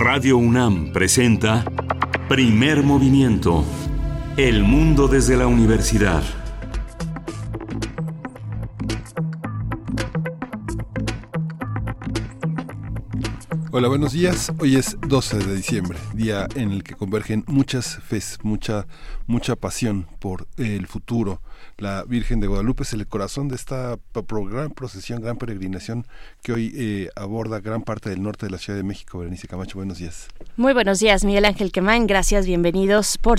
Radio UNAM presenta Primer Movimiento. El mundo desde la universidad. Hola, buenos días. Hoy es 12 de diciembre, día en el que convergen muchas fes, mucha, mucha pasión por el futuro, la Virgen de Guadalupe es el corazón de esta gran procesión, gran peregrinación que hoy eh, aborda gran parte del norte de la Ciudad de México. Berenice Camacho, buenos días. Muy buenos días, Miguel Ángel Quemán. Gracias, bienvenidos por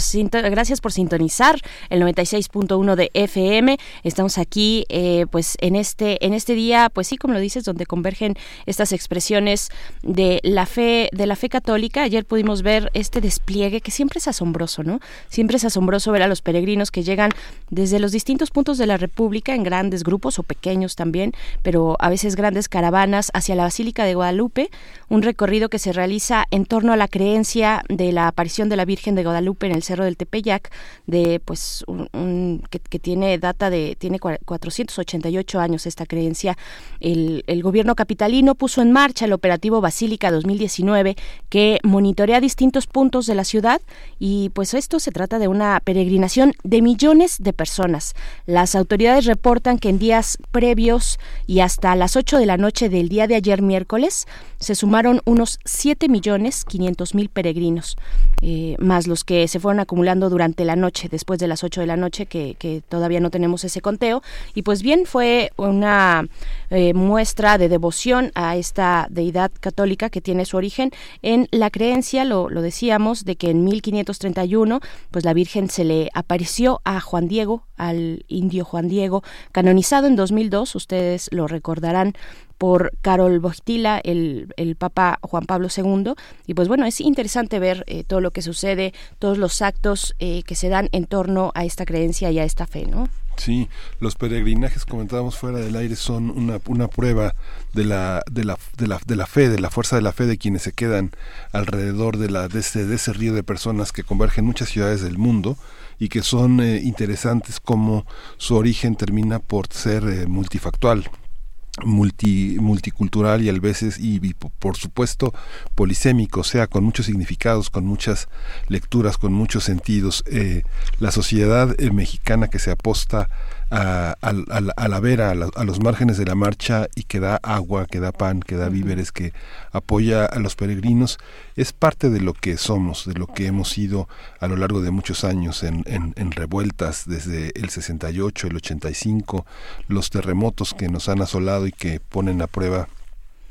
gracias por sintonizar el 96.1 de FM. Estamos aquí, eh, pues en este en este día, pues sí, como lo dices, donde convergen estas expresiones de la fe de la fe católica. Ayer pudimos ver este despliegue que siempre es asombroso, ¿no? Siempre es asombroso ver a los peregrinos que llegan desde los distintos distintos puntos de la República, en grandes grupos o pequeños también, pero a veces grandes caravanas hacia la Basílica de Guadalupe, un recorrido que se realiza en torno a la creencia de la aparición de la Virgen de Guadalupe en el Cerro del Tepeyac, de pues un, que, tiene data de tiene 488 años esta creencia. El gobierno capitalino puso en marcha el operativo Basílica 2019 que monitorea distintos puntos de la ciudad y pues esto se trata de una peregrinación de millones de personas las autoridades reportan que en días previos y hasta las 8 de la noche del día de ayer miércoles se sumaron unos 7 millones 500 mil peregrinos, eh, más los que se fueron acumulando durante la noche, después de las 8 de la noche, que, todavía no tenemos ese conteo. Y pues bien, fue una eh, muestra de devoción a esta deidad católica que tiene su origen en la creencia, lo, lo decíamos, de que en 1531 pues la Virgen se le apareció a Juan Diego, al indio Juan Diego, canonizado en 2002, ustedes lo recordarán por Carol Bojtila, el, el Papa Juan Pablo II. Y pues bueno, es interesante ver eh, todo lo que sucede, todos los actos eh, que se dan en torno a esta creencia y a esta fe, ¿no? Sí, los peregrinajes comentábamos fuera del aire son una, una prueba de la, de, la, de, la, de la fe, de la fuerza de la fe de quienes se quedan alrededor de, la, de, ese, de ese río de personas que convergen en muchas ciudades del mundo y que son eh, interesantes como su origen termina por ser eh, multifactual multi, multicultural y a veces y, por supuesto polisémico, o sea, con muchos significados, con muchas lecturas, con muchos sentidos. Eh, la sociedad mexicana que se aposta a, a, la vera, a, los márgenes de la marcha y que da agua, que da pan, que da víveres, que apoya a los peregrinos, es parte de lo que somos, de lo que hemos sido a lo largo de muchos años en, en, en revueltas desde el 68, el 85, los terremotos que nos han asolado y que ponen a prueba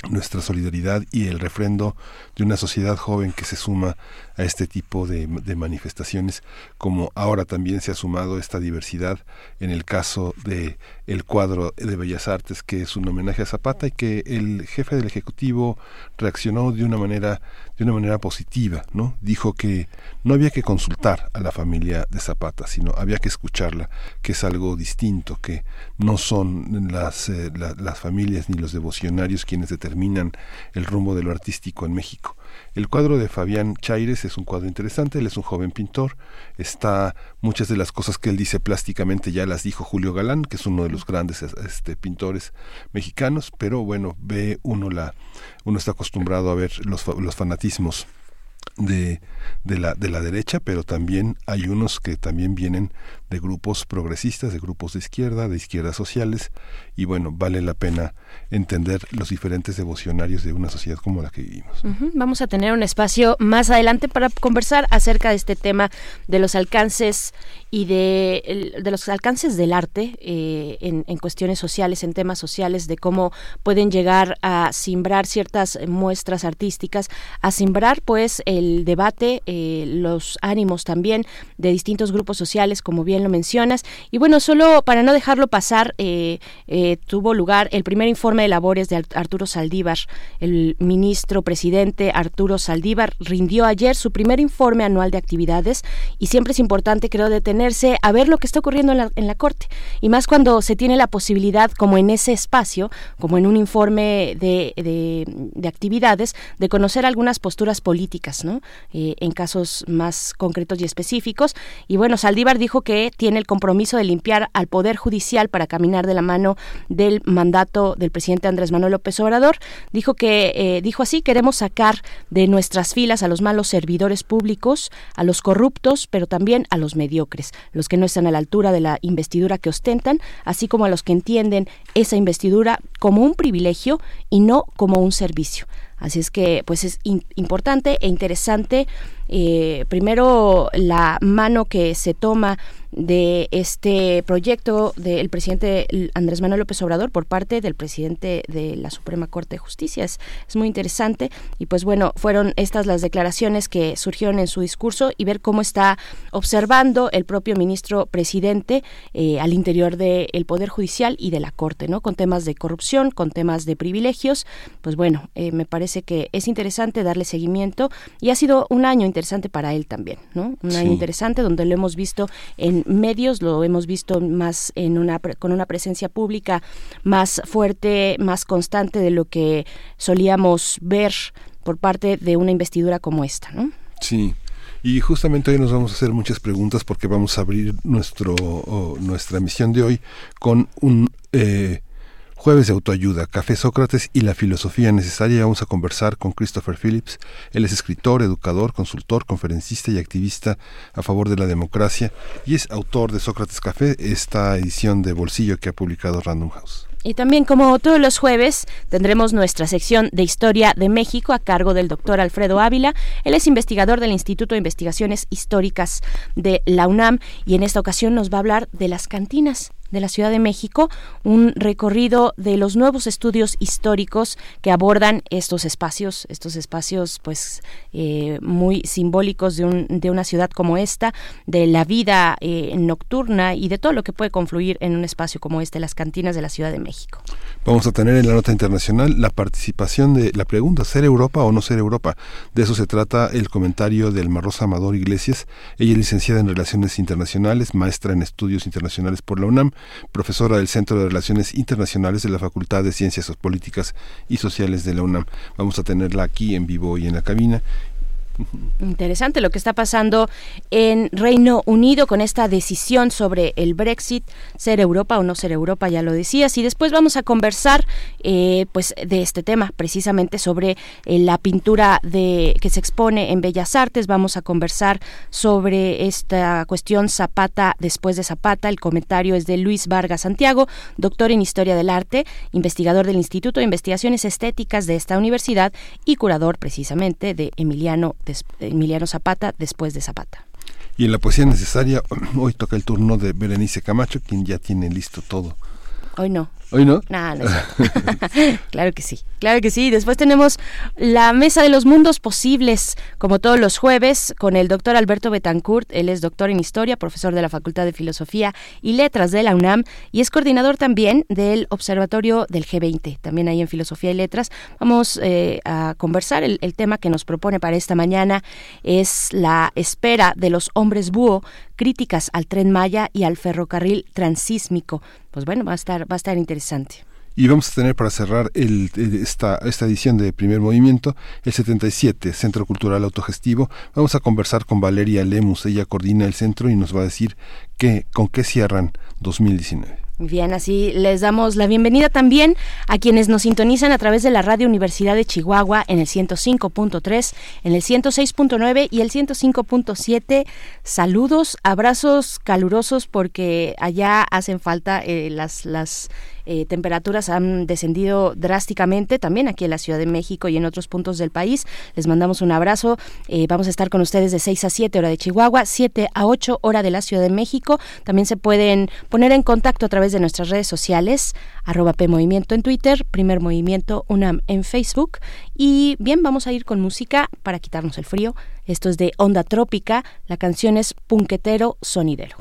nuestra solidaridad y el refrendo de una sociedad joven que se suma a este tipo de, manifestaciones, como ahora también se ha sumado esta diversidad en el caso de el cuadro de Bellas Artes, que es un homenaje a Zapata y que el jefe del ejecutivo reaccionó de una manera de una manera positiva, ¿no? Dijo que no había que consultar a la familia de Zapata, sino había que escucharla, que es algo distinto, que no son las, eh, las familias ni los devocionarios quienes determinan el rumbo de lo artístico en México. El cuadro de Fabián Chaires es un cuadro interesante, él es un joven pintor, está muchas de las cosas que él dice plásticamente ya las dijo Julio Galán, que es uno de los grandes este, pintores mexicanos, pero bueno, ve uno la uno está acostumbrado a ver los, los fanatismos de, de, la, de la derecha, pero también hay unos que también vienen de grupos progresistas, de grupos de izquierda, de izquierdas sociales, y bueno, vale la pena entender los diferentes devocionarios de una sociedad como la que vivimos. Vamos a tener un espacio más adelante para conversar acerca de este tema de los alcances y de, de los alcances del arte eh, en, en, cuestiones sociales, en temas sociales, de cómo pueden llegar a simbrar ciertas muestras artísticas, a simbrar pues el debate, eh, los ánimos también de distintos grupos sociales, como bien lo mencionas. Y bueno, solo para no dejarlo pasar, eh, eh, tuvo lugar el primer informe de labores de Arturo Saldívar. El ministro presidente Arturo Saldívar rindió ayer su primer informe anual de actividades y siempre es importante, creo, detenerse a ver lo que está ocurriendo en la, en la Corte. Y más cuando se tiene la posibilidad, como en ese espacio, como en un informe de, de, de actividades, de conocer algunas posturas políticas. ¿no? Eh, en casos más concretos y específicos. Y bueno, Saldívar dijo que tiene el compromiso de limpiar al Poder Judicial para caminar de la mano del mandato del presidente Andrés Manuel López Obrador. Dijo que, eh, dijo así, queremos sacar de nuestras filas a los malos servidores públicos, a los corruptos, pero también a los mediocres, los que no están a la altura de la investidura que ostentan, así como a los que entienden esa investidura como un privilegio y no como un servicio. Así es que, pues es importante e interesante eh, primero la mano que se toma de este proyecto del presidente Andrés Manuel López Obrador por parte del presidente de la Suprema Corte de Justicia. Es, muy interesante y pues bueno, fueron estas las declaraciones que surgieron en su discurso y ver cómo está observando el propio ministro presidente eh, al interior del Poder Judicial y de la Corte, ¿no? Con temas de corrupción, con temas de privilegios. Pues bueno, eh, me parece que es interesante darle seguimiento y ha sido un año interesante para él también, ¿no? Un año interesante donde lo hemos visto en medios, lo hemos visto más en una con una presencia pública más fuerte, más constante de lo que solíamos ver por parte de una investidura como esta, ¿no? Sí. Y justamente hoy nos vamos a hacer muchas preguntas porque vamos a abrir nuestro nuestra emisión de hoy con un eh, Jueves de autoayuda, Café Sócrates y la filosofía necesaria. Vamos a conversar con Christopher Phillips. Él es escritor, educador, consultor, conferencista y activista a favor de la democracia y es autor de Sócrates Café, esta edición de bolsillo que ha publicado Random House. Y también, como todos los jueves, tendremos nuestra sección de Historia de México a cargo del doctor Alfredo Ávila. Él es investigador del Instituto de Investigaciones Históricas de la UNAM y en esta ocasión nos va a hablar de las cantinas de la Ciudad de México, un recorrido de los nuevos estudios históricos que abordan estos espacios, estos espacios pues eh, muy simbólicos de, un, de, una ciudad como esta, de la vida eh, nocturna y de todo lo que puede confluir en un espacio como este, las cantinas de la Ciudad de México. Vamos a tener en la nota internacional la participación de la pregunta, ¿ser Europa o no ser Europa? De eso se trata el comentario del Marrosa Amador Iglesias. Ella es licenciada en Relaciones Internacionales, maestra en Estudios Internacionales por la UNAM profesora del Centro de Relaciones Internacionales de la Facultad de Ciencias Políticas y Sociales de la UNAM. Vamos a tenerla aquí en vivo y en la cabina Interesante lo que está pasando en Reino Unido con esta decisión sobre el Brexit, ser Europa o no ser Europa, ya lo decías. Y después vamos a conversar eh, pues de este tema, precisamente sobre eh, la pintura que se expone en Bellas Artes. Vamos a conversar sobre esta cuestión Zapata después de Zapata. El comentario es de Luis Vargas Santiago, doctor en Historia del Arte, investigador del Instituto de Investigaciones Estéticas de esta universidad y curador precisamente de Emiliano Emiliano Zapata después de Zapata. Y en la poesía necesaria, hoy toca el turno de Berenice Camacho, quien ya tiene listo todo. Hoy no. ¿Hoy no? No, claro que sí, claro que sí. Después tenemos la Mesa de los Mundos Posibles, como todos los jueves, con el doctor Alberto Betancourt. Él es doctor en Historia, profesor de la Facultad de Filosofía y Letras de la UNAM y es coordinador también del Observatorio del G20, también ahí en Filosofía y Letras. Vamos eh, a conversar. El, el tema que nos propone para esta mañana es la espera de los hombres búho, críticas al tren Maya y al ferrocarril transísmico. Pues bueno, va a estar, va a estar interesante. Y vamos a tener para cerrar esta, esta edición de Primer Movimiento, el 77, Centro Cultural Autogestivo. Vamos a conversar con Valeria Lemus, ella coordina el centro y nos va a decir qué, con qué cierran 2019. Bien, así les damos la bienvenida también a quienes nos sintonizan a través de la Radio Universidad de Chihuahua en el 105.3, en el 106.9 y el 105.7. Saludos, abrazos calurosos porque allá hacen falta eh, las, las eh, temperaturas han descendido drásticamente también aquí en la Ciudad de México y en otros puntos del país. Les mandamos un abrazo. Eh, vamos a estar con ustedes de 6 a 7 hora de Chihuahua, 7 a 8 hora de la Ciudad de México. También se pueden poner en contacto a través de nuestras redes sociales, arroba PMovimiento en Twitter, Primer Movimiento UNAM en Facebook. Y bien, vamos a ir con música para quitarnos el frío. Esto es de Onda Trópica. La canción es Punquetero Sonidero.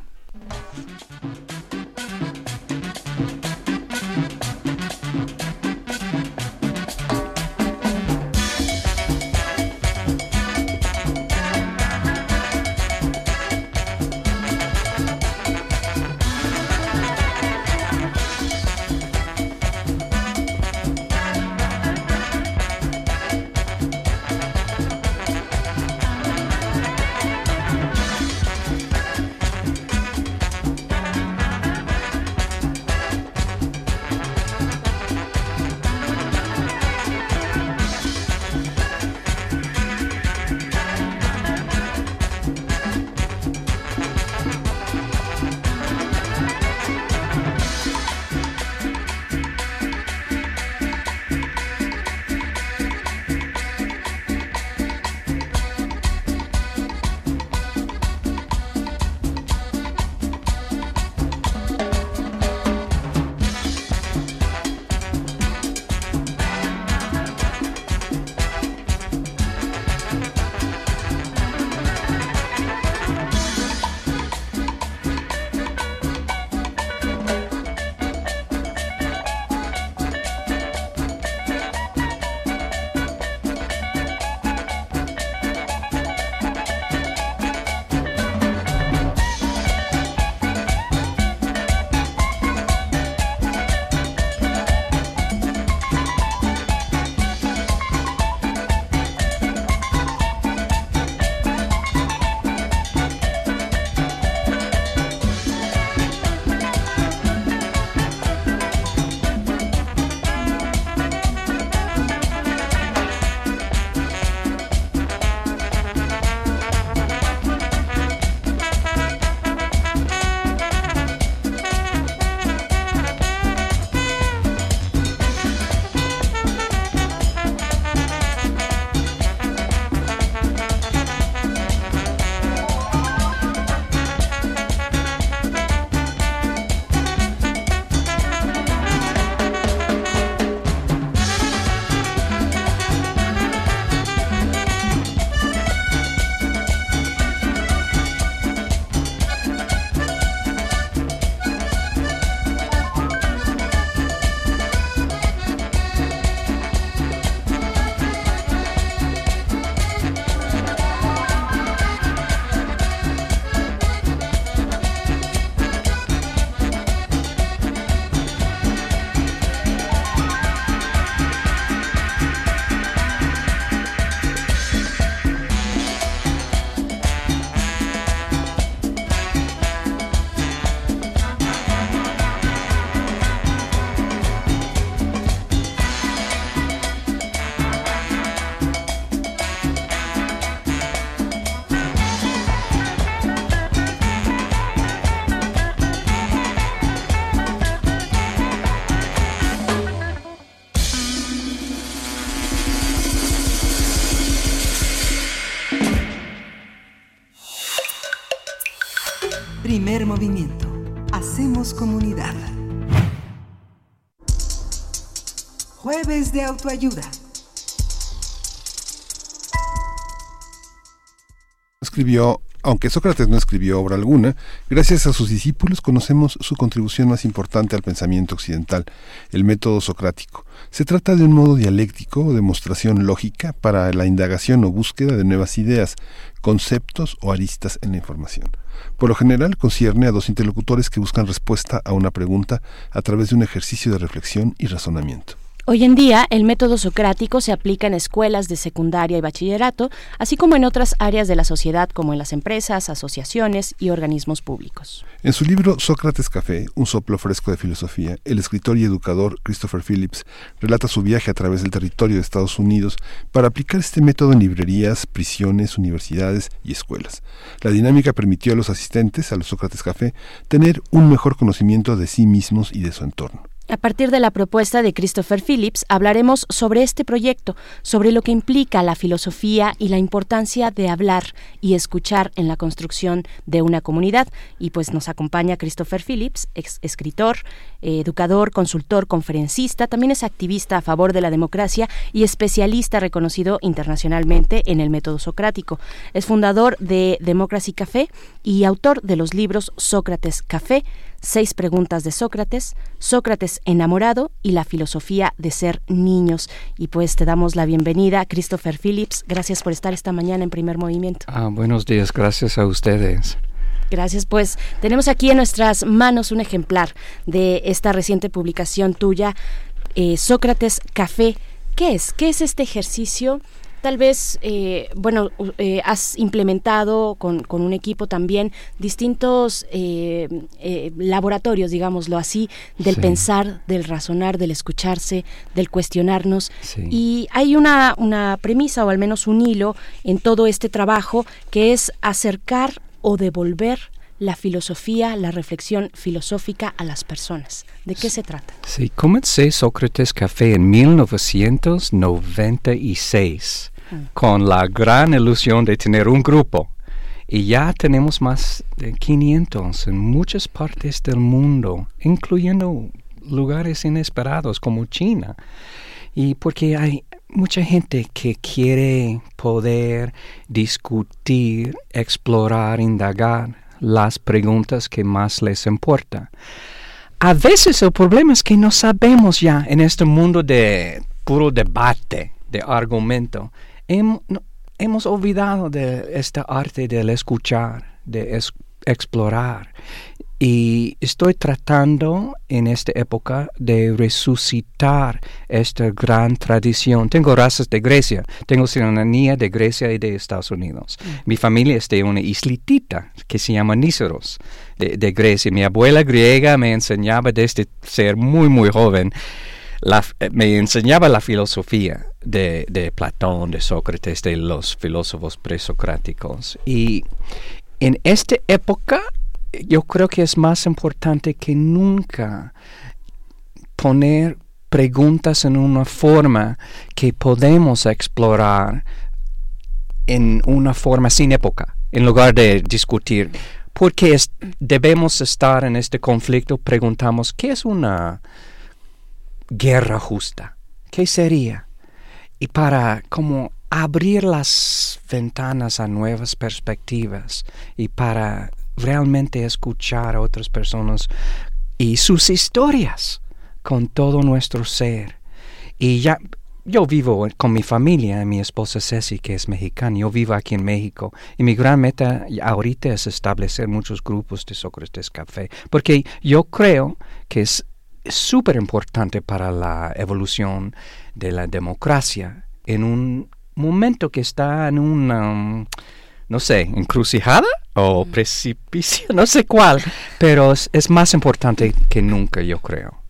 Movimiento. Hacemos comunidad. Jueves de autoayuda. Escribió aunque Sócrates no escribió obra alguna, gracias a sus discípulos conocemos su contribución más importante al pensamiento occidental, el método socrático. Se trata de un modo dialéctico o demostración lógica para la indagación o búsqueda de nuevas ideas, conceptos o aristas en la información. Por lo general concierne a dos interlocutores que buscan respuesta a una pregunta a través de un ejercicio de reflexión y razonamiento. Hoy en día, el método socrático se aplica en escuelas de secundaria y bachillerato, así como en otras áreas de la sociedad como en las empresas, asociaciones y organismos públicos. En su libro Sócrates Café, un soplo fresco de filosofía, el escritor y educador Christopher Phillips relata su viaje a través del territorio de Estados Unidos para aplicar este método en librerías, prisiones, universidades y escuelas. La dinámica permitió a los asistentes a los Sócrates Café tener un mejor conocimiento de sí mismos y de su entorno. A partir de la propuesta de Christopher Phillips, hablaremos sobre este proyecto, sobre lo que implica la filosofía y la importancia de hablar y escuchar en la construcción de una comunidad. Y pues nos acompaña Christopher Phillips, ex escritor, eh, educador, consultor, conferencista, también es activista a favor de la democracia y especialista reconocido internacionalmente en el método socrático. Es fundador de Democracy Café y autor de los libros Sócrates Café, Seis preguntas de Sócrates, Sócrates enamorado y la filosofía de ser niños. Y pues te damos la bienvenida, Christopher Phillips. Gracias por estar esta mañana en primer movimiento. Ah, buenos días, gracias a ustedes. Gracias, pues tenemos aquí en nuestras manos un ejemplar de esta reciente publicación tuya, eh, Sócrates Café. ¿Qué es? ¿Qué es este ejercicio? Tal vez, eh, bueno, eh, has implementado con, un equipo también distintos eh, laboratorios, digámoslo así, del pensar, del razonar, del escucharse, del cuestionarnos. Y hay una, una premisa o al menos un hilo en todo este trabajo que es acercar o devolver la filosofía, la reflexión filosófica a las personas. ¿De qué se trata? Sí, comencé Sócrates Café en 1996 mm. Con la gran ilusión de tener un grupo. Y ya tenemos más de 500 en muchas partes del mundo, incluyendo lugares inesperados como China. Y porque hay mucha gente que quiere poder discutir, explorar, indagar las preguntas que más les importa. A veces el problema es que no sabemos ya en este mundo de puro debate, de argumento, hemos olvidado de esta arte del escuchar, de explorar. Y estoy tratando en esta época de resucitar esta gran tradición. Tengo razas de Grecia, tengo ciudadanía de Grecia y de Estados Unidos. Mm. Mi familia es de una islitita que se llama Níceros, de, Grecia. Mi abuela griega me enseñaba desde ser muy, muy joven. Eh, me enseñaba la filosofía de, Platón, de Sócrates, de los filósofos presocráticos. Y en esta época yo creo que es más importante que nunca poner preguntas en una forma que podemos explorar en una forma sin época, en lugar de discutir. Porque debemos estar en este conflicto, preguntamos, ¿qué es una guerra justa? ¿Qué sería? Y para como abrir las ventanas a nuevas perspectivas y para realmente escuchar a otras personas y sus historias con todo nuestro ser. Y ya, yo vivo con mi familia, mi esposa Ceci, que es mexicana, yo vivo aquí en México, y mi gran meta ahorita es establecer muchos grupos de Sócrates Café, porque yo creo que es súper importante para la evolución de la democracia en un momento que está en una no sé, encrucijada o precipicio, no sé cuál, pero es, más importante que nunca, yo creo.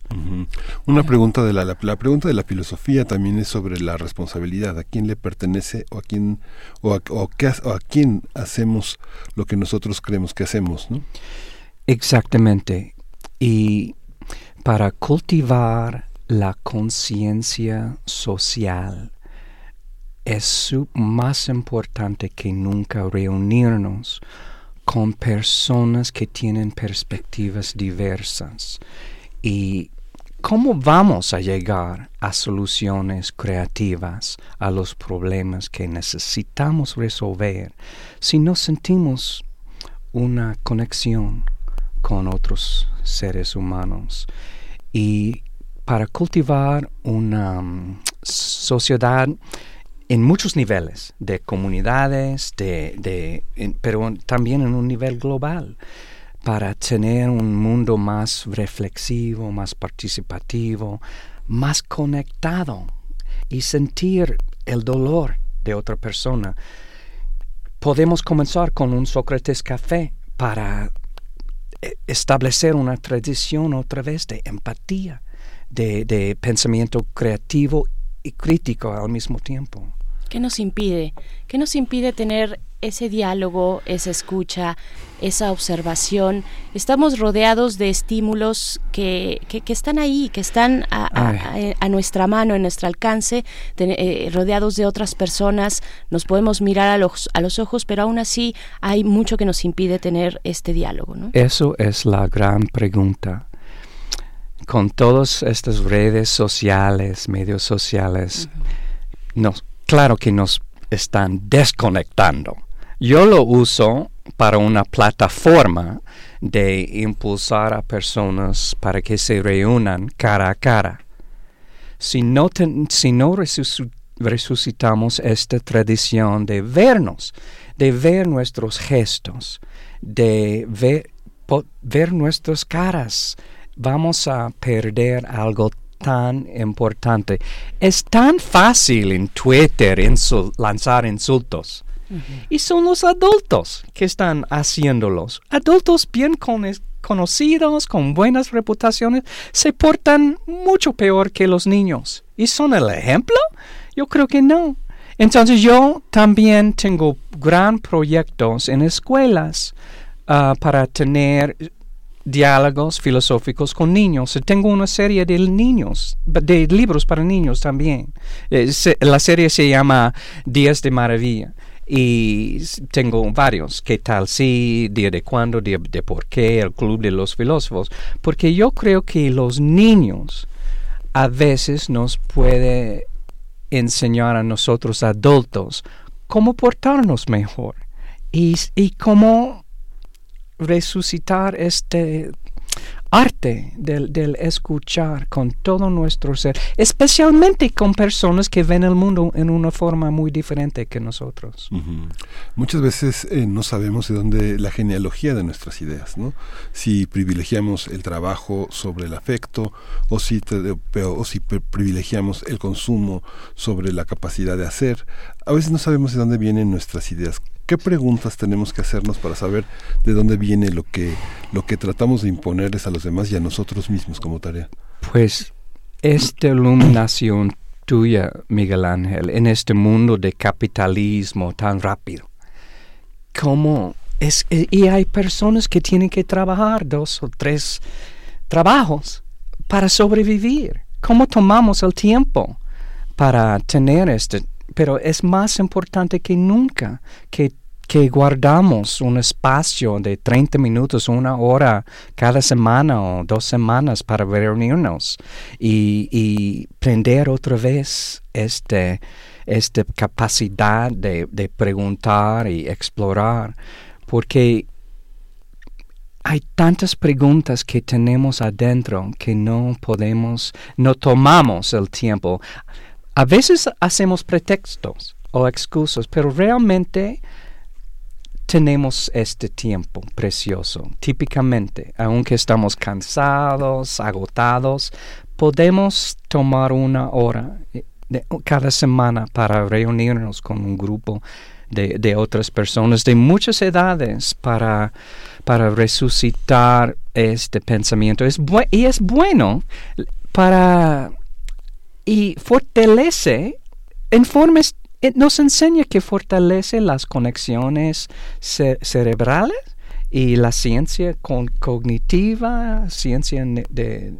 Una pregunta de la, la, pregunta de la filosofía también es sobre la responsabilidad, a quién le pertenece o a quién o a, o a quién hacemos lo que nosotros creemos que hacemos, ¿no? Exactamente. Y para cultivar la conciencia social es más importante que nunca reunirnos con personas que tienen perspectivas diversas. ¿Y cómo vamos a llegar a soluciones creativas a los problemas que necesitamos resolver si no sentimos una conexión con otros seres humanos? Y para cultivar una mm, sociedad en muchos niveles, de comunidades, de, pero también en un nivel global, para tener un mundo más reflexivo, más participativo, más conectado y sentir el dolor de otra persona. Podemos comenzar con un Sócrates Café para establecer una tradición otra vez de empatía, de, de pensamiento creativo y crítico al mismo tiempo. ¿Qué nos impide? ¿Qué nos impide tener ese diálogo, esa escucha, esa observación? Estamos rodeados de estímulos que, que, están ahí, que están a, nuestra mano, en nuestro alcance, eh, rodeados de otras personas, nos podemos mirar a los, a los ojos, pero aún así hay mucho que nos impide tener este diálogo. ¿no? Eso es la gran pregunta. Con todas estas redes sociales, medios sociales, nos claro que nos están desconectando. Yo lo uso para una plataforma de impulsar a personas para que se reúnan cara a cara. Si no, resucitamos esta tradición de vernos, de ver nuestros gestos, de ver, ver nuestras caras, vamos a perder algo tan importante. Es tan fácil en Twitter lanzar insultos. Y son los adultos que están haciéndolos. Adultos bien conocidos, con buenas reputaciones, se portan mucho peor que los niños. ¿Y son el ejemplo? Yo creo que no. Entonces yo también tengo gran proyectos en escuelas ah, para tener diálogos filosóficos con niños. Tengo una serie de niños, de libros para niños también. Eh, la serie se llama Días de Maravilla y tengo varios. ¿Qué tal si? Día de cuándo, día de por qué, el Club de los Filósofos. Porque yo creo que los niños a veces nos puede enseñar a nosotros adultos cómo portarnos mejor y, y cómo resucitar este arte del, escuchar con todo nuestro ser, especialmente con personas que ven el mundo en una forma muy diferente que nosotros. Muchas veces eh, no sabemos de dónde la genealogía de nuestras ideas, ¿no? Si privilegiamos el trabajo sobre el afecto o si, o si privilegiamos el consumo sobre la capacidad de hacer. A veces no sabemos de dónde vienen nuestras ideas. ¿Qué preguntas tenemos que hacernos para saber de dónde viene lo que, lo que tratamos de imponerles a los demás y a nosotros mismos como tarea? Pues esta iluminación tuya, Miguel Ángel, en este mundo de capitalismo tan rápido, ¿cómo es? Y hay personas que tienen que trabajar dos o tres trabajos para sobrevivir. ¿Cómo tomamos el tiempo para tener este pero es más importante que nunca que, que guardamos un espacio de 30 minutos, una hora cada semana o dos semanas para reunirnos y, y prender otra vez este, esta capacidad de, de preguntar y explorar, porque hay tantas preguntas que tenemos adentro que no podemos, no tomamos el tiempo. A veces hacemos pretextos o excusas, pero realmente tenemos este tiempo precioso. Típicamente, aunque estamos cansados, agotados, podemos tomar una hora eh, cada semana para reunirnos con un grupo de, otras personas de muchas edades para, para resucitar este pensamiento. Y es bueno para y fortalece, en formas, eh, nos enseña que fortalece las conexiones cerebrales y la ciencia cognitiva, ciencia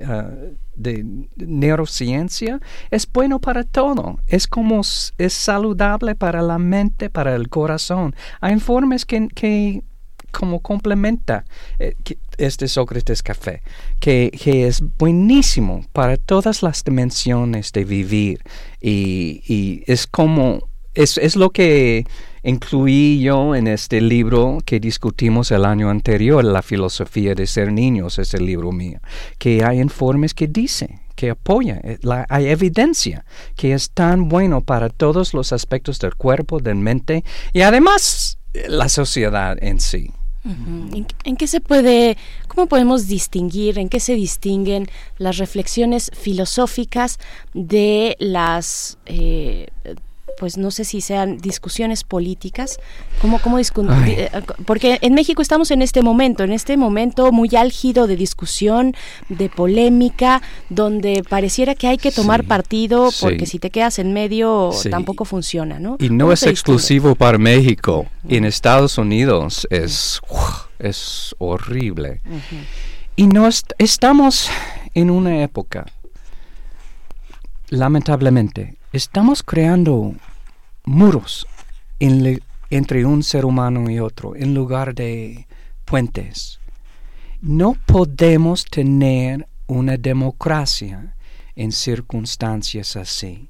ah, de, neurociencia, es bueno para todo. Es como es saludable para la mente, para el corazón. Hay informes que, como complementa eh, este Sócrates Café, que, es buenísimo para todas las dimensiones de vivir y, es como, es, es lo que incluí yo en este libro que discutimos el año anterior, La filosofía de ser niños, es el libro mío, que hay informes que dicen que apoya, eh, hay evidencia que es tan bueno para todos los aspectos del cuerpo, del mente y además eh, la sociedad en sí. ¿En, qué se puede, cómo podemos distinguir, en qué se distinguen las reflexiones filosóficas de las eh, pues no sé si sean discusiones políticas, ¿cómo, cómo eh, Porque en México estamos en este momento, en este momento muy álgido de discusión, de polémica, donde pareciera que hay que tomar partido porque si te quedas en medio tampoco funciona, ¿no? Y no es exclusivo para México, en Estados Unidos es, es horrible. Y no estamos en una época, lamentablemente, estamos creando muros entre un ser humano y otro en lugar de puentes. No podemos tener una democracia en circunstancias así.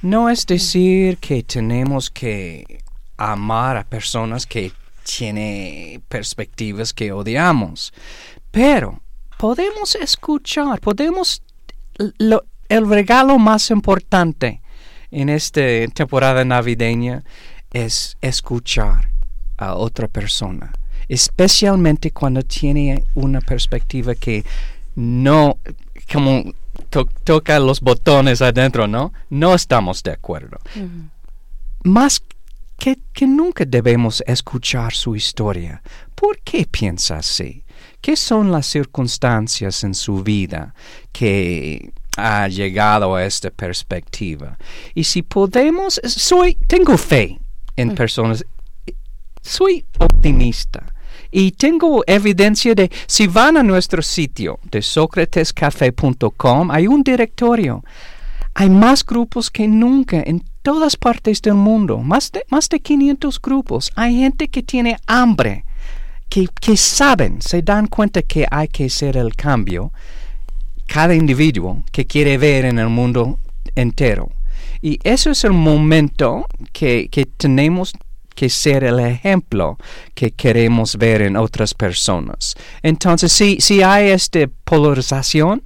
No es decir que tenemos que amar a personas que tienen perspectivas que odiamos, pero podemos escuchar, podemos... el regalo más importante en esta temporada navideña es escuchar a otra persona, especialmente cuando tiene una perspectiva que no, como toca los botones adentro, ¿no? No estamos de acuerdo. Más que, que nunca debemos escuchar su historia. ¿Por qué piensa así? ¿Qué son las circunstancias en su vida que ha llegado a esta perspectiva. Y si podemos, soy, tengo fe en mm. personas, soy optimista. Y tengo evidencia de, si van a nuestro sitio de socratescafe.com, hay un directorio. Hay más grupos que nunca en todas partes del mundo, más de, más de 500 grupos. Hay gente que tiene hambre, que, que saben, se dan cuenta que hay que hacer el cambio cada individuo que quiere ver en el mundo entero. Y eso es el momento que, tenemos que ser el ejemplo que queremos ver en otras personas. Entonces, si, si hay esta polarización,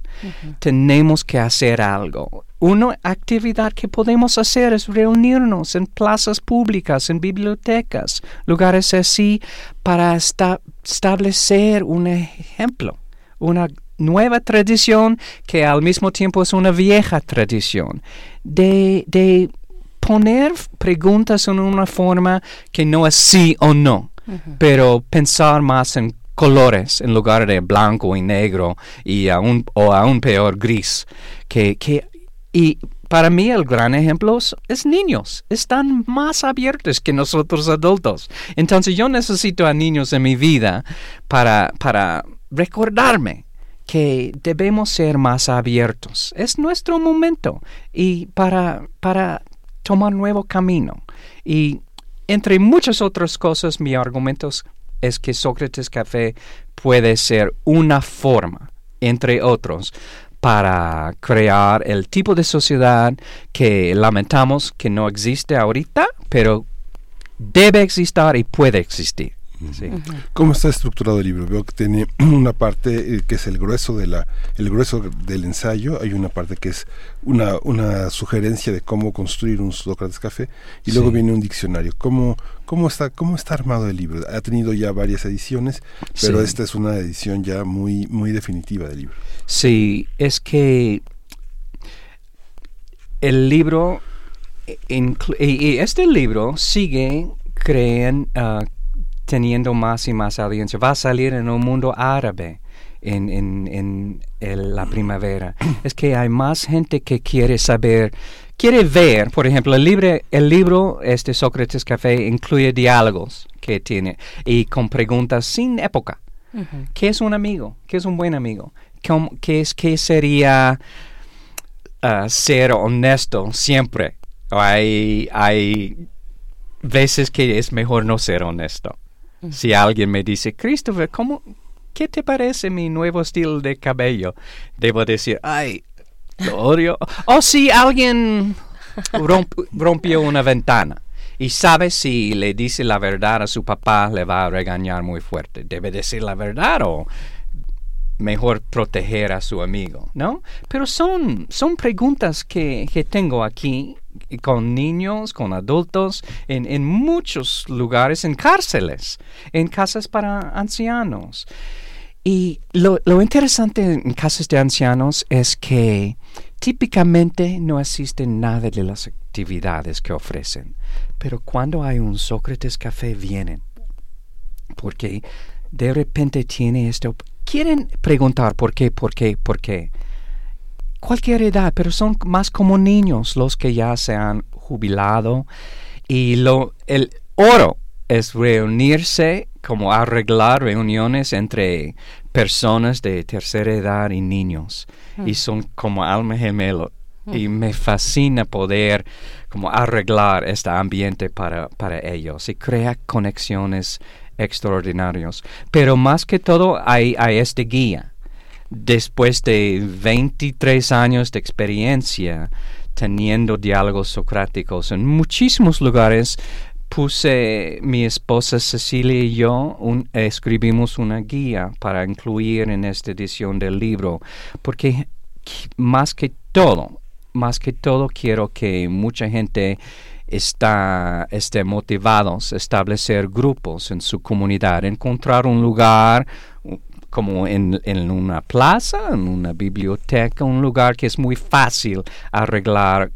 tenemos que hacer algo. Una actividad que podemos hacer es reunirnos en plazas públicas, en bibliotecas, lugares así, para establecer un ejemplo, una nueva tradición que al mismo tiempo es una vieja tradición, de, de poner preguntas en una forma que no es sí o no, pero pensar más en colores en lugar de blanco y negro y aún, o aún peor gris. Que, que, y para mí el gran ejemplo es, niños. Están más abiertos que nosotros adultos. Entonces yo necesito a niños en mi vida para, para recordarme que debemos ser más abiertos. Es nuestro momento y para, para tomar nuevo camino. Y entre muchas otras cosas, mi argumento es que Sócrates Café puede ser una forma, entre otros, para crear el tipo de sociedad que lamentamos que no existe ahorita, pero debe existir y puede existir. ¿Cómo está estructurado el libro? Veo que tiene una parte eh, que es el grueso de la el grueso del ensayo, hay una parte que es una, una sugerencia de cómo construir un Sócrates Café y luego viene un diccionario. ¿Cómo, cómo está cómo está armado el libro? Ha tenido ya varias ediciones, pero esta es una edición ya muy muy definitiva del libro. Sí, es que el libro eh, y este libro sigue creen, uh, teniendo más y más audiencia. Va a salir en un mundo árabe en, en, en la primavera. Es que hay más gente que quiere saber, quiere ver, por ejemplo, el, libre, el libro este Sócrates Café incluye diálogos que tiene y con preguntas sin época. ¿Qué es un amigo? ¿Qué es un buen amigo? ¿Qué, es, qué sería uh, ser honesto siempre? Hay, hay veces que es mejor no ser honesto. Si alguien me dice, Christopher, ¿cómo, ¿qué te parece mi nuevo estilo de cabello? Debo decir, ay, lo odio. O si alguien rompió una ventana y sabe si le dice la verdad a su papá le va a regañar muy fuerte. Debe decir la verdad o mejor proteger a su amigo, ¿no? Pero son, son preguntas que, que tengo aquí con niños, con adultos, en, en, muchos lugares, en cárceles, en casas para ancianos. Y lo, lo interesante en casas de ancianos es que típicamente no existen nada de las actividades que ofrecen. Pero cuando hay un Sócrates Café vienen, porque de repente tiene esto. Quieren preguntar por qué, por qué, por qué. Cualquier edad, pero son más como niños los que ya se han jubilado. Y lo, el oro es reunirse, como arreglar reuniones entre personas de tercera edad y niños. Y mm. son como alma gemelo. Y mm. me fascina poder como arreglar este ambiente para, para ellos y crea conexiones extraordinarias. Pero más que todo hay, hay este guía. Después de 23 años de experiencia teniendo diálogos socráticos en muchísimos lugares, puse mi esposa Cecilia y yo escribimos una guía para incluir en esta edición del libro, porque más que todo, más que todo quiero que mucha gente está, esté motivados a establecer grupos en su comunidad, encontrar un lugar como en, una plaza, en una biblioteca, un lugar que es muy fácil arreglar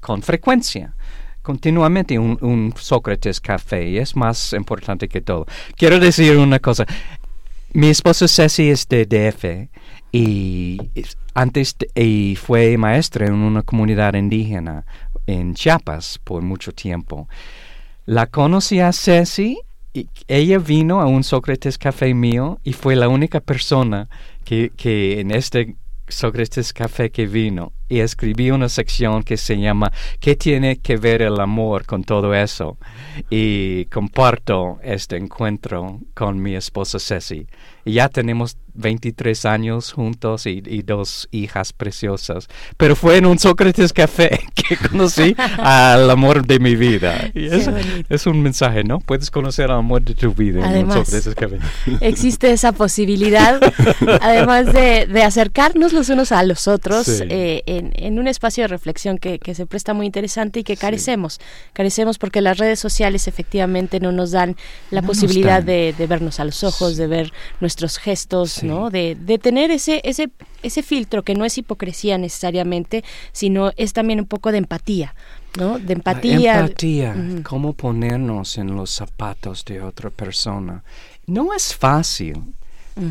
con frecuencia. Continuamente un, un Sócrates Café es más importante que todo. Quiero decir una cosa. Mi esposo Ceci es de DF y antes y fue maestra en una comunidad indígena en Chiapas por mucho tiempo. La conocí a Ceci y ella vino a un Sócrates Café mío y fue la única persona que, que en este Sócrates Café que vino y escribí una sección que se llama ¿Qué tiene que ver el amor con todo eso? Y comparto este encuentro con mi esposa Ceci. Y ya tenemos 23 años juntos y, dos hijas preciosas. Pero fue en un Sócrates Café que conocí al amor de mi vida. Y es, es, un mensaje, ¿no? Puedes conocer al amor de tu vida en un Sócrates Café. Existe esa posibilidad, además de, de, acercarnos los unos a los otros eh, en, en, un espacio de reflexión que, que, se presta muy interesante y que carecemos. Carecemos porque las redes sociales efectivamente no nos dan la posibilidad de, de, vernos a los ojos, de ver nuestros gestos, ¿no? De, de tener ese, ese, ese filtro que no es hipocresía necesariamente, sino es también un poco de empatía. ¿no? De empatía. empatía, cómo ponernos en los zapatos de otra persona. No es fácil.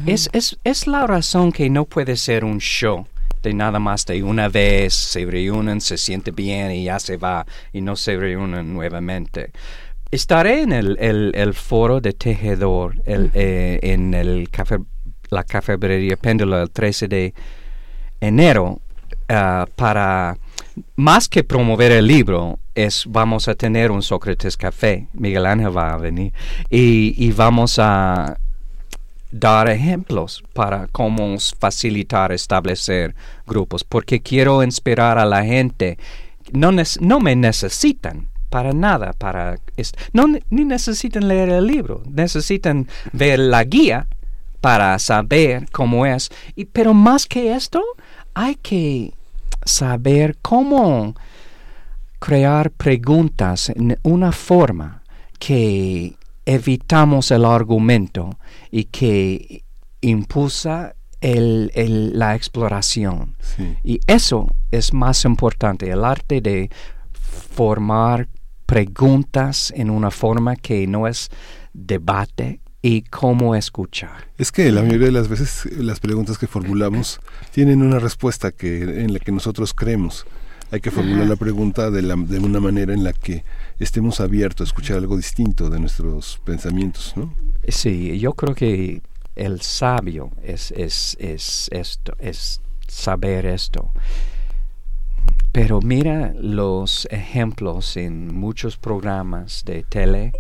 es, es, es, la razón que no puede ser un show de nada más de una vez, se reúnen, se siente bien y ya se va y no se reúnen nuevamente. Estaré en el, el, foro de tejedor el, eh, en el café la cafetería Péndulo el 13 de enero uh, para más que promover el libro es vamos a tener un Sócrates Café. Miguel Ángel va a venir. Y, y vamos a dar ejemplos para cómo facilitar establecer grupos porque quiero inspirar a la gente no, me necesitan para nada para ni necesitan leer el libro necesitan ver la guía para saber cómo es. Y, pero más que esto, hay que saber cómo crear preguntas en una forma que evitamos el argumento y que impulsa el, la exploración. Y eso es más importante, el arte de formar preguntas en una forma que no es debate, y cómo escuchar. Es que la mayoría de las veces las preguntas que formulamos tienen una respuesta que en la que nosotros creemos. Hay que formular la pregunta de, la, de una manera en la que estemos abiertos a escuchar algo distinto de nuestros pensamientos, ¿no? Sí, yo creo que el sabio es, es, es esto, es saber esto. Pero mira los ejemplos en muchos programas de tele,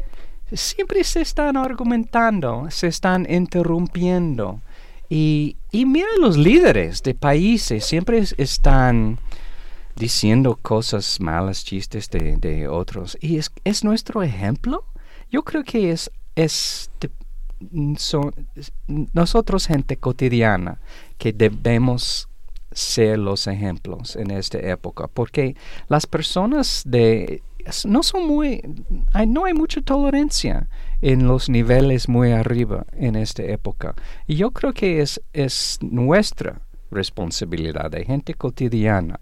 siempre se están argumentando, se están interrumpiendo. Y, y mira los líderes de países, siempre están diciendo cosas malas, chistes de, de otros. Y es, es, nuestro ejemplo. Yo creo que es, es nosotros, gente cotidiana, que debemos ser los ejemplos en esta época, porque las personas de no son muy, hay, no hay mucha tolerancia en los niveles muy arriba en esta época. Y yo creo que es, es nuestra responsabilidad de gente cotidiana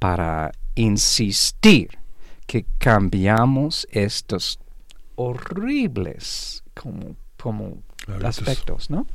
para insistir que cambiamos estos horribles como, como aspectos, ¿no?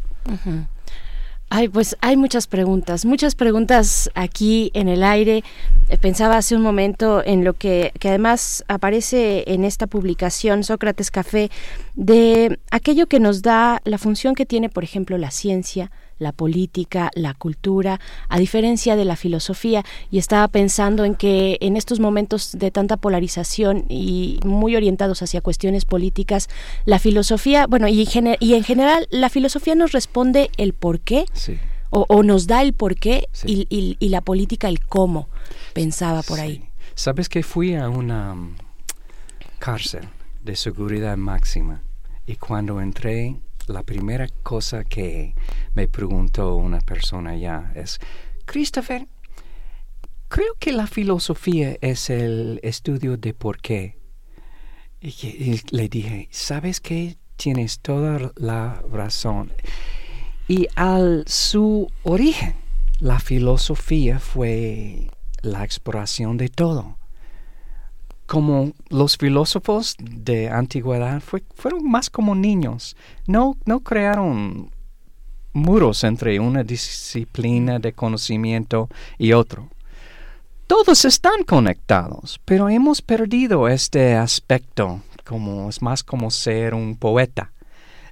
Ay, pues hay muchas preguntas, muchas preguntas aquí en el aire. Eh, pensaba hace un momento en lo que, que además aparece en esta publicación Sócrates Café, de aquello que nos da la función que tiene, por ejemplo, la ciencia, la política, la cultura, a diferencia de la filosofía. Y estaba pensando en que en estos momentos de tanta polarización y muy orientados hacia cuestiones políticas, la filosofía, bueno, y, y en general la filosofía nos responde el por qué. O, nos da el por qué y, la política el cómo, pensaba por ahí. ¿Sabes que fui a una um, cárcel de seguridad máxima? Y cuando entré la primera cosa que me preguntó una persona ya es, Christopher, creo que la filosofía es el estudio de por qué. Y, le dije, ¿sabes qué? Tienes toda la razón. Y al su origen, la filosofía fue la exploración de todo como los filósofos de antigüedad fueron más como niños. No, no crearon muros entre una disciplina de conocimiento y otro. Todos están conectados, pero hemos perdido este aspecto, como es más como ser un poeta,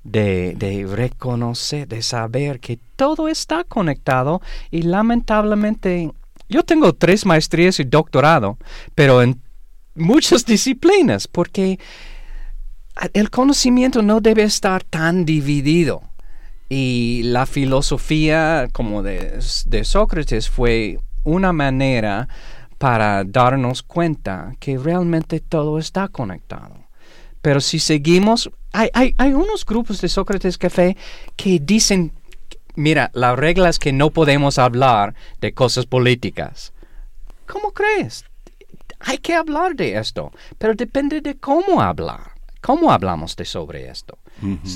de, de reconocer, de saber que todo está conectado y lamentablemente yo tengo tres maestrías y doctorado, pero en muchas disciplinas, porque el conocimiento no debe estar tan dividido. Y la filosofía como de, Sócrates fue una manera para darnos cuenta que realmente todo está conectado. Pero si seguimos, hay, hay, hay unos grupos de Sócrates Café que dicen, mira, la regla es que no podemos hablar de cosas políticas. ¿Cómo crees? Hay que hablar de esto, pero depende de cómo hablar, cómo hablamos de sobre esto,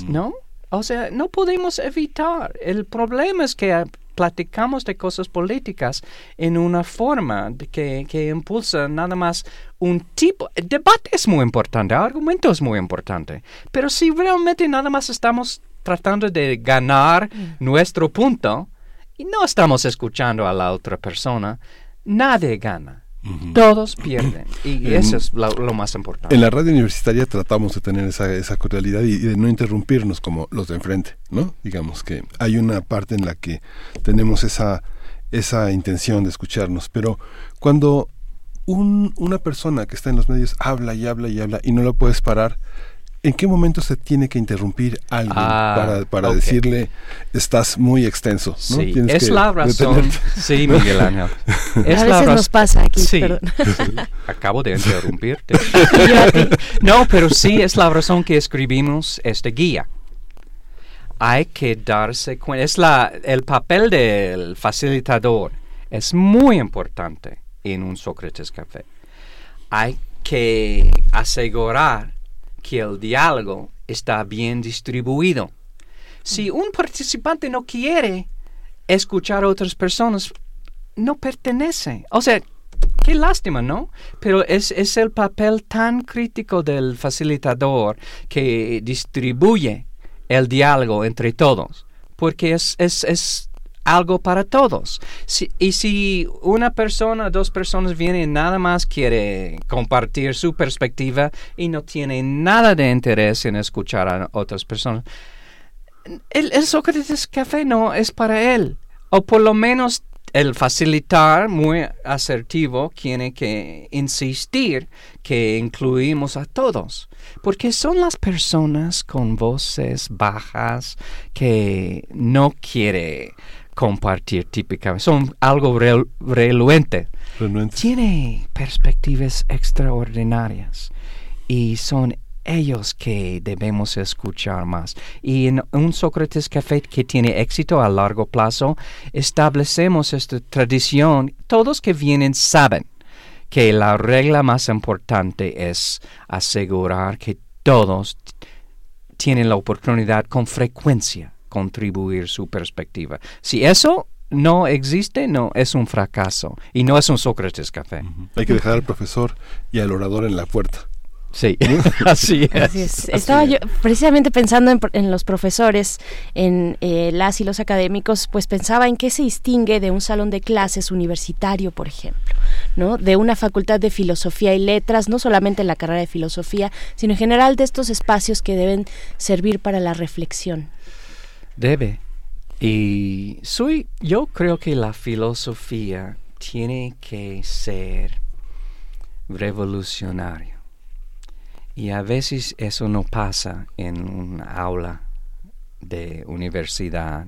¿no? O sea, no podemos evitar. El problema es que platicamos de cosas políticas en una forma que, que impulsa nada más un tipo. El debate es muy importante, el argumento es muy importante, pero si realmente nada más estamos tratando de ganar mm. nuestro punto y no estamos escuchando a la otra persona, nadie gana. Todos pierden y eso es lo, más importante. En la radio universitaria tratamos de tener esa, esa cordialidad y, de no interrumpirnos como los de enfrente, ¿no? Digamos que hay una parte en la que tenemos esa, esa intención de escucharnos, pero cuando un, una persona que está en los medios habla y habla y habla y no lo puedes parar, ¿En qué momento se tiene que interrumpir alguien ah, para, para decirle estás muy extenso? Sí, es la razón. Sí, Miguel Ángel. Es a veces nos pasa aquí. Sí. Acabo de interrumpirte. no, pero sí es la razón que escribimos esta guía. Hay que darse cuenta. Es la, el papel del facilitador es muy importante en un Sócrates Café. Hay que asegurar que el diálogo está bien distribuido. Si un participante no quiere escuchar a otras personas, no pertenece. O sea, qué lástima, ¿no? Pero es, es el papel tan crítico del facilitador que distribuye el diálogo entre todos, porque es, es, es algo para todos. y si una persona, dos personas vienen y nada más quiere compartir su perspectiva y no tiene nada de interés en escuchar a otras personas, el, el Sócrates Café no es para él. O por lo menos el facilitar muy asertivo tiene que insistir que incluimos a todos, porque son las personas con voces bajas que no quiere compartir típicamente, son algo reluente. Tiene perspectivas extraordinarias y son ellos que debemos escuchar más. Y en un Sócrates Café que tiene éxito a largo plazo, establecemos esta tradición. Todos que vienen saben que la regla más importante es asegurar que todos tienen la oportunidad con frecuencia contribuir su perspectiva. Si eso no existe, no es un fracaso y no es un Sócrates Café. Hay que dejar al profesor y al orador en la puerta. Sí, así es. Estaba yo precisamente pensando en, los profesores, en eh, las y los académicos, pues pensaba en qué se distingue de un salón de clases universitario, por ejemplo, ¿no? De una facultad de filosofía y letras, no solamente en la carrera de filosofía, sino en general de estos espacios que deben servir para la reflexión. Debe. Y soy, yo creo que la filosofía tiene que ser revolucionaria y a veces eso no pasa en un aula de universidad.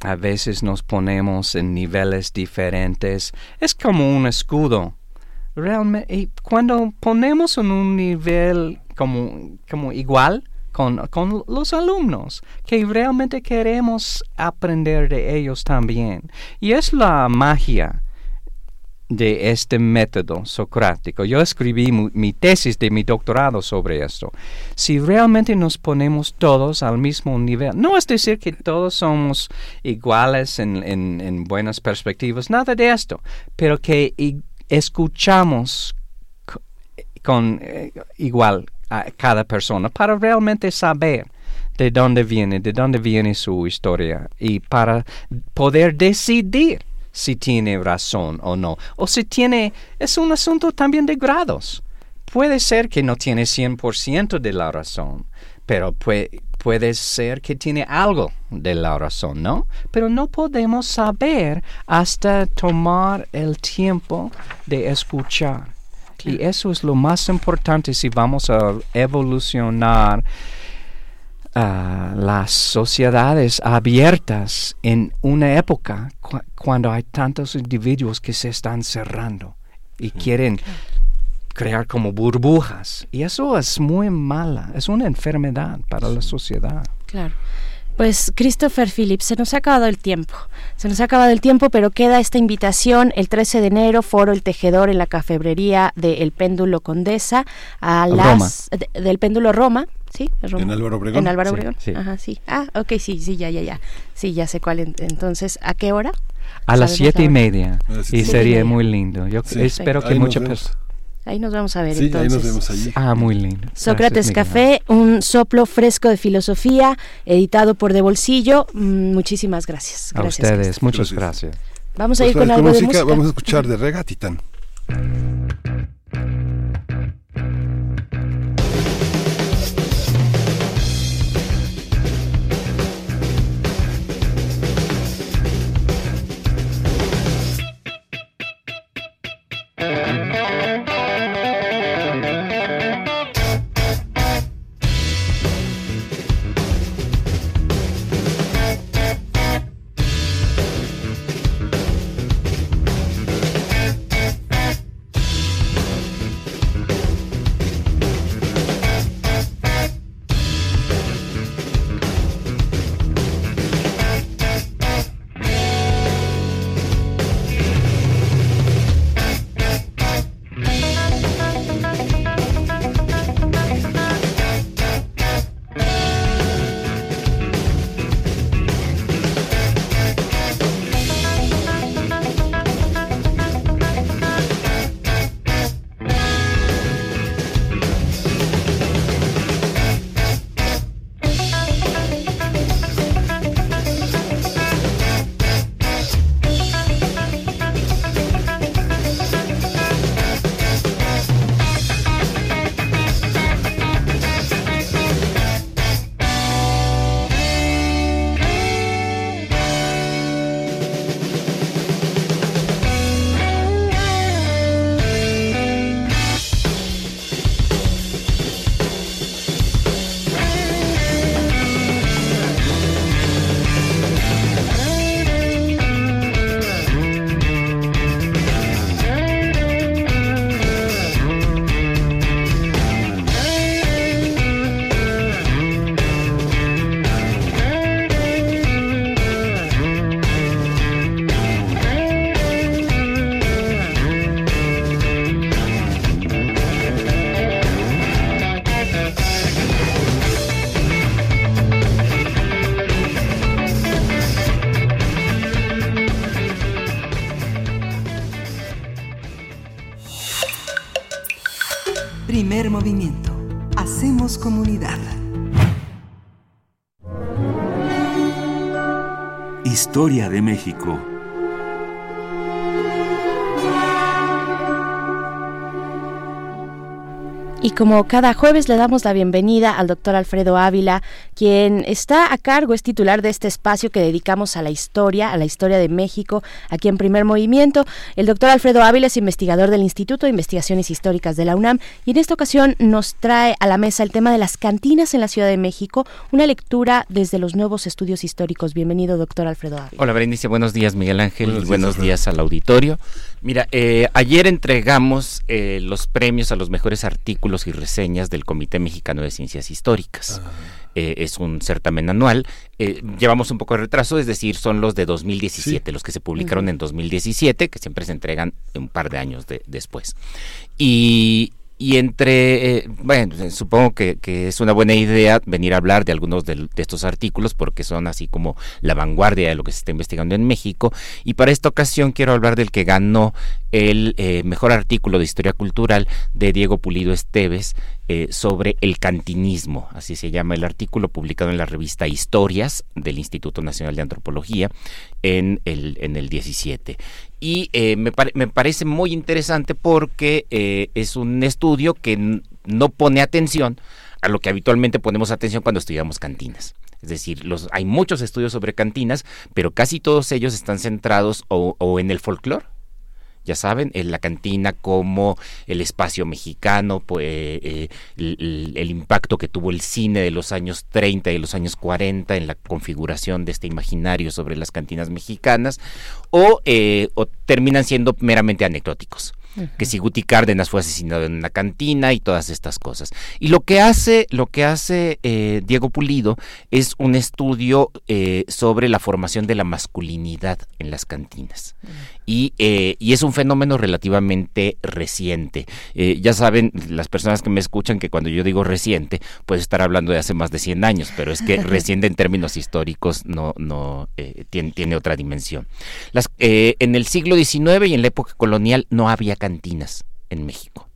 A veces nos ponemos en niveles diferentes. Es como un escudo. Realmente, y cuando ponemos en un nivel como, como igual con, con los alumnos, que realmente queremos aprender de ellos también. Y es la magia de este método socrático. Yo escribí mi tesis de mi doctorado sobre esto. Si realmente nos ponemos todos al mismo nivel, no es decir que todos somos iguales en, buenas perspectivas, nada de esto, pero que escuchamos con eh, igual a cada persona para realmente saber de dónde viene, de dónde viene su historia y para poder decidir si tiene razón o no, o si tiene, es un asunto también de grados. Puede ser que no tiene 100% de la razón, pero puede, puede ser que tiene algo de la razón, ¿no? Pero no podemos saber hasta tomar el tiempo de escuchar. Y eso es lo más importante si vamos a evolucionar las sociedades abiertas en una época cuando hay tantos individuos que se están cerrando y quieren crear como burbujas. Y eso es muy mala, es una enfermedad para la sociedad. Claro. Pues Christopher Phillips, se nos ha acabado el tiempo. Se nos ha acabado el tiempo, pero queda esta invitación el 13 de enero, Foro El Tejedor en la cafebrería de El Péndulo Condesa a las del Péndulo Roma, ¿sí? En Álvaro Obregón. En Álvaro Obregón. Ajá, sí. Ah, ok, sí, sí, ya, ya, ya. Sí, ya sé cuál. Entonces, ¿a qué hora? A las siete y media. y sería muy lindo. Yo espero que muchas personas Ahí nos vamos a ver sí, entonces. ahí nos vemos allí. Ah, muy lindo. Sócrates Café, un soplo fresco de filosofía, editado por De Bolsillo. Mm, muchísimas gracias. A ustedes, muchas gracias. Vamos a ir pues, con algo de música. Vamos a escuchar de Rega Historia de México. Y como cada jueves le damos la bienvenida al doctor Alfredo Ávila, quien está a cargo, es titular de este espacio que dedicamos a la historia, a la historia de México, aquí en primer movimiento. El doctor Alfredo Ávila es investigador del Instituto de Investigaciones Históricas de la UNAM y en esta ocasión nos trae a la mesa el tema de las cantinas en la Ciudad de México, una lectura desde los nuevos estudios históricos. Bienvenido, doctor Alfredo Ávila. Hola, Berenice. Buenos días, Miguel Ángel. Buenos, buenos días, al auditorio. Mira, eh, ayer entregamos eh, los premios a los mejores artículos y reseñas del Comité Mexicano de Ciencias Históricas. Ah. Eh, es un certamen anual. Eh, llevamos un poco de retraso, es decir, son los de 2017, los que se publicaron en 2017, que siempre se entregan un par de años de, después. Y, y entre, eh, bueno, supongo que, es una buena idea venir a hablar de algunos de, estos artículos porque son así como la vanguardia de lo que se está investigando en México. Y para esta ocasión quiero hablar del que ganó el eh, mejor artículo de historia cultural de Diego Pulido Esteves eh, sobre el cantinismo, así se llama el artículo publicado en la revista Historias del Instituto Nacional de Antropología en el, en el 17 y eh, me, me, parece muy interesante porque eh, es un estudio que no pone atención a lo que habitualmente ponemos atención cuando estudiamos cantinas. Es decir, los, hay muchos estudios sobre cantinas, pero casi todos ellos están centrados o en el folclore ya saben, en la cantina como el espacio mexicano, pues, eh, el, impacto que tuvo el cine de los años 30 y los años 40 en la configuración de este imaginario sobre las cantinas mexicanas, o, eh, o terminan siendo meramente anecdóticos que si Guti Cárdenas fue asesinado en una cantina y todas estas cosas. Y lo que hace, lo que hace eh, Diego Pulido es un estudio sobre la formación de la masculinidad en las cantinas. Y, eh, y, es un fenómeno relativamente reciente. ya saben, las personas que me escuchan que cuando yo digo reciente, puedo estar hablando de hace más de 100 años, pero es que reciente en términos históricos no, no tiene, tiene, otra dimensión. Las, en el siglo XIX y en la época colonial no había cantinas en México.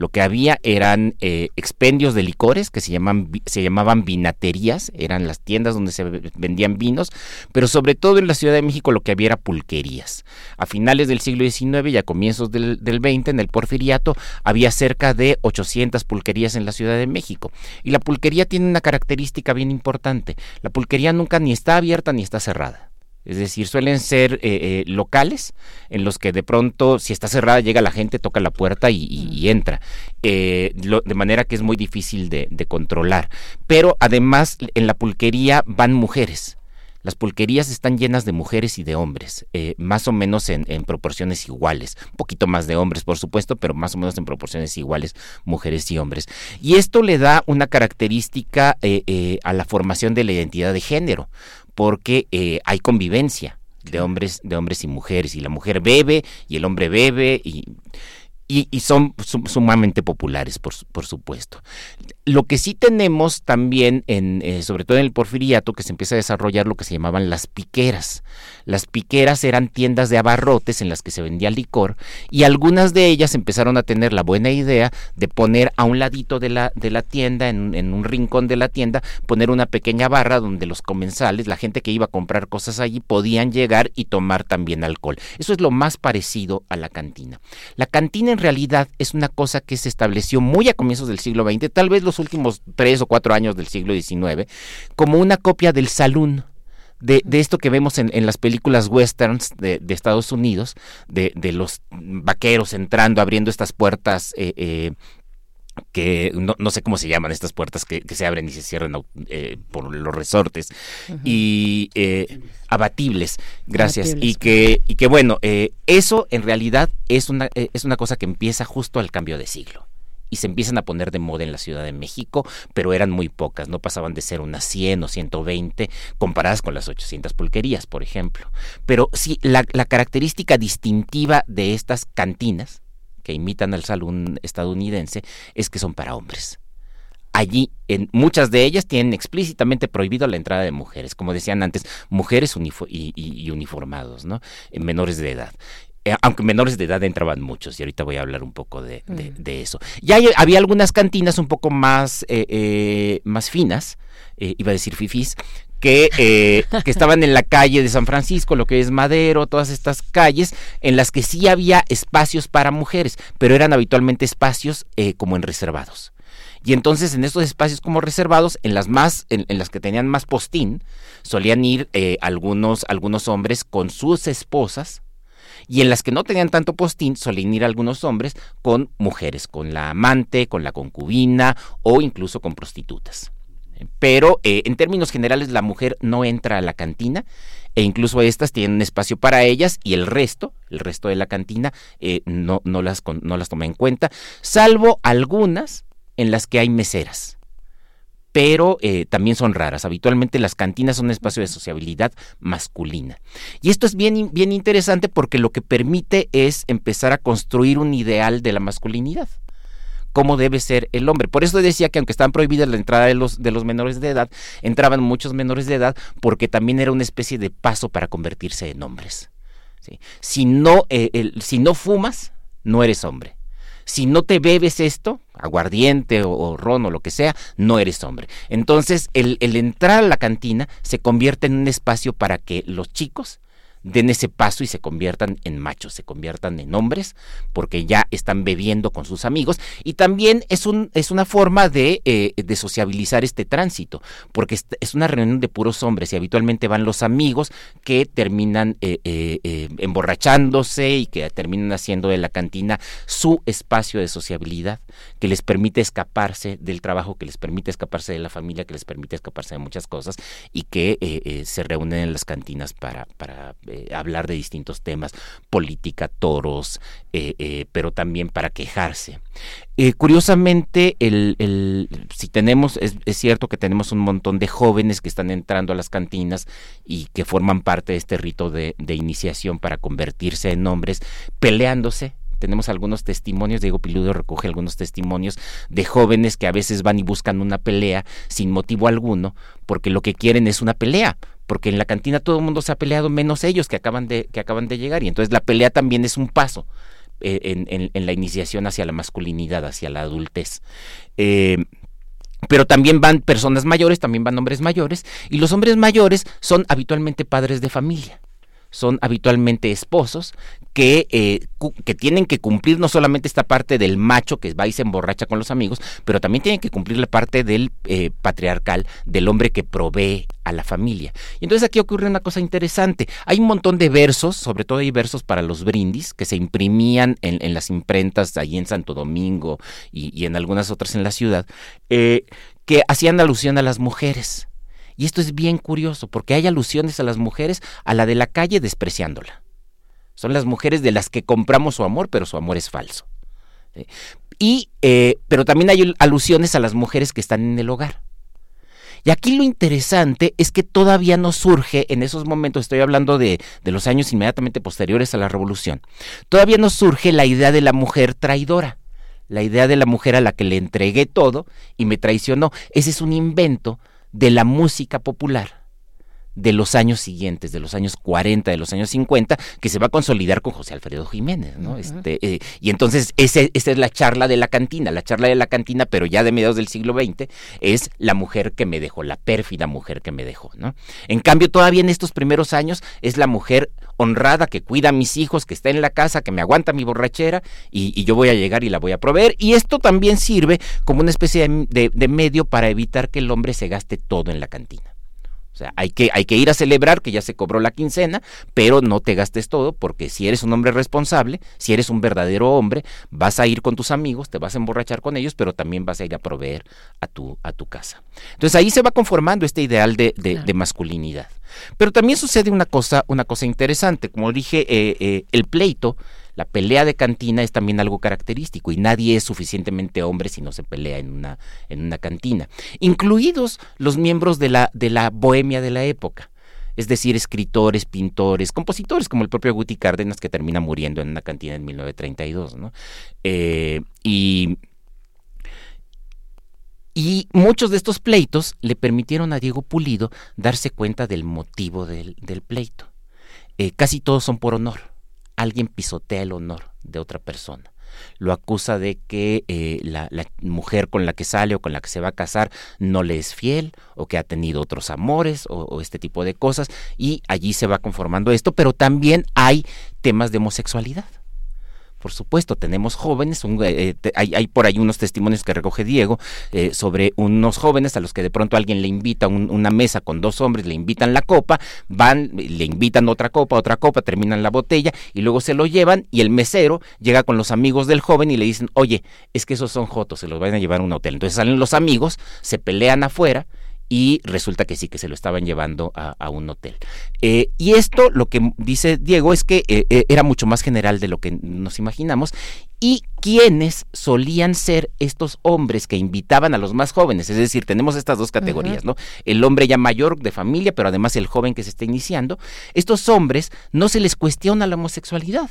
Lo que había eran eh, expendios de licores que se, llaman, se llamaban vinaterías, eran las tiendas donde se vendían vinos, pero sobre todo en la Ciudad de México lo que había era pulquerías. A finales del siglo XIX y a comienzos del, del XX, en el Porfiriato, había cerca de 800 pulquerías en la Ciudad de México. Y la pulquería tiene una característica bien importante. La pulquería nunca ni está abierta ni está cerrada. Es decir, suelen ser eh, eh, locales en los que de pronto, si está cerrada, llega la gente, toca la puerta y, entra. Eh, de manera que es muy difícil de, controlar. Pero además, en la pulquería van mujeres. Las pulquerías están llenas de mujeres y de hombres, más o menos en, proporciones iguales. Un poquito más de hombres, por supuesto, pero más o menos en proporciones iguales, mujeres y hombres. Y esto le da una característica a la formación de la identidad de género porque eh, hay convivencia de hombres, de hombres y mujeres, y la mujer bebe y el hombre bebe y, y, son sumamente populares, por, por supuesto. Lo que sí tenemos también, en, eh, sobre todo en el porfiriato, que se empieza a desarrollar lo que se llamaban las piqueras. Las piqueras eran tiendas de abarrotes en las que se vendía licor y algunas de ellas empezaron a tener la buena idea de poner a un ladito de la, de la tienda, en, un rincón de la tienda, poner una pequeña barra donde los comensales, la gente que iba a comprar cosas allí, podían llegar y tomar también alcohol. Eso es lo más parecido a la cantina. La cantina en realidad es una cosa que se estableció muy a comienzos del siglo XX, tal vez últimos tres o cuatro años del siglo XIX, como una copia del saloon. De, esto que vemos en, las películas westerns de, Estados Unidos, de, los vaqueros entrando, abriendo estas puertas eh, eh, que no, sé cómo se llaman estas puertas que, se abren y se cierran eh, por los resortes y abatibles gracias. Y que y que bueno eso en realidad es una es una cosa que empieza justo al cambio de siglo y se empiezan a poner de moda en la Ciudad de México, pero eran muy pocas, no pasaban de ser unas 100 o 120 comparadas con las 800 pulquerías, por ejemplo. Pero sí, la, característica distintiva de estas cantinas, que imitan al salón estadounidense, es que son para hombres allí en muchas de ellas tienen explícitamente prohibido la entrada de mujeres, como decían antes, mujeres y, uniformados, ¿no? En menores de edad. Eh, aunque menores de edad entraban muchos, y ahorita voy a hablar un poco de, mm. eso. Ya había algunas cantinas un poco más, eh, eh, más finas, iba a decir fifís, que, que estaban en la calle de San Francisco, lo que es Madero, todas estas calles, en las que sí había espacios para mujeres, pero eran habitualmente espacios como en reservados. Y entonces en estos espacios como reservados, en las más, en, las que tenían más postín, solían ir algunos, algunos hombres con sus esposas, y en las que no tenían tanto postín solían ir algunos hombres con mujeres, con la amante, con la concubina o incluso con prostitutas. Pero eh, en términos generales la mujer no entra a la cantina e incluso estas tienen un espacio para ellas y el resto, el resto de la cantina eh, no, no, las, no las toma en cuenta, salvo algunas en las que hay meseras pero eh, también son raras. Habitualmente las cantinas son un espacio de sociabilidad masculina. Y esto es bien, bien interesante porque lo que permite es empezar a construir un ideal de la masculinidad cómo debe ser el hombre. Por eso decía que aunque estaban prohibidas la entrada de los, de los menores de edad, entraban muchos menores de edad porque también era una especie de paso para convertirse en hombres. Si, no, eh, si no fumas, no eres hombre si no te bebes esto, aguardiente o, ron o lo que sea, no eres hombre. Entonces, el, entrar a la cantina se convierte en un espacio para que los chicos den ese paso y se conviertan en machos, se conviertan en hombres, porque ya están bebiendo con sus amigos. Y también es, un, es una forma de, eh, de sociabilizar este tránsito, porque es, una reunión de puros hombres y habitualmente van los amigos que terminan eh, eh, emborrachándose y que terminan haciendo de la cantina su espacio de sociabilidad, que les permite escaparse del trabajo, que les permite escaparse de la familia, que les permite escaparse de muchas cosas y que se reúnen en las cantinas para, para eh, hablar de distintos temas, política, toros, eh, eh, pero también para quejarse. curiosamente, el, si tenemos, es, cierto que tenemos un montón de jóvenes que están entrando a las cantinas y que forman parte de este rito de, de iniciación para convertirse en hombres, peleándose tenemos algunos testimonios, Diego Piludo recoge algunos testimonios de jóvenes que a veces van y buscan una pelea sin motivo alguno, porque lo que quieren es una pelea, porque en la cantina todo el mundo se ha peleado menos ellos que acaban de, que acaban de llegar, y entonces la pelea también es un paso. Eh, en, la iniciación hacia la masculinidad, hacia la adultez. Eh, pero también van personas mayores, también van hombres mayores, y los hombres mayores son habitualmente padres de familia son habitualmente esposos que, eh, que tienen que cumplir no solamente esta parte del macho que va y se emborracha con los amigos, pero también tienen que cumplir la parte del eh, patriarcal, del hombre que provee a la familia. Y entonces aquí ocurre una cosa interesante. Hay un montón de versos, sobre todo hay versos para los brindis, que se imprimían en, las imprentas allí en Santo Domingo y, en algunas otras en la ciudad, eh, que hacían alusión a las mujeres y esto es bien curioso, porque hay alusiones a las mujeres a la de la calle despreciándola. Son las mujeres de las que compramos su amor, pero su amor es falso. Y, eh, pero también hay alusiones a las mujeres que están en el hogar. Y aquí lo interesante es que todavía no surge en esos momentos, estoy hablando de, de, los años inmediatamente posteriores a la revolución, todavía no surge la idea de la mujer traidora, la idea de la mujer a la que le entregué todo y me traicionó. Ese es un invento de la música popular de los años siguientes, de los años 40, de los años 50, que se va a consolidar con José Alfredo Jiménez, ¿no? este, eh, y entonces ese, esa es la charla de la cantina, la charla de la cantina, pero ya de mediados del siglo XX, es la mujer que me dejó, la pérfida mujer que me dejó, ¿no? En cambio, todavía en estos primeros años es la mujer honrada que cuida a mis hijos, que está en la casa, que me aguanta mi borrachera y, yo voy a llegar y la voy a proveer. Y esto también sirve como una especie de medio para evitar que el hombre se gaste todo en la cantina. Sea, hay que, hay que ir a celebrar que ya se cobró la quincena, pero no te gastes todo, porque si eres un hombre responsable, si eres un verdadero hombre, vas a ir con tus amigos, te vas a emborrachar con ellos, pero también vas a ir a proveer a tu, a tu casa. Entonces ahí se va conformando este ideal de, de, masculinidad. Pero también sucede una cosa, una cosa interesante. Como dije, eh, eh, el pleito la pelea de cantina es también algo característico y nadie es suficientemente hombre si no se pelea en una, en una cantina, incluidos los miembros de la, de la bohemia de la época es decir, escritores, pintores, compositores, como el propio Guti Cárdenas, que termina muriendo en una cantina en 1932. ¿no? Eh, y, y muchos de estos pleitos le permitieron a Diego Pulido darse cuenta del motivo del, pleito. Eh, casi todos son por honor alguien pisotea el honor de otra persona. Lo acusa de que eh, la, mujer con la que sale o con la que se va a casar no le es fiel o que ha tenido otros amores o este tipo de cosas y allí se va conformando esto, pero también hay temas de homosexualidad por supuesto, tenemos jóvenes, eh, hay, por ahí unos testimonios que recoge Diego eh, sobre unos jóvenes a los que de pronto alguien le invita a una mesa con dos hombres, le invitan la copa, van, le invitan otra copa, otra copa, terminan la botella y luego se lo llevan y el mesero llega con los amigos del joven y le dicen, oye, es que esos son jotos, se los van a llevar a un hotel. Entonces salen los amigos, se pelean afuera y resulta que sí que se lo estaban llevando a, un hotel. Eh, y esto, lo que dice Diego, es que eh, eh, era mucho más general de lo que nos imaginamos y quienes solían ser estos hombres que invitaban a los más jóvenes, es decir, tenemos estas dos categorías, ¿no? El hombre ya mayor de familia, pero además el joven que se está iniciando, estos hombres no se les cuestiona la homosexualidad.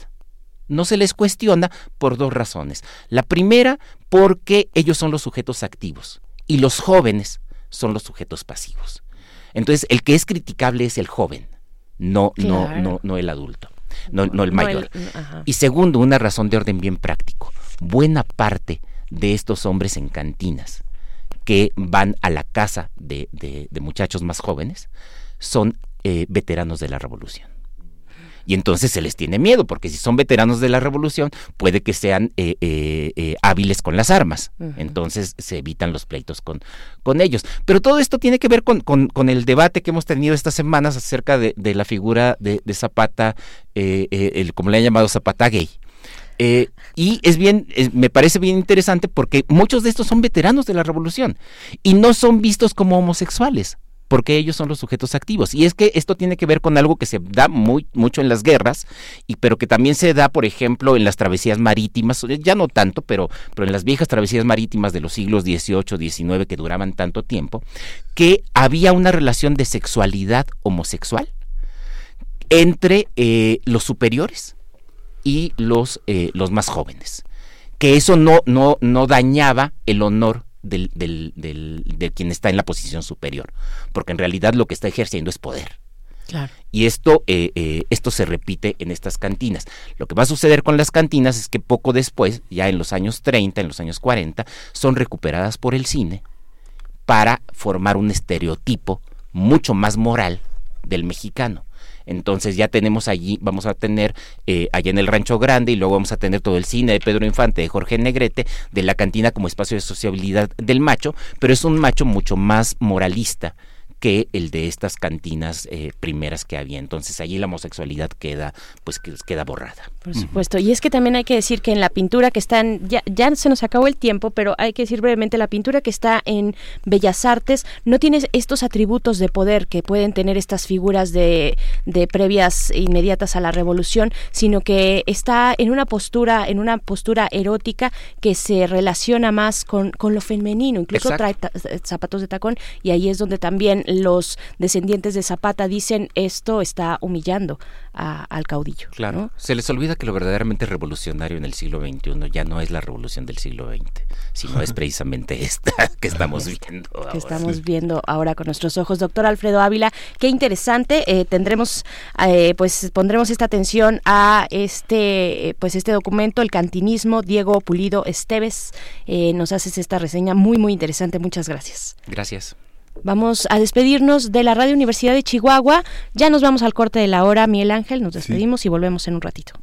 No se les cuestiona por dos razones. La primera, porque ellos son los sujetos activos y los jóvenes son los sujetos pasivos. Entonces, el que es criticable es el joven, no, no, no, no el adulto, no, no el mayor. y segundo, una razón de orden bien práctico. Buena parte de estos hombres en cantinas que van a la casa de, de, muchachos más jóvenes son eh, veteranos de la revolución y entonces se les tiene miedo, porque si son veteranos de la revolución, puede que sean eh, eh, eh, hábiles con las armas, entonces se evitan los pleitos con, con ellos. Pero todo esto tiene que ver con, con, el debate que hemos tenido estas semanas acerca de, de la figura de, de Zapata, el, como le han llamado Zapata gay. y es bien, me parece bien interesante porque muchos de estos son veteranos de la revolución y no son vistos como homosexuales porque ellos son los sujetos activos. Y es que esto tiene que ver con algo que se da muy, mucho en las guerras, y, pero que también se da, por ejemplo, en las travesías marítimas, ya no tanto, pero, pero en las viejas travesías marítimas de los siglos XVIII, XIX, que duraban tanto tiempo, que había una relación de sexualidad homosexual entre eh, los superiores y los, eh, los más jóvenes. Que eso no, no, no dañaba el honor del, del, del, de quien está en la posición superior, porque en realidad lo que está ejerciendo es poder. Y esto, eh, eh, esto se repite en estas cantinas. Lo que va a suceder con las cantinas es que poco después, ya en los años 30, en los años 40, son recuperadas por el cine para formar un estereotipo mucho más moral del mexicano. Entonces ya tenemos allí, vamos a tener eh, allá en el Rancho Grande y luego vamos a tener todo el cine de Pedro Infante, de Jorge Negrete, de la cantina como espacio de sociabilidad del macho, pero es un macho mucho más moralista que el de estas cantinas eh, primeras que había. Entonces allí la homosexualidad queda, pues queda borrada. Por supuesto. Y es que también hay que decir que en la pintura que están, ya, ya se nos acabó el tiempo, pero hay que decir brevemente, la pintura que está en Bellas Artes no tiene estos atributos de poder que pueden tener estas figuras de, de previas inmediatas a la revolución, sino que está en una postura, en una postura erótica que se relaciona más con, con lo femenino, incluso trae zapatos de tacón, y ahí es donde también los descendientes de Zapata dicen esto está humillando al caudillo. Claro, se les olvida que lo verdaderamente revolucionario en el siglo XXI ya no es la revolución del siglo XX, sino es precisamente esta que estamos viendo Que estamos viendo ahora con nuestros ojos. Doctor Alfredo Ávila, qué interesante. Eh, tendremos, eh, pues pondremos esta atención a este, pues este documento, el cantinismo, Diego Pulido Esteves. Eh, nos haces esta reseña muy, muy interesante. Muchas gracias. Gracias. Vamos a despedirnos de la Radio Universidad de Chihuahua. Ya nos vamos al corte de la hora, Miguel Ángel. Nos despedimos y volvemos en un ratito.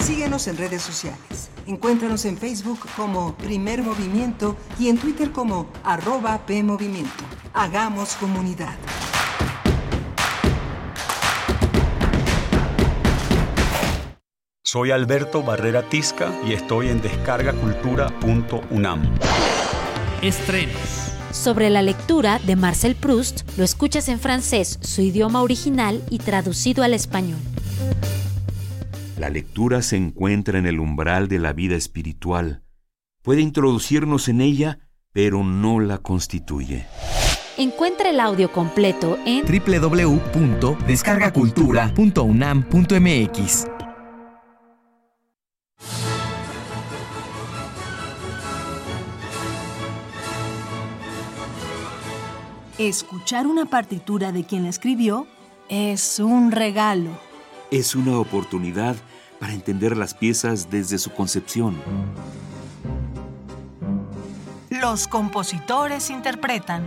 Síguenos en redes sociales. Encuéntranos en Facebook como Primer Movimiento y en Twitter como arroba PMovimiento. Hagamos comunidad. Soy Alberto Barrera Tisca y estoy en descargacultura.unam. Estrenos. Sobre la lectura de Marcel Proust lo escuchas en francés, su idioma original y traducido al español. La lectura se encuentra en el umbral de la vida espiritual. Puede introducirnos en ella, pero no la constituye. Encuentra el audio completo en www.descargacultura.unam.mx. Escuchar una partitura de quien la escribió Es un regalo. Es una oportunidad para entender las piezas desde su concepción. Los compositores interpretan.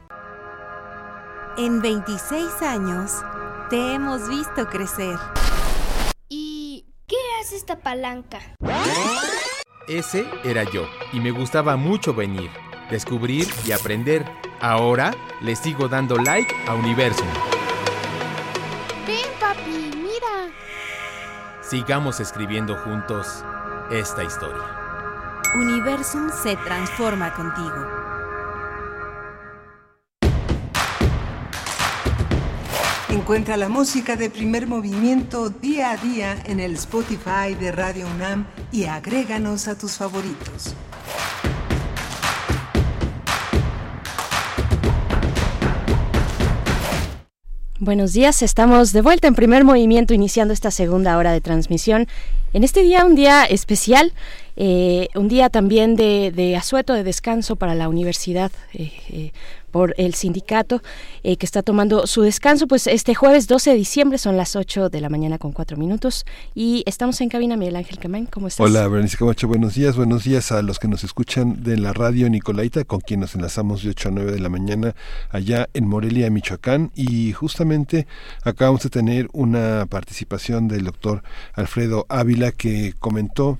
En 26 años te hemos visto crecer. ¿Y qué hace esta palanca? Ese era yo y me gustaba mucho venir, descubrir y aprender. Ahora le sigo dando like a Universum. Ven, papi, mira. Sigamos escribiendo juntos esta historia. Universum se transforma contigo. Encuentra la música de primer movimiento día a día en el Spotify de Radio UNAM y agréganos a tus favoritos. Buenos días, estamos de vuelta en primer movimiento iniciando esta segunda hora de transmisión. En este día, un día especial, eh, un día también de, de, asueto, de descanso para la universidad. Eh, eh, por el sindicato eh, que está tomando su descanso. Pues este jueves 12 de diciembre son las 8 de la mañana con 4 minutos y estamos en cabina Miguel Ángel Camán. ¿Cómo estás? Hola, Berenice Camacho. Buenos días. Buenos días a los que nos escuchan de la radio Nicolaita, con quien nos enlazamos de 8 a 9 de la mañana allá en Morelia, Michoacán. Y justamente acabamos de tener una participación del doctor Alfredo Ávila que comentó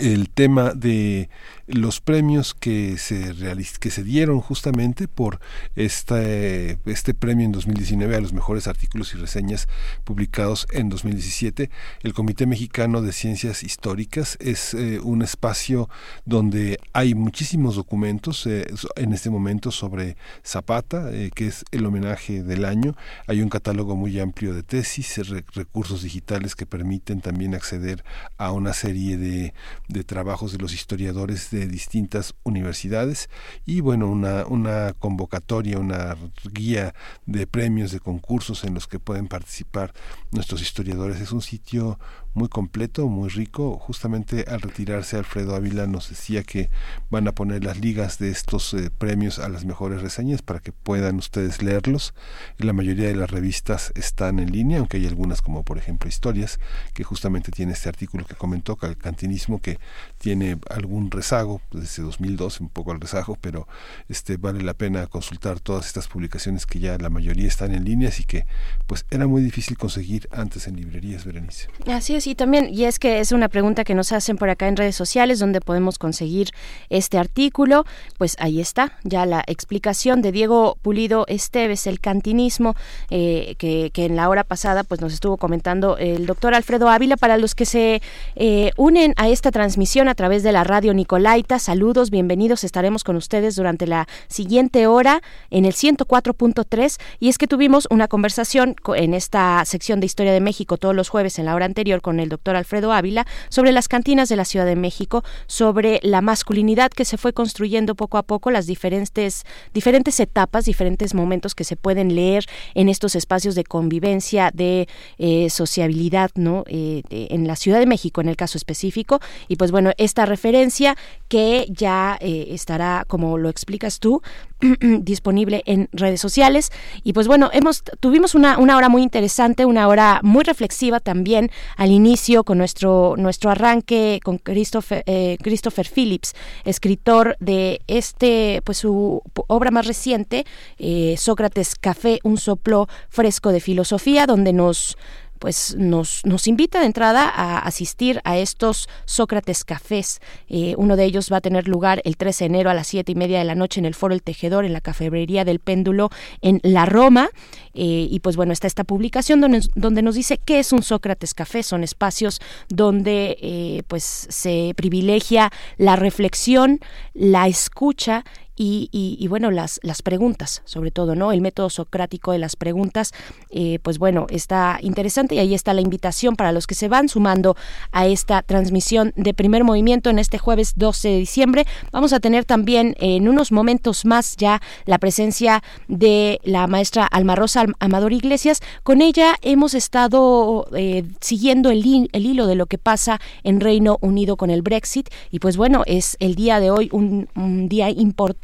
el tema de los premios que se que se dieron justamente por este, este premio en 2019 a los mejores artículos y reseñas publicados en 2017. El Comité Mexicano de Ciencias Históricas es eh, un espacio donde hay muchísimos documentos eh, en este momento sobre Zapata, eh, que es el homenaje del año. Hay un catálogo muy amplio de tesis, recursos digitales que permiten también acceder a una serie de, de trabajos de los historiadores de distintas universidades y bueno, una, una convocatoria, una guía de premios, de concursos en los que pueden participar nuestros historiadores. Es un sitio muy completo, muy rico. Justamente al retirarse Alfredo Ávila nos decía que van a poner las ligas de estos eh, premios a las mejores reseñas para que puedan ustedes leerlos. La mayoría de las revistas están en línea, aunque hay algunas como por ejemplo Historias, que justamente tiene este artículo que comentó, Cantinismo, que tiene algún rezago desde 2012, un poco al rezago, pero este vale la pena consultar todas estas publicaciones que ya la mayoría están en línea, así que pues era muy difícil conseguir antes en librerías, Berenice. Así es, y también, y es que es una pregunta que nos hacen por acá en redes sociales, donde podemos conseguir este artículo, pues ahí está, ya la explicación de Diego Pulido Esteves, el cantinismo, eh, que, que, en la hora pasada pues nos estuvo comentando el doctor Alfredo Ávila, para los que se eh, unen a esta transmisión a través de la radio Nicolaita, saludos, bienvenidos, estaremos con ustedes durante la siguiente hora en el 104.3, y es que tuvimos una conversación en esta sección de Historia de México todos los jueves en la hora anterior con el doctor Alfredo Ávila sobre las cantinas de la Ciudad de México, sobre la masculinidad que se fue construyendo poco a poco, las diferentes, diferentes etapas, diferentes momentos que se pueden leer en estos espacios de convivencia, de eh, sociabilidad, ¿no? Eh, en la Ciudad de México, en el caso específico. Y pues bueno, esta referencia que ya eh, estará, como lo explicas tú, disponible en redes sociales. Y pues bueno, hemos, tuvimos una, una hora muy interesante, una hora muy reflexiva también al inicio con nuestro, nuestro arranque con Christopher, eh, Christopher Phillips, escritor de este, pues su obra más reciente, eh, Sócrates Café, un soplo fresco de filosofía, donde nos pues nos, nos invita de entrada a asistir a estos Sócrates Cafés. Eh, uno de ellos va a tener lugar el 13 de enero a las 7 y media de la noche en el Foro El Tejedor, en la Cafebrería del Péndulo, en La Roma. Eh, y pues bueno, está esta publicación donde, donde, nos dice qué es un Sócrates Café. Son espacios donde eh, pues se privilegia la reflexión, la escucha y, bueno, las, las preguntas, sobre todo, ¿no? El método socrático de las preguntas, eh, pues bueno, está interesante y ahí está la invitación para los que se van sumando a esta transmisión de primer movimiento en este jueves 12 de diciembre. Vamos a tener también en unos momentos más ya la presencia de la maestra Alma Rosa Amador Iglesias. Con ella hemos estado eh, siguiendo el, el hilo de lo que pasa en Reino Unido con el Brexit y pues bueno, es el día de hoy un, un día importante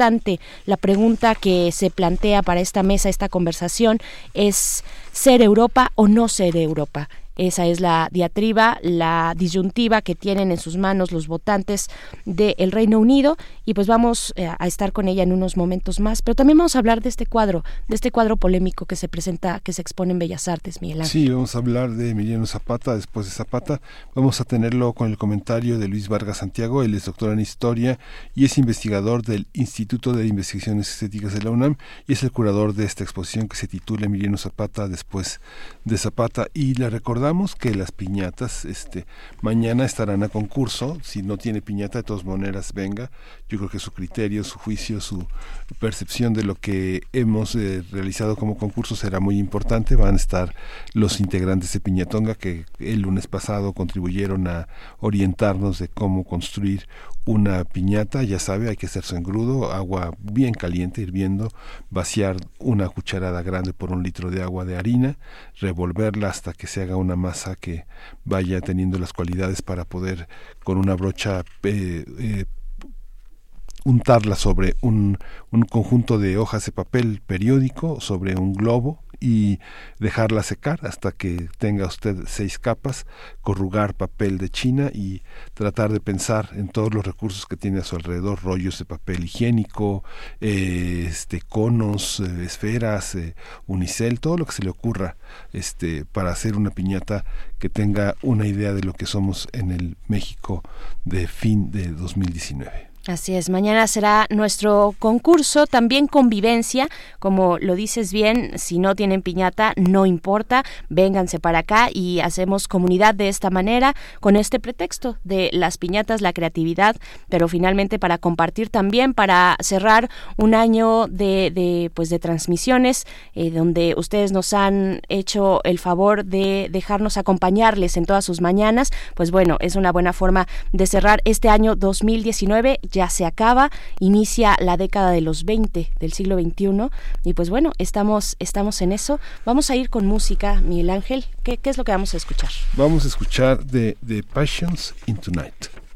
la pregunta que se plantea para esta mesa, esta conversación, es ser Europa o no ser Europa. Esa es la diatriba, la disyuntiva que tienen en sus manos los votantes del Reino Unido. Y pues vamos eh, a estar con ella en unos momentos más, pero también vamos a hablar de este cuadro, de este cuadro polémico que se presenta, que se expone en Bellas Artes, Miguel Ángel. Sí, vamos a hablar de Emiliano Zapata, después de Zapata, vamos a tenerlo con el comentario de Luis Vargas Santiago, él es doctor en Historia y es investigador del Instituto de Investigaciones Estéticas de la UNAM y es el curador de esta exposición que se titula Emiliano Zapata después de Zapata. Y le recordamos que las piñatas este mañana estarán a concurso. Si no tiene piñata de todas maneras venga. Yo creo que su criterio su juicio su percepción de lo que hemos eh, realizado como concurso será muy importante. Van a estar los integrantes de piñatonga que el lunes pasado contribuyeron a orientarnos de cómo construir una piñata, ya sabe, hay que hacerse engrudo, agua bien caliente, hirviendo, vaciar una cucharada grande por un litro de agua de harina, revolverla hasta que se haga una masa que vaya teniendo las cualidades para poder con una brocha eh, eh, untarla sobre un, un conjunto de hojas de papel periódico, sobre un globo, y dejarla secar hasta que tenga usted seis capas, corrugar papel de China y tratar de pensar en todos los recursos que tiene a su alrededor, rollos de papel higiénico, eh, este, conos, eh, esferas, eh, unicel, todo lo que se le ocurra este, para hacer una piñata que tenga una idea de lo que somos en el México de fin de 2019. Así es, mañana será nuestro concurso, también convivencia, como lo dices bien, si no tienen piñata, no importa, vénganse para acá y hacemos comunidad de esta manera, con este pretexto de las piñatas, la creatividad, pero finalmente para compartir también, para cerrar un año de, de pues de transmisiones, eh, donde ustedes nos han hecho el favor de dejarnos acompañarles en todas sus mañanas, pues bueno, es una buena forma de cerrar este año 2019 se acaba, inicia la década de los 20 del siglo XXI y pues bueno, estamos, estamos en eso. Vamos a ir con música, Miguel Ángel. ¿Qué, qué es lo que vamos a escuchar? Vamos a escuchar de The Passions in Tonight.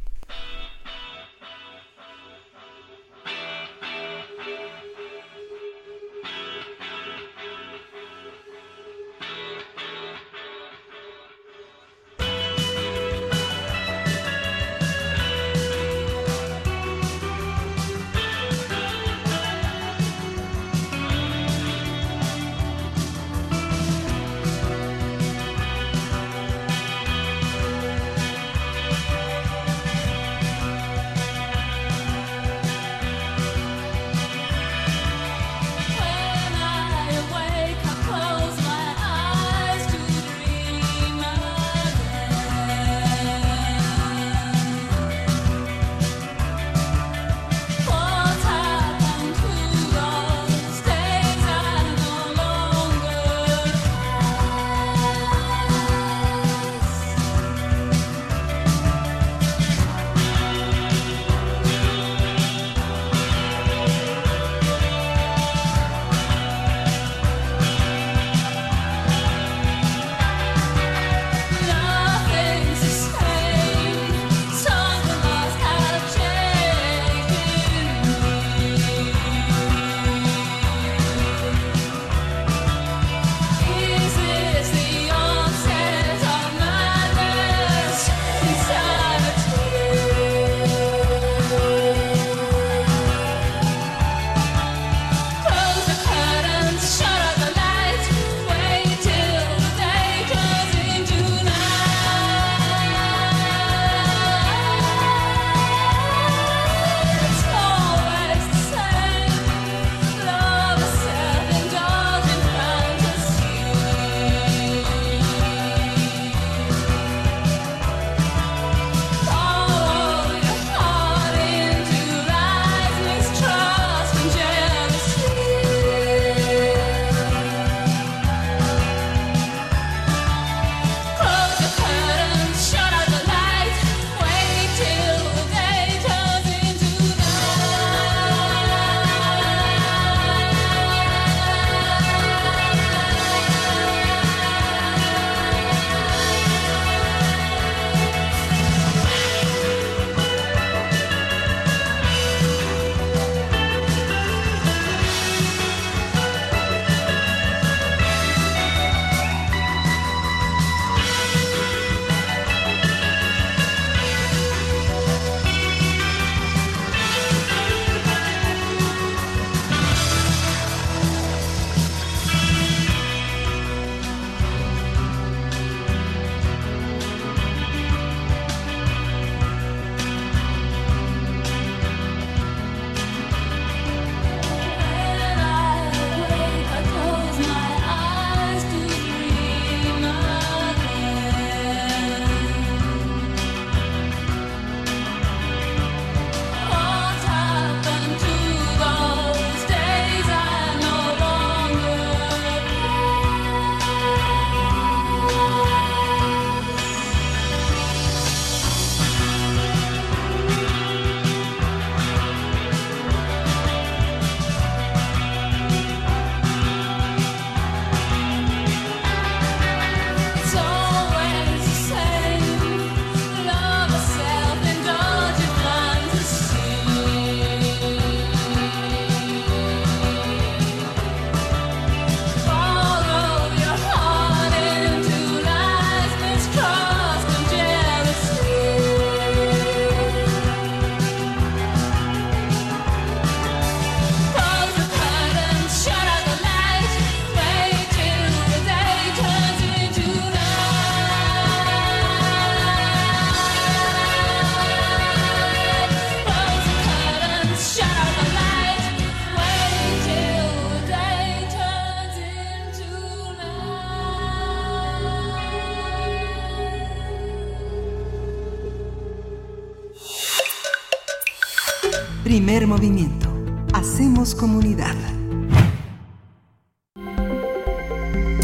Primer movimiento. Hacemos comunidad.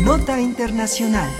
Nota Internacional.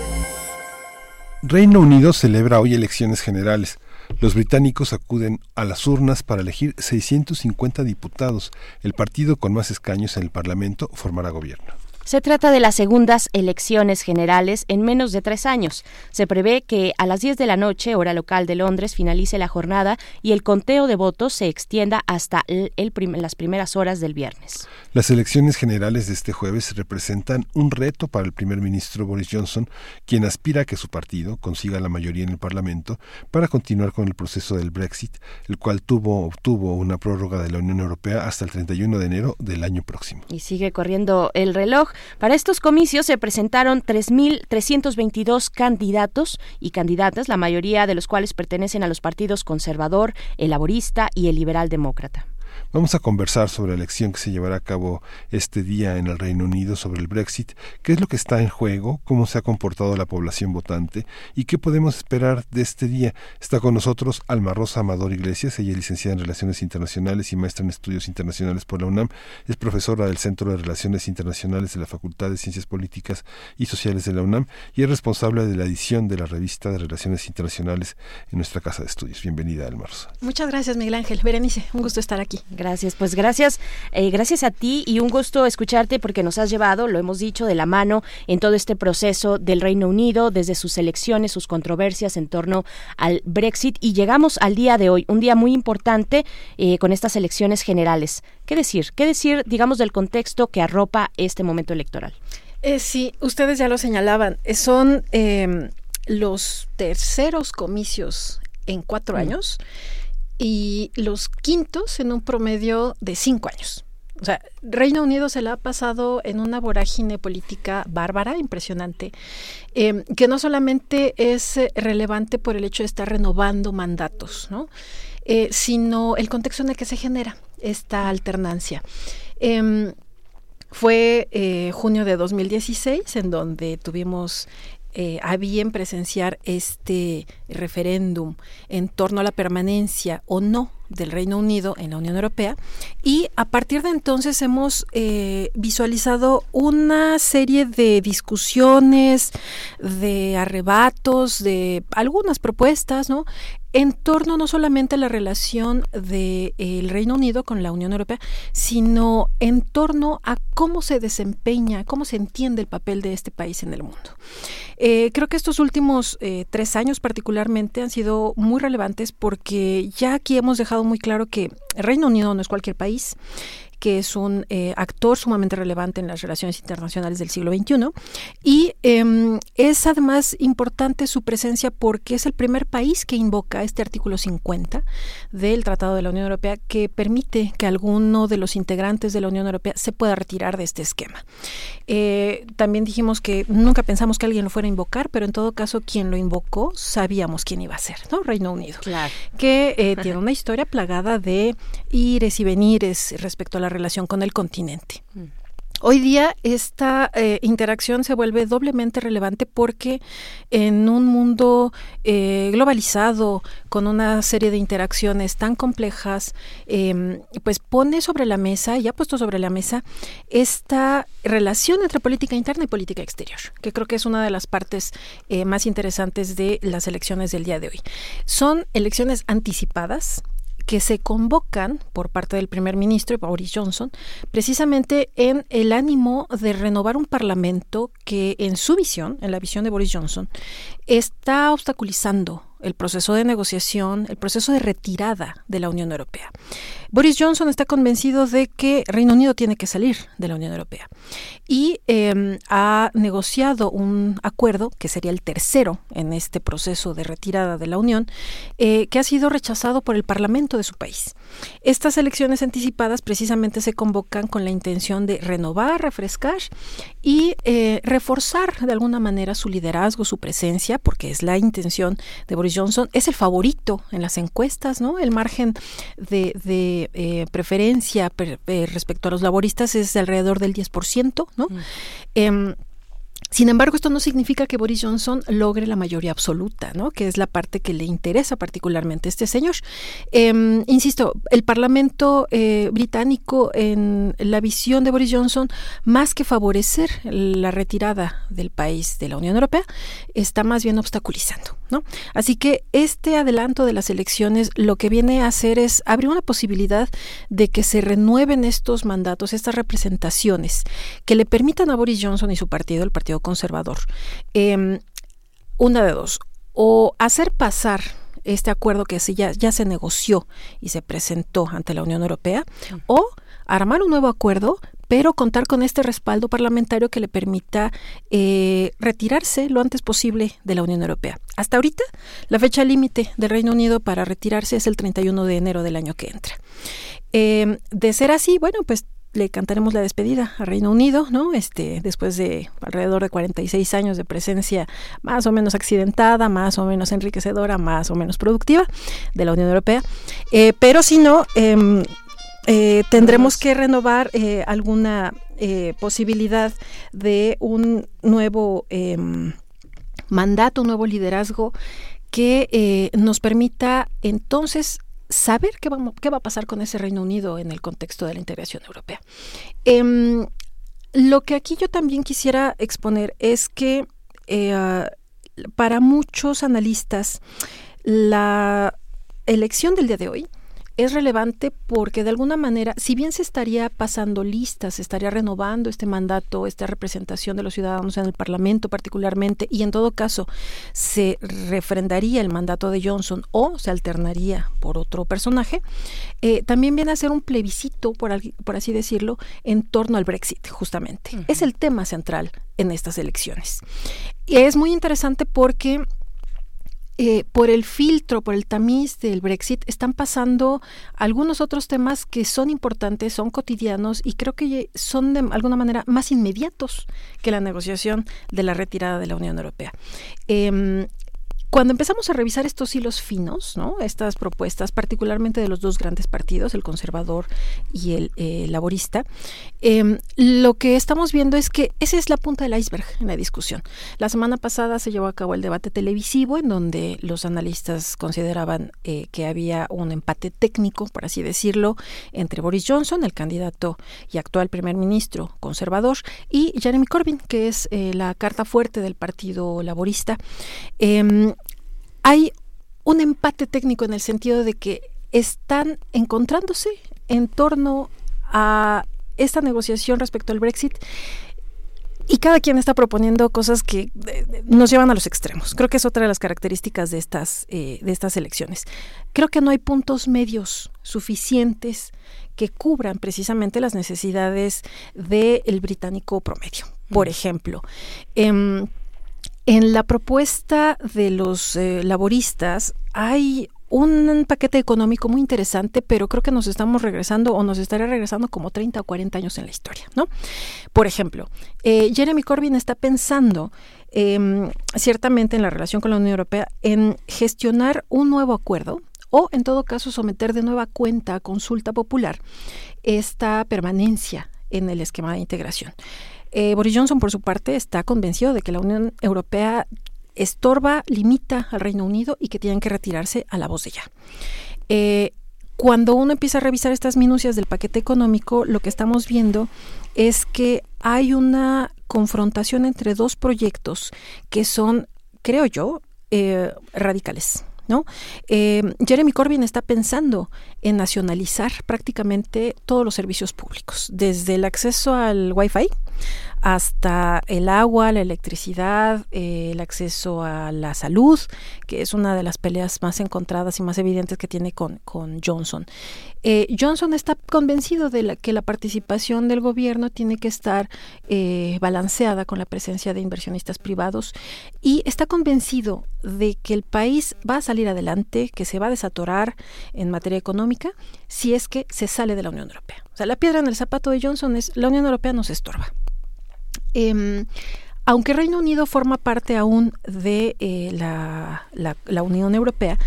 Reino Unido celebra hoy elecciones generales. Los británicos acuden a las urnas para elegir 650 diputados. El partido con más escaños en el Parlamento formará gobierno. Se trata de las segundas elecciones generales en menos de tres años. Se prevé que a las 10 de la noche, hora local de Londres, finalice la jornada y el conteo de votos se extienda hasta el, las primeras horas del viernes. Las elecciones generales de este jueves representan un reto para el primer ministro Boris Johnson, quien aspira a que su partido consiga la mayoría en el Parlamento para continuar con el proceso del Brexit, el cual tuvo, obtuvo una prórroga de la Unión Europea hasta el 31 de enero del año próximo. Y sigue corriendo el reloj. Para estos comicios se presentaron 3.322 candidatos y candidatas, la mayoría de los cuales pertenecen a los partidos conservador, el laborista y el liberal demócrata. Vamos a conversar sobre la elección que se llevará a cabo este día en el Reino Unido sobre el Brexit, qué es lo que está en juego, cómo se ha comportado la población votante y qué podemos esperar de este día. Está con nosotros Alma Rosa Amador Iglesias, ella es licenciada en Relaciones Internacionales y maestra en Estudios Internacionales por la UNAM, es profesora del Centro de Relaciones Internacionales de la Facultad de Ciencias Políticas y Sociales de la UNAM y es responsable de la edición de la revista de Relaciones Internacionales en nuestra casa de estudios. Bienvenida, Alma Rosa. Muchas gracias, Miguel Ángel. Berenice, un gusto estar aquí. Gracias, pues gracias, eh, gracias a ti y un gusto escucharte porque nos has llevado, lo hemos dicho, de la mano en todo este proceso del Reino Unido, desde sus elecciones, sus controversias en torno al Brexit y llegamos al día de hoy, un día muy importante eh, con estas elecciones generales. ¿Qué decir? ¿Qué decir, digamos, del contexto que arropa este momento electoral? Eh, sí, ustedes ya lo señalaban, son em, los terceros comicios en cuatro mm. años y los quintos en un promedio de cinco años. O sea, Reino Unido se la ha pasado en una vorágine política bárbara, impresionante, em, que no solamente es eh, relevante por el hecho de estar renovando mandatos, ¿no? Eh, sino el contexto en el que se genera esta alternancia. Em, fue eh, junio de 2016 en donde tuvimos eh, a bien presenciar este referéndum en torno a la permanencia o no del Reino Unido en la Unión Europea y a partir de entonces hemos eh, visualizado una serie de discusiones, de arrebatos, de algunas propuestas, ¿no? en torno no solamente a la relación del Reino Unido con la Unión Europea, sino en torno a cómo se desempeña, cómo se entiende el papel de este país en el mundo. Eh, creo que estos últimos eh, tres años particularmente han sido muy relevantes porque ya aquí hemos dejado muy claro que el Reino Unido no es cualquier país que es un eh, actor sumamente relevante en las relaciones internacionales del siglo XXI. Y em, es además importante su presencia porque es el primer país que invoca este artículo 50 del Tratado de la Unión Europea que permite que alguno de los integrantes de la Unión Europea se pueda retirar de este esquema. Eh, también dijimos que nunca pensamos que alguien lo fuera a invocar, pero en todo caso quien lo invocó sabíamos quién iba a ser, ¿no? Reino Unido. Claro. Que eh, tiene una historia plagada de ires y venires respecto a la relación con el continente. Mm. Hoy día esta eh, interacción se vuelve doblemente relevante porque en un mundo eh, globalizado, con una serie de interacciones tan complejas, em, pues pone sobre la mesa y ha puesto sobre la mesa esta relación entre política interna y política exterior, que creo que es una de las partes eh, más interesantes de las elecciones del día de hoy. Son elecciones anticipadas, que se convocan por parte del primer ministro Boris Johnson precisamente en el ánimo de renovar un parlamento que en su visión, en la visión de Boris Johnson, está obstaculizando el proceso de negociación, el proceso de retirada de la Unión Europea. Boris Johnson está convencido de que Reino Unido tiene que salir de la Unión Europea y em, ha negociado un acuerdo, que sería el tercero en este proceso de retirada de la Unión, eh, que ha sido rechazado por el Parlamento de su país. Estas elecciones anticipadas precisamente se convocan con la intención de renovar, refrescar y eh, reforzar de alguna manera su liderazgo, su presencia, porque es la intención de Boris Johnson. Es el favorito en las encuestas, ¿no? El margen de eh, preferencia eh, respecto a los laboristas es de alrededor del 10%, ¿no? Sin embargo, esto no significa que Boris Johnson logre la mayoría absoluta, ¿no? que es la parte que le interesa particularmente a este señor. Em, insisto, el Parlamento eh, británico, en la visión de Boris Johnson, más que favorecer la retirada del país de la Unión Europea, está más bien obstaculizando. ¿No? Así que este adelanto de las elecciones lo que viene a hacer es abrir una posibilidad de que se renueven estos mandatos, estas representaciones, que le permitan a Boris Johnson y su partido, el Partido Conservador, em, una de dos, o hacer pasar este acuerdo que ya, ya se negoció y se presentó ante la Unión Europea, o armar un nuevo acuerdo, pero contar con este respaldo parlamentario que le permita eh, retirarse lo antes posible de la Unión Europea. Hasta ahorita, la fecha límite del Reino Unido para retirarse es el 31 de enero del año que entra. Em, de ser así, bueno, pues le cantaremos la despedida a Reino Unido, ¿no? Este, después de alrededor de 46 años de presencia más o menos accidentada, más o menos enriquecedora, más o menos productiva de la Unión Europea. Eh, pero si no, em, eh, tendremos que renovar eh, alguna posibilidad de un nuevo em, mandato, un nuevo liderazgo que nos permita entonces saber qué, qué va a pasar con ese Reino Unido en el contexto de la integración europea. Em, lo que aquí yo también quisiera exponer es que eh, para muchos analistas la elección del día de hoy es relevante porque de alguna manera, si bien se estaría pasando listas, se estaría renovando este mandato, esta representación de los ciudadanos en el Parlamento particularmente, y en todo caso se refrendaría el mandato de Johnson o se alternaría por otro personaje, eh, también viene a ser un plebiscito, por, por, así decirlo, en torno al Brexit, justamente. Es el tema central en estas elecciones. Y es muy interesante porque eh, por el filtro, por el tamiz del Brexit, están pasando algunos otros temas que son importantes, son cotidianos y creo que son de alguna manera más inmediatos que la negociación de la retirada de la Unión Europea. Em, cuando empezamos a revisar estos hilos finos, ¿no? estas propuestas, particularmente de los dos grandes partidos, el conservador y el eh, laborista, em, lo que estamos viendo es que esa es la punta del iceberg en la discusión. La semana pasada se llevó a cabo el debate televisivo en donde los analistas consideraban eh, que había un empate técnico, por así decirlo, entre Boris Johnson, el candidato y actual primer ministro conservador, y Jeremy Corbyn, que es eh, la carta fuerte del Partido Laborista. Hay un empate técnico en el sentido de que están encontrándose en torno a esta negociación respecto al Brexit y cada quien está proponiendo cosas que eh, nos llevan a los extremos. Creo que es otra de las características de estas, eh, de estas elecciones. Creo que no hay puntos medios suficientes que cubran precisamente las necesidades del británico promedio. Por ejemplo, eh, en la propuesta de los eh, laboristas hay un paquete económico muy interesante, pero creo que nos estamos regresando o nos estaría regresando como 30 o 40 años en la historia, ¿no? Por ejemplo, eh, Jeremy Corbyn está pensando em, ciertamente en la relación con la Unión Europea en gestionar un nuevo acuerdo o en todo caso someter de nueva cuenta a consulta popular esta permanencia en el esquema de integración. Eh, Boris Johnson, por su parte, está convencido de que la Unión Europea estorba, limita al Reino Unido y que tienen que retirarse a la voz de ya. Eh, cuando uno empieza a revisar estas minucias del paquete económico, lo que estamos viendo es que hay una confrontación entre dos proyectos que son, creo yo, eh, radicales. Jeremy Corbyn está pensando en nacionalizar prácticamente todos los servicios públicos, desde el acceso al Wi-Fi hasta el agua, la electricidad, eh, el acceso a la salud, que es una de las peleas más encontradas y más evidentes que tiene con, con Johnson. Eh, Johnson está convencido de que la participación del gobierno tiene que estar eh, balanceada con la presencia de inversionistas privados y está convencido de que el país va a salir adelante, que se va a desatorar en materia económica si es que se sale de la Unión Europea. O sea, la piedra en el zapato de Johnson es la Unión Europea nos estorba. Em, aunque Reino Unido forma parte aún de eh, la, Unión Europea,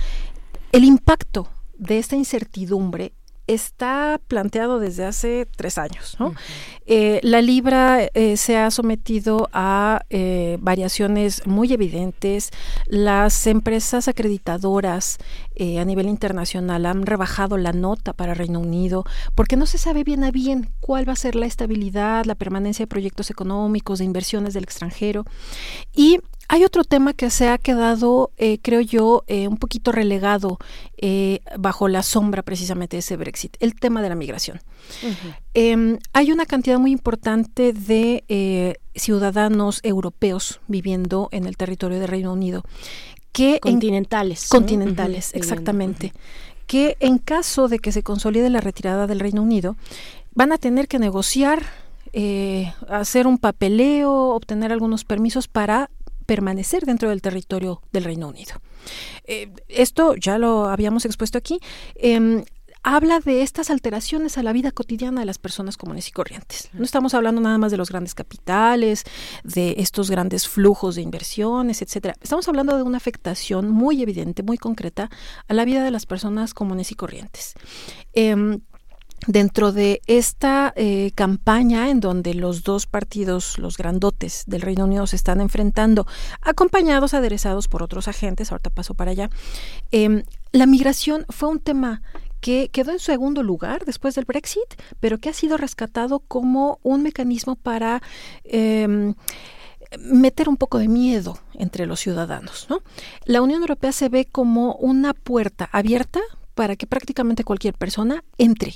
el impacto de esta incertidumbre está planteado desde hace tres años. Eh, la libra eh, se ha sometido a eh, variaciones muy evidentes. Las empresas acreditadoras a nivel internacional han rebajado la nota para Reino Unido porque no se sabe bien a bien cuál va a ser la estabilidad, la permanencia de proyectos económicos, de inversiones del extranjero. Y hay otro tema que se ha quedado, eh, creo yo, eh, un poquito relegado eh, bajo la sombra precisamente de ese Brexit, el tema de la migración. Em, hay una cantidad muy importante de ciudadanos europeos viviendo en el territorio del Reino Unido. Que continentales. continentales, exactamente. Que en caso de que se consolide la retirada del Reino Unido, van a tener que negociar hacer un papeleo, obtener algunos permisos para permanecer dentro del territorio del Reino Unido. Eh, esto ya lo habíamos expuesto aquí. Em, habla de estas alteraciones a la vida cotidiana de las personas comunes y corrientes. No estamos hablando nada más de los grandes capitales, de estos grandes flujos de inversiones, etcétera. Estamos hablando de una afectación muy evidente, muy concreta a la vida de las personas comunes y corrientes. Em, dentro de esta eh, campaña en donde los dos partidos, los grandotes del Reino Unido, se están enfrentando, acompañados, aderezados por otros agentes, ahorita paso para allá, em, la migración fue un tema que quedó en segundo lugar después del Brexit, pero que ha sido rescatado como un mecanismo para em, meter un poco de miedo entre los ciudadanos. ¿no? La Unión Europea se ve como una puerta abierta para que prácticamente cualquier persona entre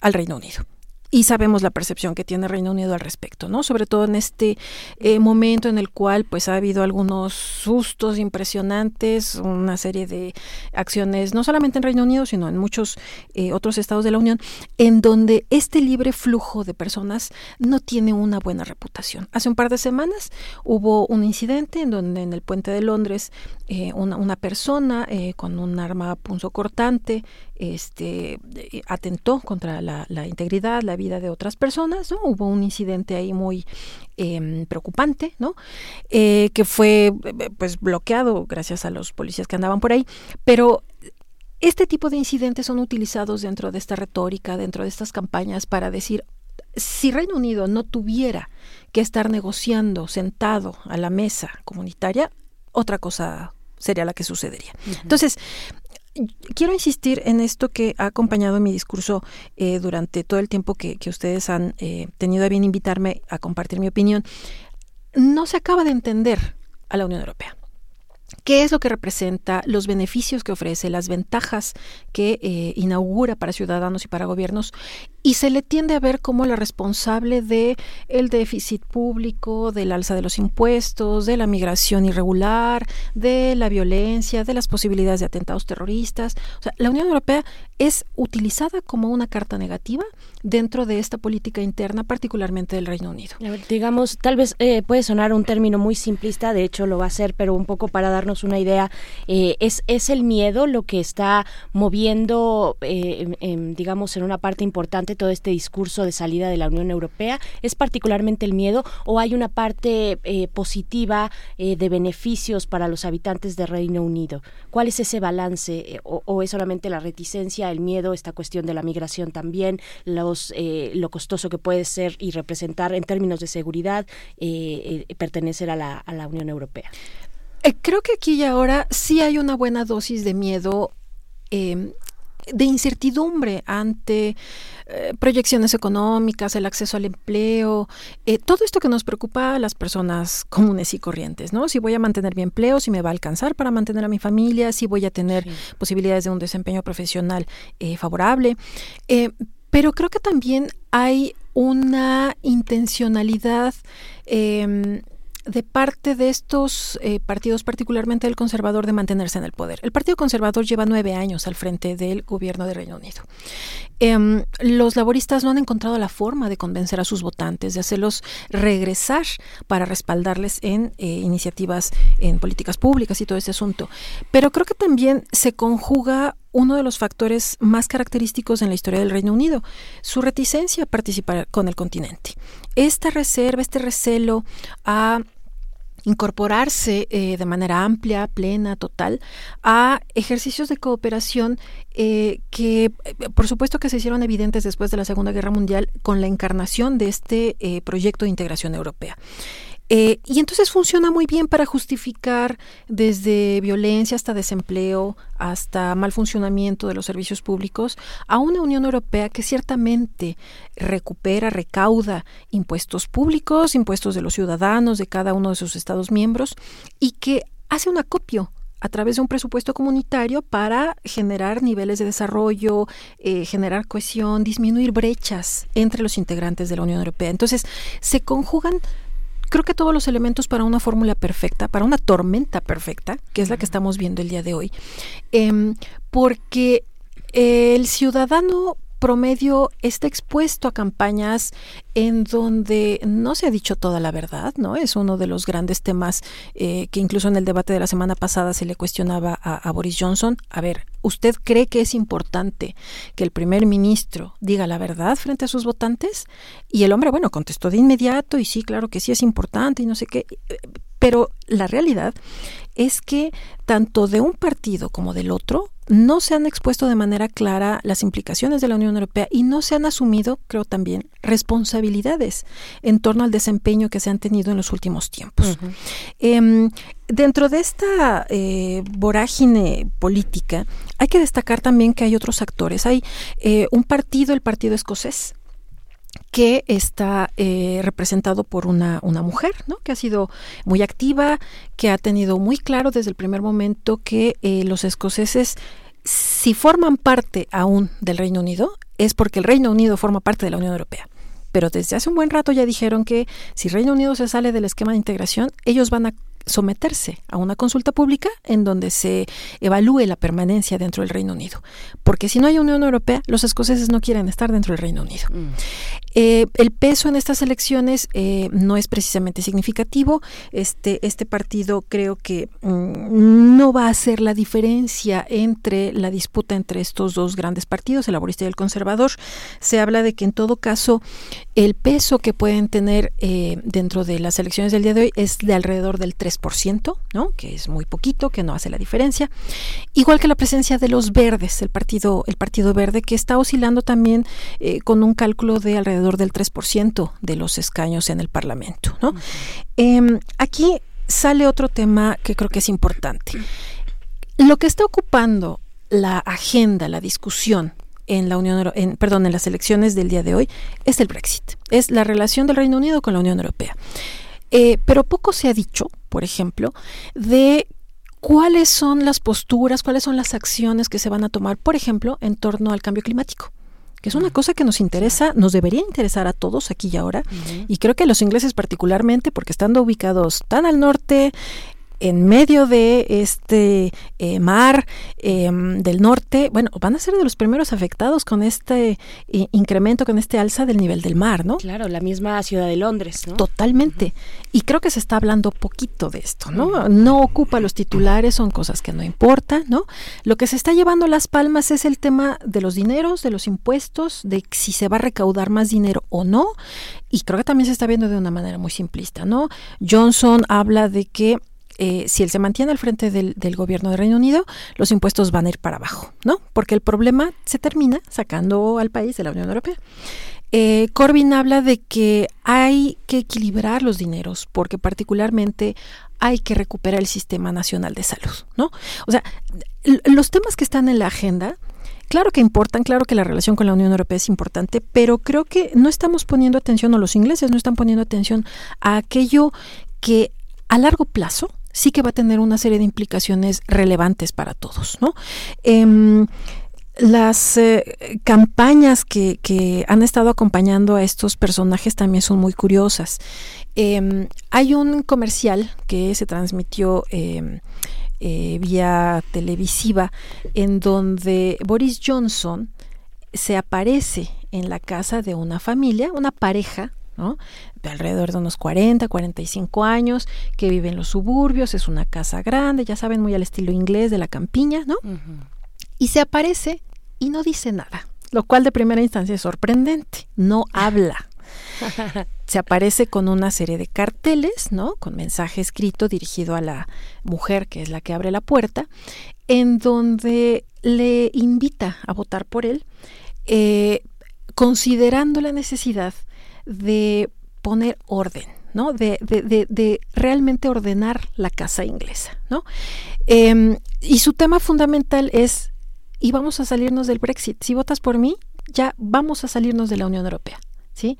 al Reino Unido y sabemos la percepción que tiene Reino Unido al respecto, ¿no? Sobre todo en este eh, momento en el cual pues ha habido algunos sustos impresionantes, una serie de acciones no solamente en Reino Unido, sino en muchos eh, otros estados de la Unión, en donde este libre flujo de personas no tiene una buena reputación. Hace un par de semanas hubo un incidente en donde en el puente de Londres eh, una, persona con un arma punzocortante este, atentó contra la, integridad, la vida de otras personas, ¿no? Hubo un incidente ahí muy em, preocupante, ¿no? Eh, que fue pues bloqueado gracias a los policías que andaban por ahí, pero este tipo de incidentes son utilizados dentro de esta retórica, dentro de estas campañas para decir, si Reino Unido no tuviera que estar negociando sentado a la mesa comunitaria, otra cosa sería la que sucedería. Entonces, quiero insistir en esto que ha acompañado mi discurso eh, durante todo el tiempo que, ustedes han eh, tenido a bien invitarme a compartir mi opinión. No se acaba de entender a la Unión Europea qué es lo que representa, los beneficios que ofrece, las ventajas que eh, inaugura para ciudadanos y para gobiernos, y se le tiende a ver como la responsable de el déficit público, del alza de los impuestos, de la migración irregular, de la violencia, de las posibilidades de atentados terroristas. O sea, la Unión Europea es utilizada como una carta negativa dentro de esta política interna, particularmente del Reino Unido. digamos, tal vez eh, puede sonar un término muy simplista, de hecho lo va a ser, pero un poco para darnos una idea, eh, es, es el miedo lo que está moviendo, eh, digamos, en una parte importante todo este discurso de salida de la Unión Europea. ¿Es particularmente el miedo o hay una parte eh, positiva de beneficios para los habitantes de Reino Unido? ¿Cuál es ese balance o, es solamente la reticencia, el miedo, esta cuestión de la migración también, los, lo costoso que puede ser y representar en términos de seguridad pertenecer a la, a la Unión Europea? Eh, creo que aquí y ahora sí hay una buena dosis de miedo. De incertidumbre ante eh, proyecciones económicas, el acceso al empleo, eh, todo esto que nos preocupa a las personas comunes y corrientes, ¿no? Si voy a mantener mi empleo, si me va a alcanzar para mantener a mi familia, si voy a tener posibilidades de un desempeño profesional favorable. pero creo que también hay una intencionalidad em, de parte de estos eh, partidos, particularmente el conservador, de mantenerse en el poder. El Partido Conservador lleva nueve años al frente del gobierno de Reino Unido. Em, los laboristas no han encontrado la forma de convencer a sus votantes, de hacerlos regresar para respaldarles en eh, iniciativas en políticas públicas y todo ese asunto. Pero creo que también se conjuga uno de los factores más característicos en la historia del Reino Unido, su reticencia a participar con el continente. Esta reserva, este recelo a incorporarse eh, de manera amplia, plena, total, a ejercicios de cooperación eh, que, eh, por supuesto, que se hicieron evidentes después de la Segunda Guerra Mundial con la encarnación de este proyecto de integración europea. Eh, y entonces funciona muy bien para justificar desde violencia hasta desempleo, hasta mal funcionamiento de los servicios públicos, a una Unión Europea que ciertamente recupera, recauda impuestos públicos, impuestos de los ciudadanos de cada uno de sus Estados miembros, y que hace un acopio a través de un presupuesto comunitario para generar niveles de desarrollo, eh, generar cohesión, disminuir brechas entre los integrantes de la Unión Europea. Entonces, se conjugan creo que todos los elementos para una fórmula perfecta, para una tormenta perfecta, que es la que estamos viendo el día de hoy, em, porque el ciudadano promedio está expuesto a campañas en donde no se ha dicho toda la verdad, ¿no? Es uno de los grandes temas eh, que incluso en el debate de la semana pasada se le cuestionaba a, Boris Johnson. A ver, ¿usted cree que es importante que el primer ministro diga la verdad frente a sus votantes? Y el hombre, bueno, contestó de inmediato y sí, claro que sí es importante y no sé qué. Pero la realidad es que tanto de un partido como del otro no se han expuesto de manera clara las implicaciones de la Unión Europea y no se han asumido, creo también, responsabilidades en torno al desempeño que se han tenido en los últimos tiempos. Em, dentro de esta eh, vorágine política, hay que destacar también que hay otros actores. Hay eh, un partido, el Partido Escocés, que está eh, representado por una, una mujer, ¿no? que ha sido muy activa, que ha tenido muy claro desde el primer momento que eh, los escoceses, si forman parte aún del Reino Unido, es porque el Reino Unido forma parte de la Unión Europea. Pero desde hace un buen rato ya dijeron que si Reino Unido se sale del esquema de integración, ellos van a someterse a una consulta pública en donde se evalúe la permanencia dentro del Reino Unido. Porque si no hay Unión Europea, los escoceses no quieren estar dentro del Reino Unido. Mm. Eh, el peso en estas elecciones eh, no es precisamente significativo. Este, este partido creo que mm, no va a hacer la diferencia entre la disputa entre estos dos grandes partidos, el laborista y el conservador. Se habla de que en todo caso el peso que pueden tener eh, dentro de las elecciones del día de hoy es de alrededor del 3%, ¿no? que es muy poquito, que no hace la diferencia. Igual que la presencia de los verdes, el partido, el partido verde, que está oscilando también con un cálculo de alrededor del 3% de los escaños en el Parlamento. ¿no? Em, aquí sale otro tema que creo que es importante. Lo que está ocupando la agenda, la discusión en la Unión en, perdón, en las elecciones del día de hoy es el Brexit, es la relación del Reino Unido con la Unión Europea. Eh, pero poco se ha dicho, por ejemplo, de cuáles son las posturas, cuáles son las acciones que se van a tomar, por ejemplo, en torno al cambio climático que es una cosa que nos interesa, nos debería interesar a todos aquí y ahora, y creo que a los ingleses particularmente, porque estando ubicados tan al norte, en medio de este eh, mar em, del norte, bueno, van a ser de los primeros afectados con este eh, incremento, con este alza del nivel del mar, ¿no? Claro, la misma ciudad de Londres, ¿no? Totalmente. Y creo que se está hablando poquito de esto, ¿no? No ocupa los titulares, son cosas que no importan, ¿no? Lo que se está llevando las palmas es el tema de los dineros, de los impuestos, de si se va a recaudar más dinero o no. Y creo que también se está viendo de una manera muy simplista, ¿no? Johnson habla de que eh, si él se mantiene al frente del, gobierno de Reino Unido, los impuestos van a ir para abajo, ¿no? Porque el problema se termina sacando al país de la Unión Europea. Eh, Corbyn habla de que hay que equilibrar los dineros, porque particularmente hay que recuperar el sistema nacional de salud, ¿no? O sea, los temas que están en la agenda, claro que importan, claro que la relación con la Unión Europea es importante, pero creo que no estamos poniendo atención, o los ingleses no están poniendo atención a aquello que a largo plazo sí que va a tener una serie de implicaciones relevantes para todos, ¿no? Em, las eh, campañas que, han estado acompañando a estos personajes también son muy curiosas. Em, hay un comercial que se transmitió em, eh, vía televisiva en donde Boris Johnson se aparece en la casa de una familia, una pareja de alrededor de unos 40, 45 años, que vive en los suburbios, es una casa grande, ya saben, muy al estilo inglés de la campiña, ¿no? Y se aparece y no dice nada, lo cual de primera instancia es sorprendente, no habla. Se aparece con una serie de carteles, ¿no? Con mensaje escrito dirigido a la mujer que es la que abre la puerta, en donde le invita a votar por él, eh, considerando la necesidad de poner orden, ¿no? De, de, de, realmente ordenar la casa inglesa, ¿no? Em, y su tema fundamental es, y vamos a salirnos del Brexit, si votas por mí, ya vamos a salirnos de la Unión Europea, ¿sí?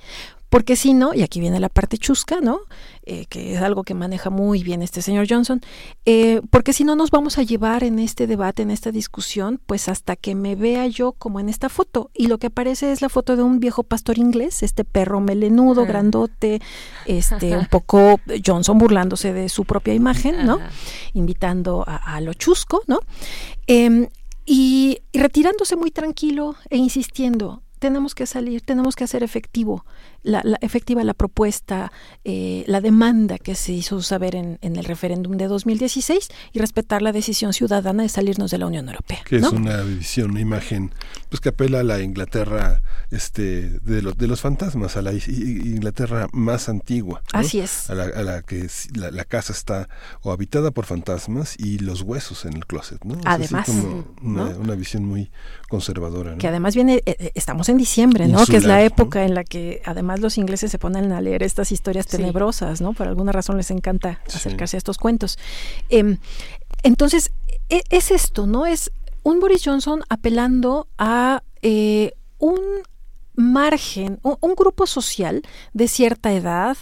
Porque si no, y aquí viene la parte chusca, ¿no? Eh, que es algo que maneja muy bien este señor Johnson, eh, porque si no nos vamos a llevar en este debate, en esta discusión, pues hasta que me vea yo como en esta foto. Y lo que aparece es la foto de un viejo pastor inglés, este perro melenudo, grandote, este, un poco Johnson burlándose de su propia imagen, ¿no? Invitando a, lo chusco, ¿no? Em, y retirándose muy tranquilo e insistiendo, tenemos que salir, tenemos que hacer efectivo la, efectiva la propuesta, eh, la demanda que se hizo saber en, el referéndum de 2016 y respetar la decisión ciudadana de salirnos de la Unión Europea. Que es una visión, una imagen pues que apela a la Inglaterra este, de, de los fantasmas, a la Inglaterra más antigua. Así es. A la, que la, casa está o habitada por fantasmas y los huesos en el closet. ¿no? Además. una, visión muy conservadora. Que además viene, eh, eh, estamos en diciembre, ¿no? que es la época en la que además los ingleses se ponen a leer estas historias tenebrosas, ¿no? Por alguna razón les encanta acercarse a estos cuentos. Em, entonces, e, es esto, ¿no? Es un Boris Johnson apelando a eh, un margen, un, grupo social de cierta edad,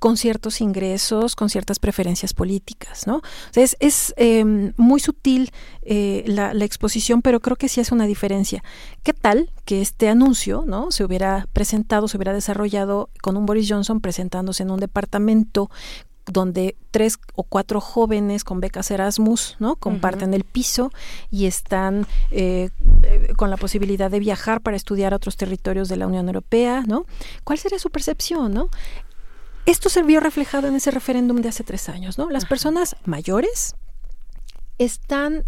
con ciertos ingresos, con ciertas preferencias políticas, ¿no? es, em, muy sutil eh, la, exposición, pero creo que sí hace una diferencia. ¿Qué tal que este anuncio, ¿no? Se hubiera presentado, se hubiera desarrollado con un Boris Johnson presentándose en un departamento donde tres o cuatro jóvenes con becas Erasmus, ¿no? Comparten el piso y están eh, eh, con la posibilidad de viajar para estudiar a otros territorios de la Unión Europea, ¿no? ¿Cuál sería su percepción, no? Esto se vio reflejado en ese referéndum de hace tres años, ¿no? Las personas mayores están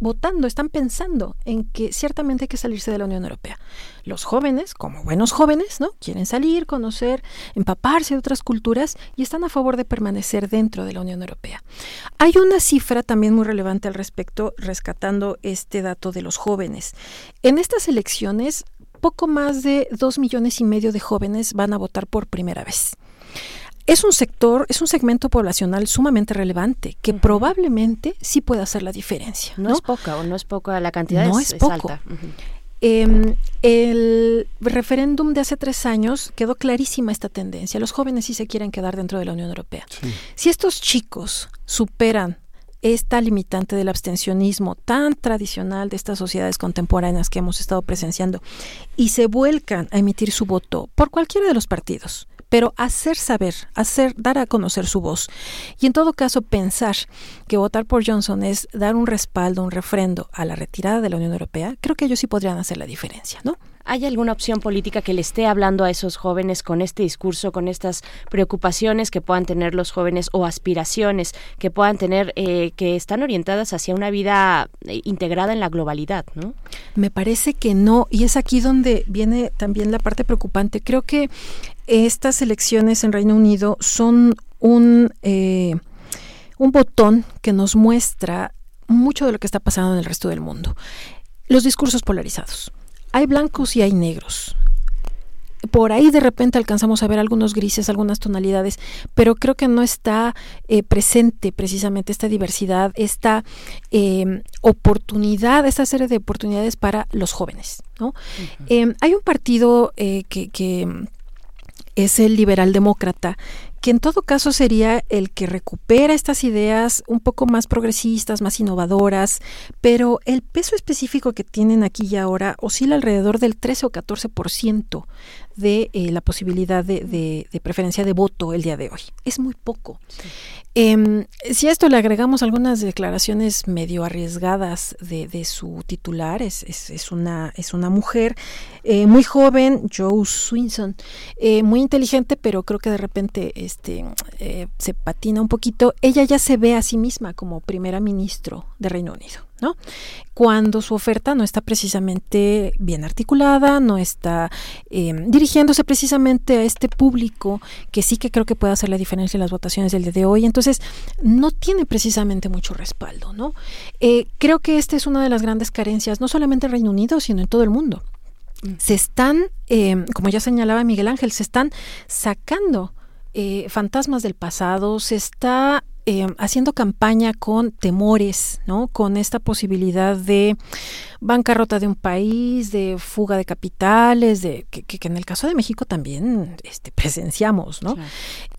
votando, están pensando en que ciertamente hay que salirse de la Unión Europea. Los jóvenes, como buenos jóvenes, ¿no? Quieren salir, conocer, empaparse de otras culturas y están a favor de permanecer dentro de la Unión Europea. Hay una cifra también muy relevante al respecto, rescatando este dato de los jóvenes. En estas elecciones, poco más de dos millones y medio de jóvenes van a votar por primera vez es un sector, es un segmento poblacional sumamente relevante que probablemente sí pueda hacer la diferencia. No, es poca o no es poca la cantidad, no es, poco. Em, el referéndum de hace tres años quedó clarísima esta tendencia. Los jóvenes sí se quieren quedar dentro de la Unión Europea. Si estos chicos superan esta limitante del abstencionismo tan tradicional de estas sociedades contemporáneas que hemos estado presenciando y se vuelcan a emitir su voto por cualquiera de los partidos, pero hacer saber, hacer, dar a conocer su voz. Y en todo caso, pensar que votar por Johnson es dar un respaldo, un refrendo a la retirada de la Unión Europea, creo que ellos sí podrían hacer la diferencia, ¿no? ¿Hay alguna opción política que le esté hablando a esos jóvenes con este discurso, con estas preocupaciones que puedan tener los jóvenes o aspiraciones que puedan tener, eh, que están orientadas hacia una vida eh, integrada en la globalidad? ¿no? Me parece que no, y es aquí donde viene también la parte preocupante. Creo que estas elecciones en Reino Unido son un, eh, un botón que nos muestra mucho de lo que está pasando en el resto del mundo. Los discursos polarizados hay blancos y hay negros. Por ahí de repente alcanzamos a ver algunos grises, algunas tonalidades, pero creo que no está eh, presente precisamente esta diversidad, esta em, oportunidad, esta serie de oportunidades para los jóvenes. ¿no? Hay un partido eh, que, que es el liberal demócrata, que en todo caso sería el que recupera estas ideas un poco más progresistas, más innovadoras, pero el peso específico que tienen aquí y ahora oscila alrededor del 13 o 14% de eh, la posibilidad de, preferencia de voto el día de hoy. Es muy poco. Em, si a esto le agregamos algunas declaraciones medio arriesgadas de, su titular, es, es, una, es una mujer eh, muy joven, Joe Swinson, eh, muy inteligente, pero creo que de repente este, se patina un poquito, ella ya se ve a sí misma como primera ministro de Reino Unido. ¿No? Cuando su oferta no está precisamente bien articulada, no está em, dirigiéndose precisamente a este público que sí que creo que puede hacer la diferencia en las votaciones del día de hoy, entonces no tiene precisamente mucho respaldo, ¿no? Eh, creo que esta es una de las grandes carencias, no solamente en Reino Unido, sino en todo el mundo. Mm. Se están, em, como ya señalaba Miguel Ángel, se están sacando eh, fantasmas del pasado, se está eh, haciendo campaña con temores, ¿no? Con esta posibilidad de bancarrota de un país, de fuga de capitales, de que, que en el caso de México también este, presenciamos, ¿no?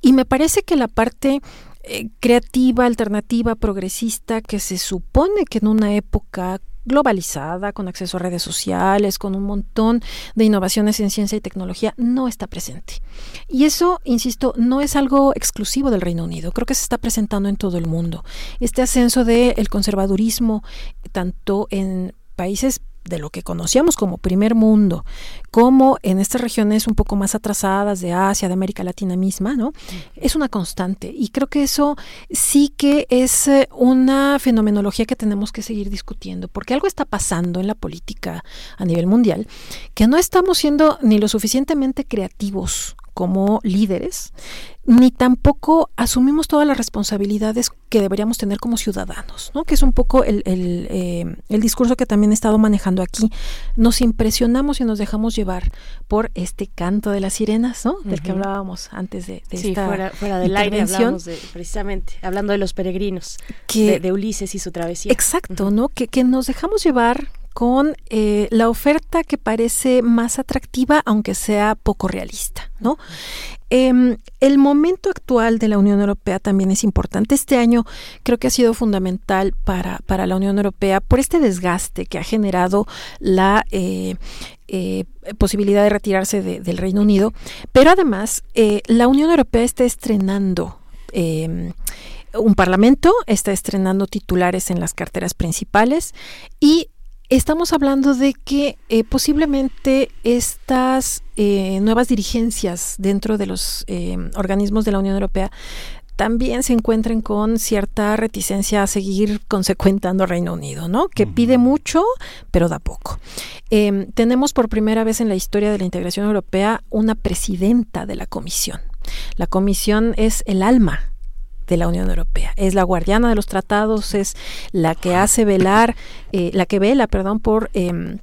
Y me parece que la parte eh, creativa, alternativa, progresista, que se supone que en una época globalizada, con acceso a redes sociales, con un montón de innovaciones en ciencia y tecnología, no está presente. Y eso, insisto, no es algo exclusivo del Reino Unido, creo que se está presentando en todo el mundo. Este ascenso del conservadurismo, tanto en países de lo que conocíamos como primer mundo, como en estas regiones un poco más atrasadas de Asia, de América Latina misma, ¿no? Es una constante y creo que eso sí que es eh, una fenomenología que tenemos que seguir discutiendo, porque algo está pasando en la política a nivel mundial, que no estamos siendo ni lo suficientemente creativos como líderes, ni tampoco asumimos todas las responsabilidades que deberíamos tener como ciudadanos, ¿no? que es un poco el, el, eh, el, discurso que también he estado manejando aquí. Nos impresionamos y nos dejamos llevar por este canto de las sirenas, ¿no? del que hablábamos antes de, de sí, esta fuera, fuera del aire hablamos de, precisamente, hablando de los peregrinos, que, de, de, Ulises y su travesía. Exacto, ¿no? Que, que nos dejamos llevar con eh, la oferta que parece más atractiva, aunque sea poco realista, ¿no? Eh, el momento actual de la Unión Europea también es importante. Este año creo que ha sido fundamental para, para la Unión Europea por este desgaste que ha generado la eh, eh, posibilidad de retirarse de, del Reino Unido, pero además la Unión Europea está estrenando em, un parlamento, está estrenando titulares en las carteras principales y estamos hablando de que eh, posiblemente estas eh, nuevas dirigencias dentro de los eh, organismos de la Unión Europea también se encuentren con cierta reticencia a seguir consecuentando Reino Unido, ¿no? Que pide mucho, pero da poco. Eh, tenemos por primera vez en la historia de la integración europea una presidenta de la Comisión. La Comisión es el alma de la Unión Europea. Es la guardiana de los tratados, es la que hace velar, eh, la que vela, perdón, por eh,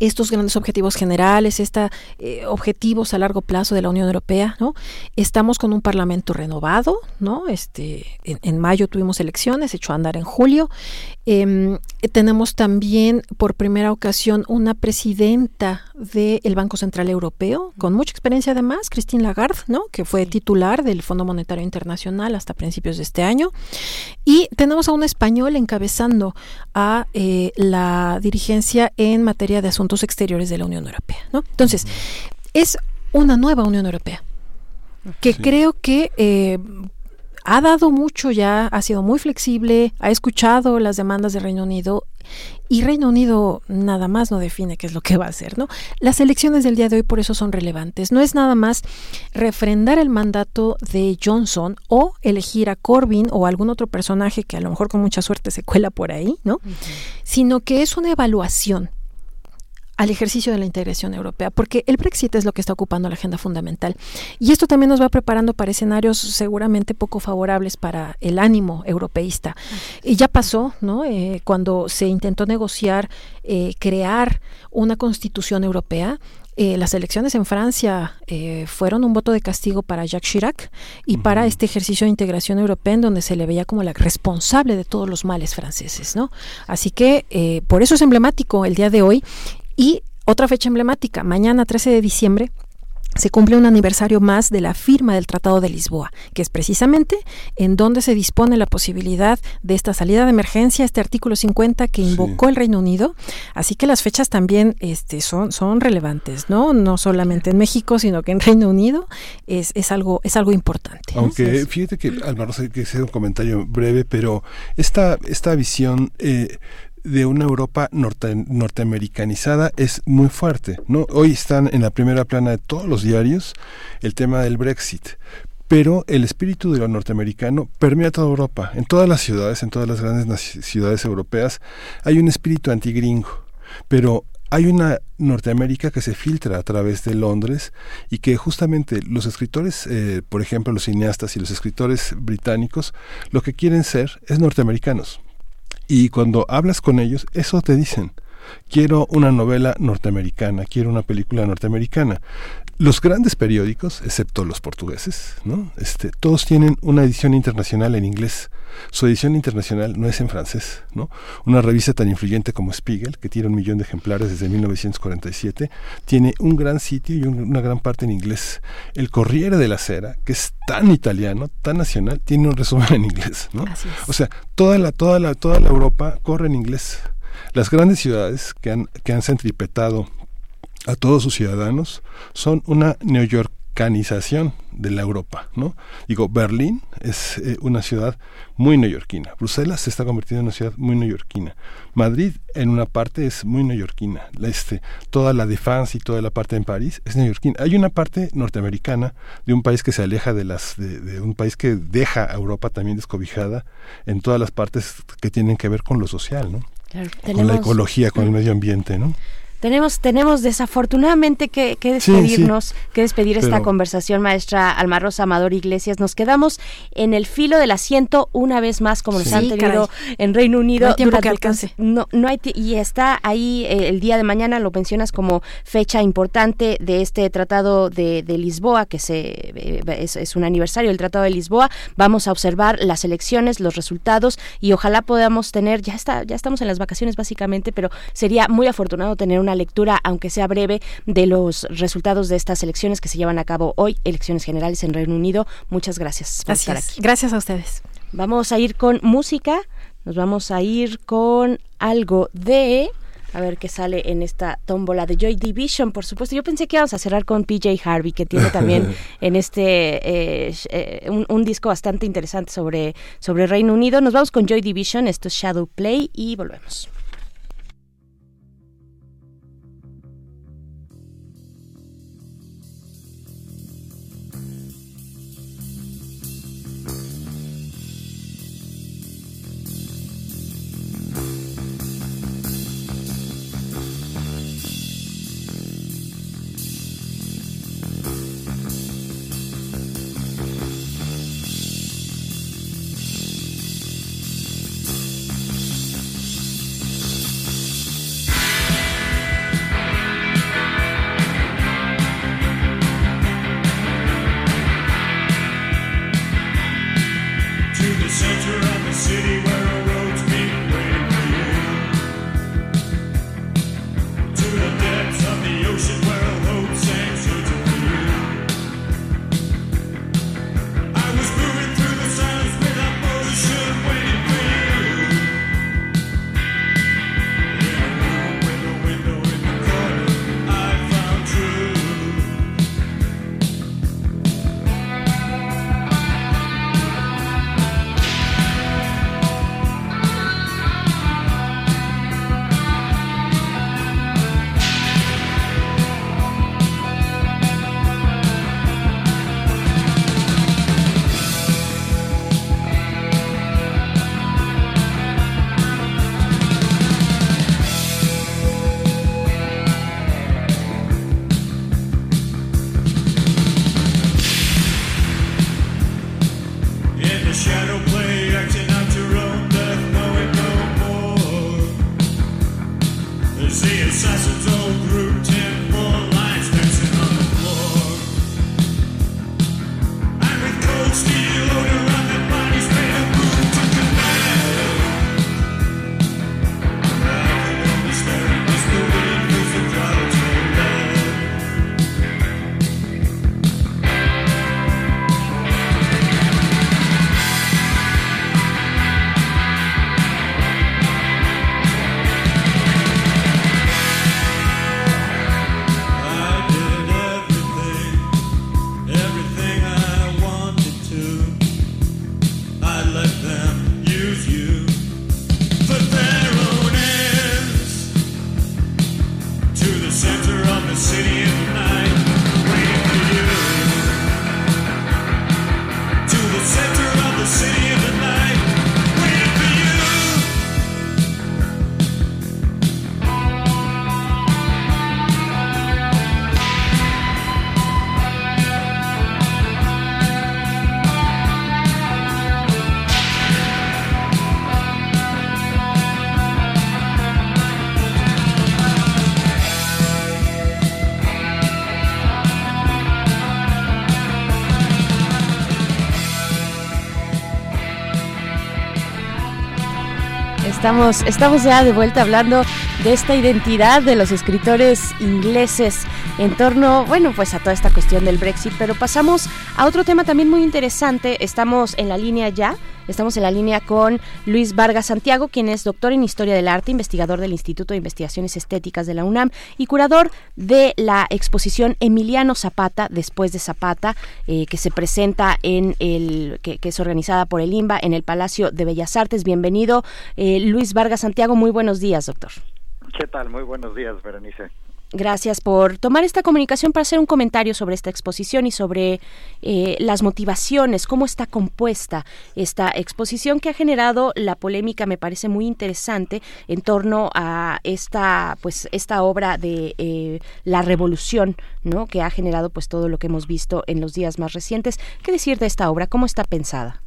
estos grandes objetivos generales, estos eh, objetivos a largo plazo de la Unión Europea, ¿no? Estamos con un parlamento renovado, ¿no? Este, en, en mayo tuvimos elecciones, echó a andar en julio. Eh, tenemos también por primera ocasión una presidenta del Banco Central Europeo, con mucha experiencia además, Christine Lagarde, ¿no? Que fue titular del Fondo Monetario Internacional hasta principios de este año. Y tenemos a un español encabezando a eh, la dirigencia en materia de asuntos exteriores de la Unión Europea. ¿no? Entonces, es una nueva Unión Europea que sí. creo que eh, ha dado mucho ya, ha sido muy flexible, ha escuchado las demandas del Reino Unido y Reino Unido nada más no define qué es lo que va a hacer, ¿no? Las elecciones del día de hoy por eso son relevantes. No es nada más refrendar el mandato de Johnson o elegir a Corbyn o algún otro personaje que a lo mejor con mucha suerte se cuela por ahí, ¿no? Uh -huh. Sino que es una evaluación al ejercicio de la integración europea, porque el Brexit es lo que está ocupando la agenda fundamental. Y esto también nos va preparando para escenarios seguramente poco favorables para el ánimo europeísta. Y ya pasó, ¿no? Eh, cuando se intentó negociar, eh, crear una constitución europea, eh, las elecciones en Francia eh, fueron un voto de castigo para Jacques Chirac y uh -huh. para este ejercicio de integración europea en donde se le veía como la responsable de todos los males franceses, ¿no? Así que eh, por eso es emblemático el día de hoy y otra fecha emblemática, mañana 13 de diciembre, se cumple un aniversario más de la firma del Tratado de Lisboa, que es precisamente en donde se dispone la posibilidad de esta salida de emergencia, este artículo 50 que invocó sí. el Reino Unido. Así que las fechas también este, son, son relevantes, ¿no? No solamente en México, sino que en Reino Unido es, es, algo, es algo importante. Aunque fíjate que, Álvaro, sé que sea un comentario breve, pero esta, esta visión... Eh, de una Europa norte, norteamericanizada es muy fuerte. ¿no? Hoy están en la primera plana de todos los diarios el tema del Brexit. pero el espíritu de lo norteamericano permea toda Europa. En todas las ciudades, en todas las grandes ciudades europeas, hay un espíritu antigringo. Pero hay una Norteamérica que se filtra a través de Londres y que justamente los escritores, eh, por ejemplo los cineastas y los escritores británicos, lo que quieren ser es norteamericanos. Y cuando hablas con ellos, eso te dicen. Quiero una novela norteamericana, quiero una película norteamericana. Los grandes periódicos, excepto los portugueses, ¿no? este, todos tienen una edición internacional en inglés. Su edición internacional no es en francés, ¿no? Una revista tan influyente como Spiegel, que tiene un millón de ejemplares desde 1947, tiene un gran sitio y una gran parte en inglés. El Corriere de la Sera, que es tan italiano, tan nacional, tiene un resumen en inglés, ¿no? O sea, toda la, toda la, toda la Europa corre en inglés. Las grandes ciudades que han, que han centripetado a todos sus ciudadanos son una neoyorcanización de la Europa, ¿no? Digo, Berlín es eh, una ciudad muy neoyorquina, Bruselas se está convirtiendo en una ciudad muy neoyorquina, Madrid en una parte es muy neoyorquina, este, toda la Défense y toda la parte en París es neoyorquina. Hay una parte norteamericana de un país que se aleja de las, de, un país que deja a Europa también descobijada en todas las partes que tienen que ver con lo social, ¿no? con la ecología, con el medio ambiente, ¿no? Tenemos, tenemos desafortunadamente que, despedirnos, que despedir esta conversación, maestra Alma Rosa Amador Iglesias. Nos quedamos en el filo del asiento una vez más, como nos han tenido en Reino Unido. No hay tiempo que alcance. No, no hay y está ahí eh, el día de mañana, lo mencionas como fecha importante de este tratado de, Lisboa, que se eh, es, un aniversario del tratado de Lisboa. Vamos a observar las elecciones, los resultados y ojalá podamos tener, ya está, ya estamos en las vacaciones básicamente, pero sería muy afortunado tener una lectura, aunque sea breve, de los resultados de estas elecciones que se llevan a cabo hoy, elecciones generales en Reino Unido. Muchas gracias por estar aquí. Gracias a ustedes. Vamos a ir con música. Nos vamos a ir con algo de a ver qué sale en esta tómbola de Joy Division, por supuesto. Yo pensé que íbamos a cerrar con PJ Harvey, que tiene también en este eh, eh, un, un, disco bastante interesante sobre, sobre Reino Unido. Nos vamos con Joy Division, esto es Shadow Play y volvemos. Estamos, estamos ya de vuelta hablando de esta identidad de los escritores ingleses en torno, bueno, pues a toda esta cuestión del Brexit, pero pasamos a otro tema también muy interesante. Estamos en la línea ya Estamos en la línea con Luis Vargas Santiago, quien es doctor en Historia del Arte, investigador del Instituto de Investigaciones Estéticas de la UNAM y curador de la exposición Emiliano Zapata, después de Zapata, eh, que se presenta en el, que, es organizada por el IMBA en el Palacio de Bellas Artes. Bienvenido, eh, Luis Vargas Santiago. Muy buenos días, doctor. ¿Qué tal? Muy buenos días, Berenice. Gracias por tomar esta comunicación para hacer un comentario sobre esta exposición y sobre eh, las motivaciones, cómo está compuesta esta exposición que ha generado la polémica, me parece muy interesante, en torno a esta, pues, esta obra de eh, la revolución, ¿no? Que ha generado, pues, todo lo que hemos visto en los días más recientes. ¿Qué decir de esta obra? ¿Cómo está pensada?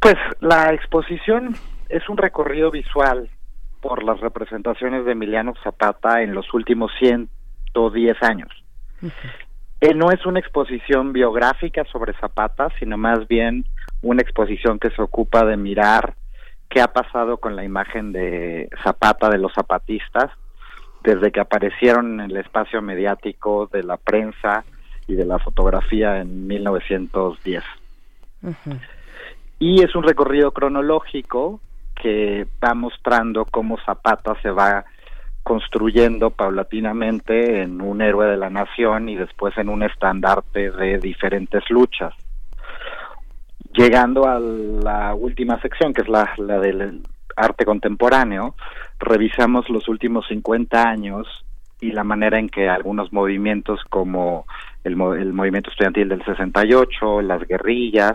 Pues la exposición es un recorrido visual por las representaciones de Emiliano Zapata en los últimos 110 años. Eh, no es una exposición biográfica sobre Zapata, sino más bien una exposición que se ocupa de mirar qué ha pasado con la imagen de Zapata, de los zapatistas, desde que aparecieron en el espacio mediático de la prensa y de la fotografía en 1910. Y es un recorrido cronológico que va mostrando cómo Zapata se va construyendo paulatinamente en un héroe de la nación y después en un estandarte de diferentes luchas. Llegando a la última sección, que es la, del arte contemporáneo, revisamos los últimos 50 años y la manera en que algunos movimientos como el, el movimiento estudiantil del 68, las guerrillas,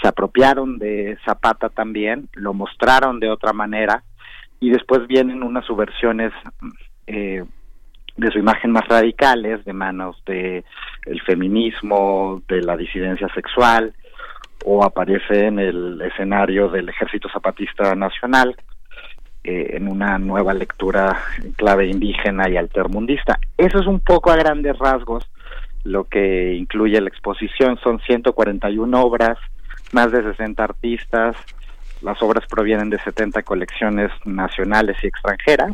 se apropiaron de Zapata también, lo mostraron de otra manera y después vienen unas subversiones eh, de su imagen más radicales de manos de el feminismo, de la disidencia sexual o aparece en el escenario del Ejército Zapatista Nacional eh, en una nueva lectura en clave indígena y altermundista. Eso es un poco a grandes rasgos lo que incluye la exposición. Son 141 obras más de 60 artistas, las obras provienen de 70 colecciones nacionales y extranjeras.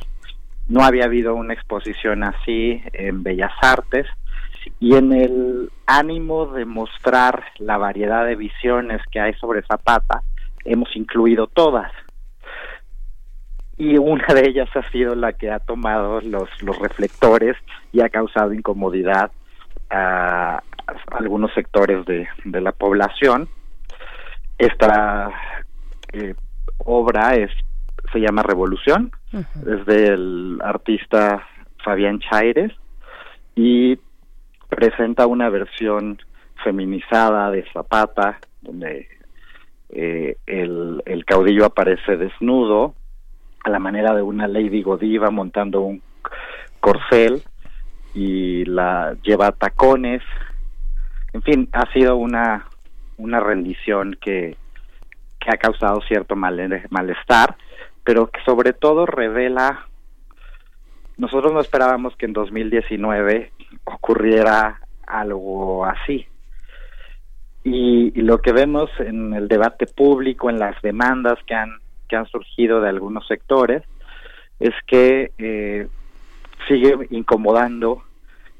No había habido una exposición así en Bellas Artes y en el ánimo de mostrar la variedad de visiones que hay sobre Zapata, hemos incluido todas. Y una de ellas ha sido la que ha tomado los, reflectores y ha causado incomodidad a, algunos sectores de la población esta eh, obra es se llama Revolución, es del artista Fabián Chaires y presenta una versión feminizada de Zapata, donde eh, el, el, caudillo aparece desnudo a la manera de una Lady Godiva montando un corcel y la lleva tacones. En fin, ha sido una una rendición que, que ha causado cierto malestar, pero que sobre todo revela, nosotros no esperábamos que en 2019 ocurriera algo así. Y, lo que vemos en el debate público, en las demandas que han, que han surgido de algunos sectores, es que eh, sigue incomodando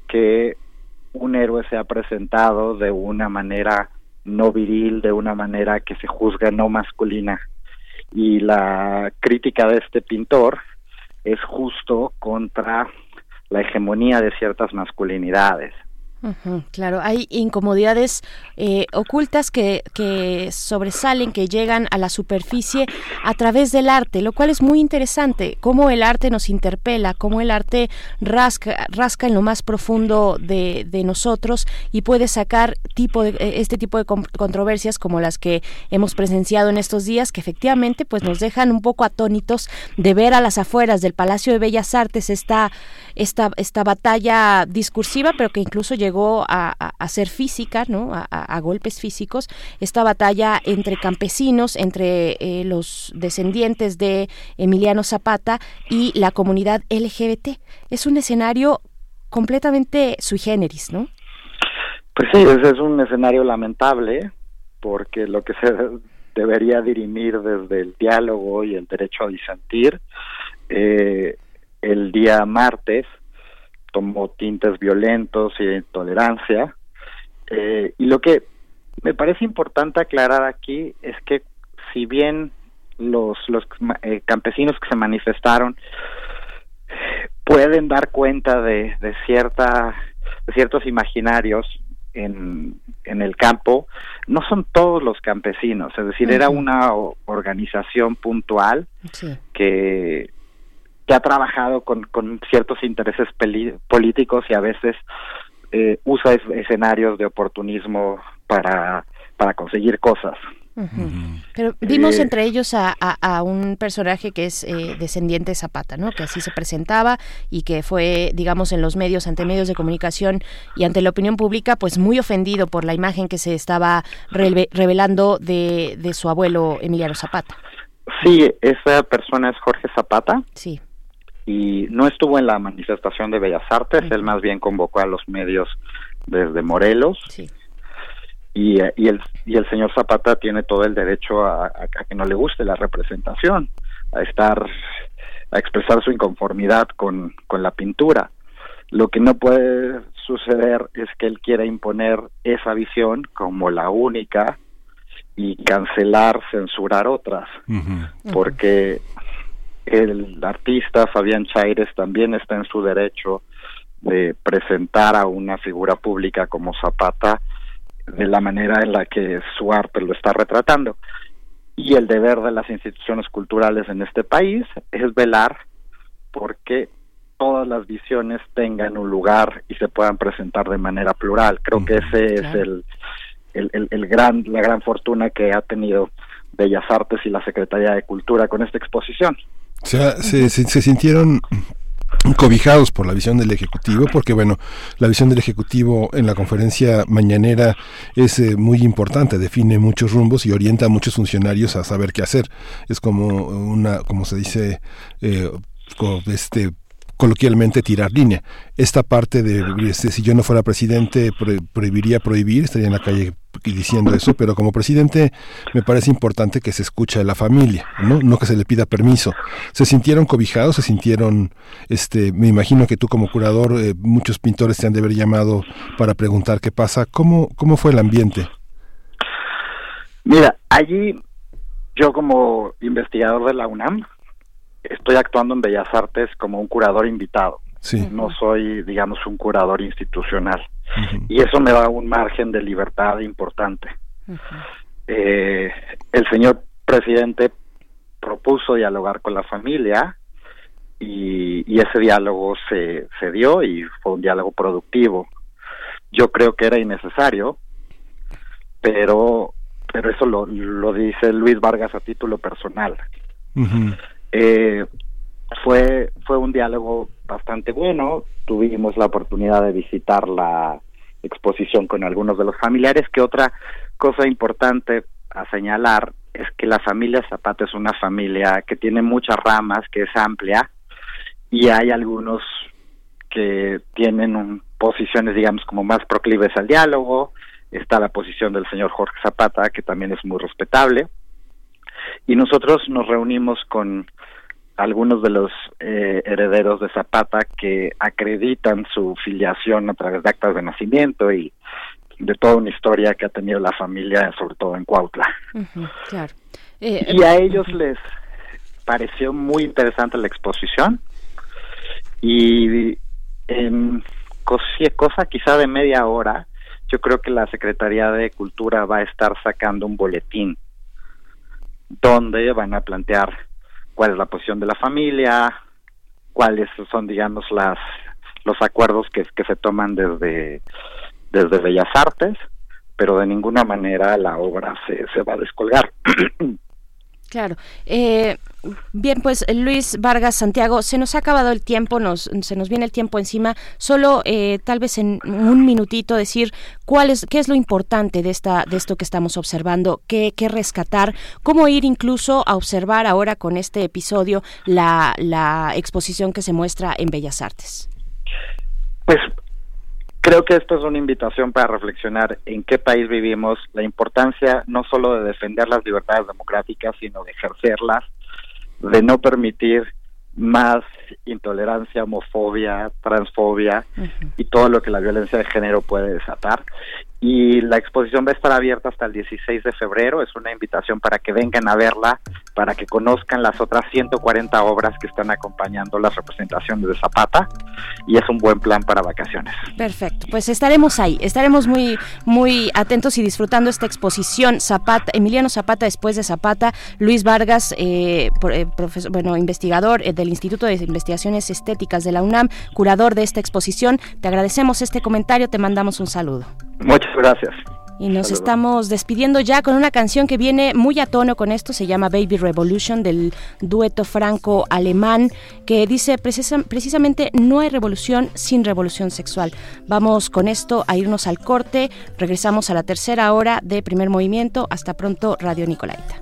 que un héroe sea presentado de una manera no viril, de una manera que se juzga no masculina. Y la crítica de este pintor es justo contra la hegemonía de ciertas masculinidades claro, hay incomodidades eh, ocultas que, que, sobresalen, que llegan a la superficie a través del arte, lo cual es muy interesante, cómo el arte nos interpela, cómo el arte rasca, rasca en lo más profundo de, de nosotros y puede sacar tipo de, eh, este tipo de controversias como las que hemos presenciado en estos días, que efectivamente pues nos dejan un poco atónitos de ver a las afueras del Palacio de Bellas Artes esta, esta, esta batalla discursiva, pero que incluso llegó a, ser física, ¿no? A, golpes físicos, esta batalla entre campesinos, entre eh, los descendientes de Emiliano Zapata y la comunidad LGBT. Es un escenario completamente sui generis, ¿no? Pues sí, es un escenario lamentable porque lo que se debería dirimir desde el diálogo y el derecho a disentir. Eh, el día martes tomó tintes violentos y de intolerancia. Eh, y lo que me parece importante aclarar aquí es que si bien los, los eh, campesinos que se manifestaron pueden dar cuenta de, de cierta de ciertos imaginarios en, en el campo, no son todos los campesinos, es decir, era una organización puntual que, que ha trabajado con, con ciertos intereses políticos y a veces eh, usa escenarios de oportunismo para, para conseguir cosas. Pero vimos eh, entre ellos a, a, un personaje que es eh, descendiente de Zapata, ¿no? Que así se presentaba y que fue, digamos, en los medios, ante medios de comunicación y ante la opinión pública, pues muy ofendido por la imagen que se estaba revelando de, de su abuelo Emiliano Zapata. Sí, esa persona es Jorge Zapata. Sí. Y no estuvo en la manifestación de Bellas Artes, él más bien convocó a los medios desde Morelos. Sí y, y, el, y el señor Zapata tiene todo el derecho a, que no le guste la representación, a estar, a expresar su inconformidad con, con la pintura. Lo que no puede suceder es que él quiera imponer esa visión como la única y cancelar, censurar otras, porque el artista Fabián Chaires también está en su derecho de presentar a una figura pública como Zapata de la manera en la que su arte lo está retratando. Y el deber de las instituciones culturales en este país es velar porque todas las visiones tengan un lugar y se puedan presentar de manera plural. Creo que ese es el, el, el, gran, la gran fortuna que ha tenido Bellas Artes y la Secretaría de Cultura con esta exposición. O sea, se, se sintieron cobijados por la visión del Ejecutivo, porque bueno, la visión del Ejecutivo en la conferencia mañanera es eh, muy importante, define muchos rumbos y orienta a muchos funcionarios a saber qué hacer. Es como una, como se dice, eh, este coloquialmente tirar línea. Esta parte de este, si yo no fuera presidente prohibiría prohibir, estaría en la calle diciendo eso, pero como presidente me parece importante que se escuche a la familia, ¿no? No que se le pida permiso. ¿Se sintieron cobijados? ¿Se sintieron, este, me imagino que tú como curador, eh, muchos pintores te han de haber llamado para preguntar qué pasa. ¿Cómo, cómo fue el ambiente? Mira, allí yo como investigador de la UNAM, estoy actuando en Bellas Artes como un curador invitado. No soy, digamos, un curador institucional. Y eso me da un margen de libertad importante. eh, el señor presidente propuso dialogar con la familia y, y ese diálogo se, se dio y fue un diálogo productivo. Yo creo que era innecesario, pero pero eso lo, lo dice Luis Vargas a título personal. Eh, fue, fue un diálogo bastante bueno. Tuvimos la oportunidad de visitar la exposición con algunos de los familiares, que otra cosa importante a señalar es que la familia Zapata es una familia que tiene muchas ramas, que es amplia, y hay algunos que tienen posiciones, digamos, como más proclives al diálogo. Está la posición del señor Jorge Zapata, que también es muy respetable. Y nosotros nos reunimos con algunos de los eh, herederos de Zapata que acreditan su filiación a través de actas de nacimiento y de toda una historia que ha tenido la familia, sobre todo en Cuautla. claro. Eh, y a ellos les pareció muy interesante la exposición y en cosa quizá de media hora, yo creo que la Secretaría de Cultura va a estar sacando un boletín donde van a plantear cuál es la posición de la familia, cuáles son, digamos, las los acuerdos que, se toman desde, desde Bellas Artes, pero de ninguna manera la obra se, se va a descolgar. Claro. Eh, bien, pues Luis Vargas Santiago, se nos ha acabado el tiempo, nos, se nos viene el tiempo encima. Solo eh, tal vez en un minutito decir cuál es, qué es lo importante de esta, de esto que estamos observando, qué, qué rescatar, cómo ir incluso a observar ahora con este episodio la, la exposición que se muestra en Bellas Artes. Pues Creo que esto es una invitación para reflexionar en qué país vivimos, la importancia no solo de defender las libertades democráticas, sino de ejercerlas, de no permitir más intolerancia, homofobia, transfobia y todo lo que la violencia de género puede desatar y la exposición va a estar abierta hasta el 16 de febrero. Es una invitación para que vengan a verla, para que conozcan las otras 140 obras que están acompañando las representaciones de Zapata y es un buen plan para vacaciones. Perfecto, pues estaremos ahí, estaremos muy muy atentos y disfrutando esta exposición Zapata, Emiliano Zapata después de Zapata, Luis Vargas, eh, eh, profesor, bueno investigador eh, del Instituto de Investigaciones Estéticas de la UNAM, curador de esta exposición. Te agradecemos este comentario, te mandamos un saludo. Muchas gracias. Y nos estamos despidiendo ya con una canción que viene muy a tono con esto, se llama Baby Revolution del dueto franco-alemán, que dice precisamente no hay revolución sin revolución sexual. Vamos con esto a irnos al corte, regresamos a la tercera hora de primer movimiento. Hasta pronto, Radio Nicolaita.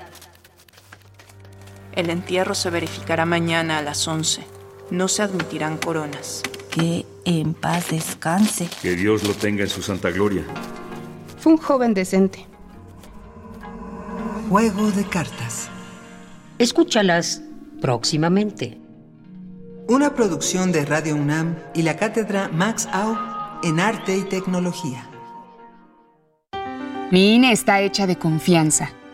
El entierro se verificará mañana a las 11. No se admitirán coronas. Que en paz descanse. Que Dios lo tenga en su santa gloria. Fue un joven decente. Juego de cartas. Escúchalas próximamente. Una producción de Radio UNAM y la cátedra Max Au en Arte y Tecnología. Mi INE está hecha de confianza.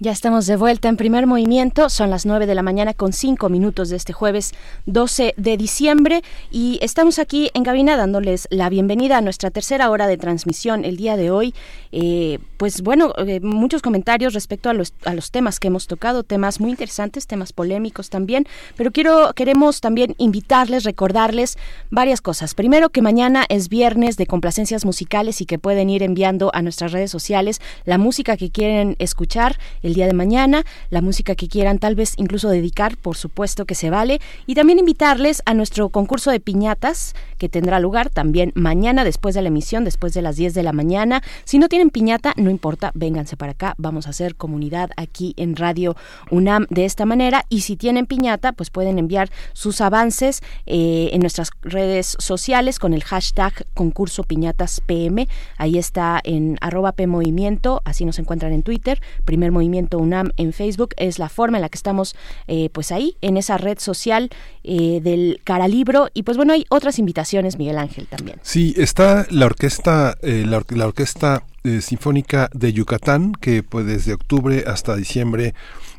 Ya estamos de vuelta en primer movimiento, son las 9 de la mañana con 5 minutos de este jueves 12 de diciembre y estamos aquí en cabina dándoles la bienvenida a nuestra tercera hora de transmisión el día de hoy. Eh, pues bueno, eh, muchos comentarios respecto a los, a los temas que hemos tocado, temas muy interesantes, temas polémicos también, pero quiero, queremos también invitarles, recordarles varias cosas. Primero que mañana es viernes de complacencias musicales y que pueden ir enviando a nuestras redes sociales la música que quieren escuchar el día de mañana, la música que quieran tal vez incluso dedicar, por supuesto que se vale, y también invitarles a nuestro concurso de piñatas que tendrá lugar también mañana después de la emisión, después de las 10 de la mañana. Si no tienen piñata, no importa, vénganse para acá, vamos a hacer comunidad aquí en Radio UNAM de esta manera. Y si tienen piñata, pues pueden enviar sus avances eh, en nuestras redes sociales con el hashtag concurso piñatas PM, ahí está en arroba PMovimiento, así nos encuentran en Twitter, primer movimiento UNAM en Facebook. Es la forma en la que estamos eh, pues ahí en esa red social eh, del Caralibro. Y pues bueno hay otras invitaciones Miguel Ángel también. Sí está la orquesta eh, la, orquesta sinfónica de Yucatán que pues desde octubre hasta diciembre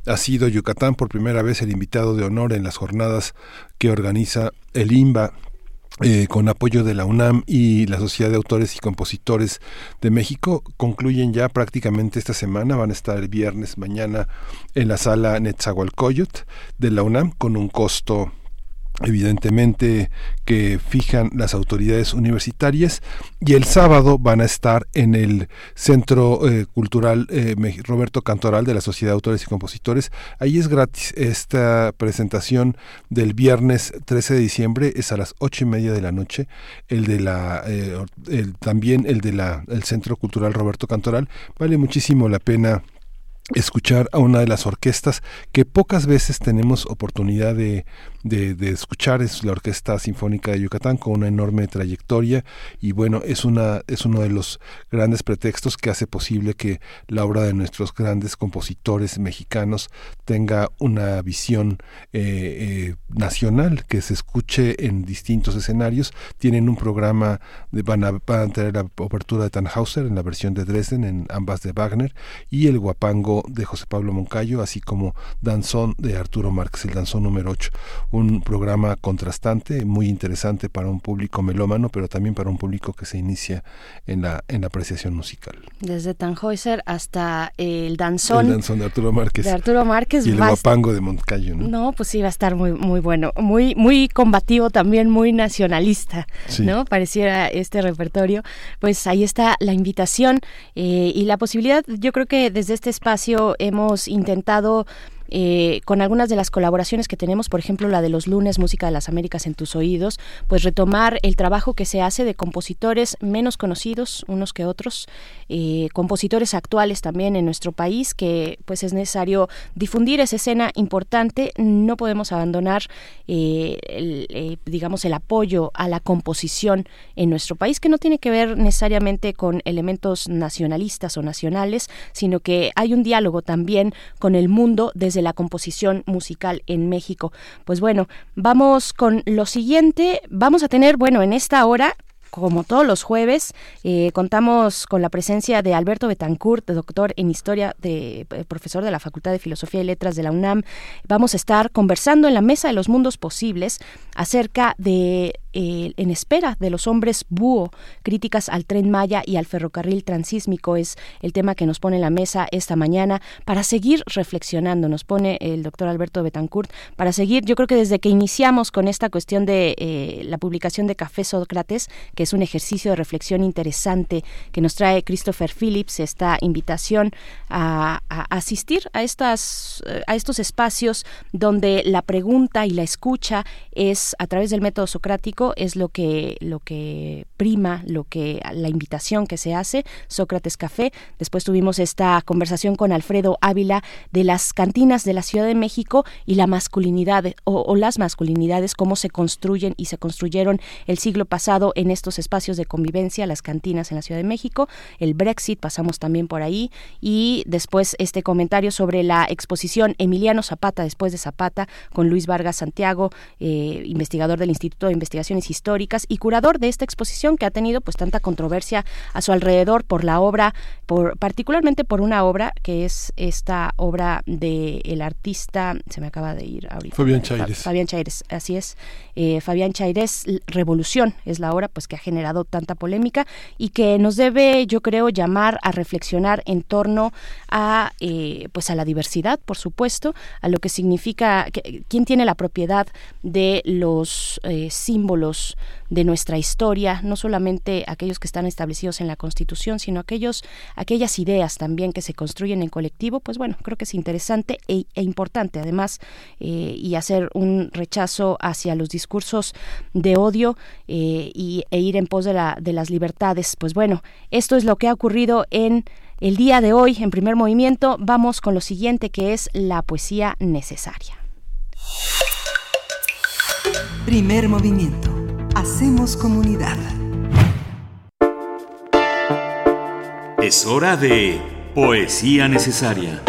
ha sido Yucatán por primera vez el invitado de honor en las jornadas que organiza el IMBA eh, con apoyo de la UNAM y la Sociedad de Autores y Compositores de México, concluyen ya prácticamente esta semana, van a estar el viernes mañana en la sala Netzahualcoyot de la UNAM con un costo evidentemente que fijan las autoridades universitarias y el sábado van a estar en el Centro eh, Cultural eh, Roberto Cantoral de la Sociedad de Autores y Compositores. Ahí es gratis esta presentación del viernes 13 de diciembre, es a las ocho y media de la noche. El de la eh, también el de la el Centro Cultural Roberto Cantoral vale muchísimo la pena escuchar a una de las orquestas que pocas veces tenemos oportunidad de, de, escuchar es la Orquesta Sinfónica de Yucatán con una enorme trayectoria y bueno es una es uno de los grandes pretextos que hace posible que la obra de nuestros grandes compositores mexicanos tenga una visión eh, eh, nacional que se escuche en distintos escenarios. Tienen un programa de, van a, van a tener la obertura de Tannhauser en la versión de Dresden en ambas de Wagner y el guapango de José Pablo Moncayo así como danzón de Arturo Márquez el danzón número 8 un programa contrastante, muy interesante para un público melómano, pero también para un público que se inicia en la, en la apreciación musical. Desde Tannhäuser hasta el danzón. El danzón de Arturo Márquez. De Arturo Márquez. Y el guapango de Moncayo, ¿no? No, pues sí, va a estar muy, muy bueno. Muy, muy combativo también, muy nacionalista, ¿no? Pareciera este repertorio. Pues ahí está la invitación eh, y la posibilidad. Yo creo que desde este espacio hemos intentado eh, con algunas de las colaboraciones que tenemos, por ejemplo la de los lunes Música de las Américas en tus oídos, pues retomar el trabajo que se hace de compositores menos conocidos unos que otros, eh, compositores actuales también en nuestro país, que pues es necesario difundir esa escena importante, no podemos abandonar eh, el, digamos el apoyo a la composición en nuestro país, que no tiene que ver necesariamente con elementos nacionalistas o nacionales, sino que hay un diálogo también con el mundo desde de la composición musical en México. Pues bueno, vamos con lo siguiente. Vamos a tener, bueno, en esta hora como todos los jueves, eh, contamos con la presencia de Alberto Betancourt, doctor en historia, de, eh, profesor de la Facultad de Filosofía y Letras de la UNAM. Vamos a estar conversando en la Mesa de los Mundos Posibles acerca de eh, en espera de los hombres búho, críticas al tren Maya y al ferrocarril transísmico es el tema que nos pone en la mesa esta mañana. Para seguir reflexionando, nos pone el doctor Alberto Betancourt, para seguir, yo creo que desde que iniciamos con esta cuestión de eh, la publicación de Café Sócrates, que es un ejercicio de reflexión interesante que nos trae Christopher Phillips, esta invitación a, asistir a, estas, a estos espacios donde la pregunta y la escucha es a través del método socrático Es lo que lo que prima, lo que la invitación que se hace, Sócrates Café. Después tuvimos esta conversación con Alfredo Ávila de las cantinas de la Ciudad de México y la masculinidad o, las masculinidades cómo se construyen y se construyeron el siglo pasado en estos espacios de convivencia, las cantinas en la Ciudad de México, el Brexit pasamos también por ahí y después este comentario sobre la exposición Emiliano Zapata después de Zapata con Luis Vargas Santiago, eh, investigador del Instituto de Investigaciones Históricas y curador de esta exposición que ha tenido pues tanta controversia a su alrededor por la obra, por particularmente por una obra que es esta obra de el artista, se me acaba de ir ahorita. Fabián Chaires. Fabián Chaires, así es. Eh, Fabián Chaires, Revolución es la obra pues que ha generado tanta polémica y que nos debe, yo creo, llamar a reflexionar en torno a eh, pues a la diversidad, por supuesto, a lo que significa que, quién tiene la propiedad de los eh, símbolos de nuestra historia, no solamente aquellos que están establecidos en la Constitución, sino aquellos, aquellas ideas también que se construyen en colectivo, pues bueno, creo que es interesante e, e importante además eh, y hacer un rechazo hacia los discursos de odio eh, y, e ir en pos de, la, de las libertades. Pues bueno, esto es lo que ha ocurrido en el día de hoy en primer movimiento. Vamos con lo siguiente que es la poesía necesaria. Primer movimiento. Hacemos comunidad. Es hora de poesía necesaria.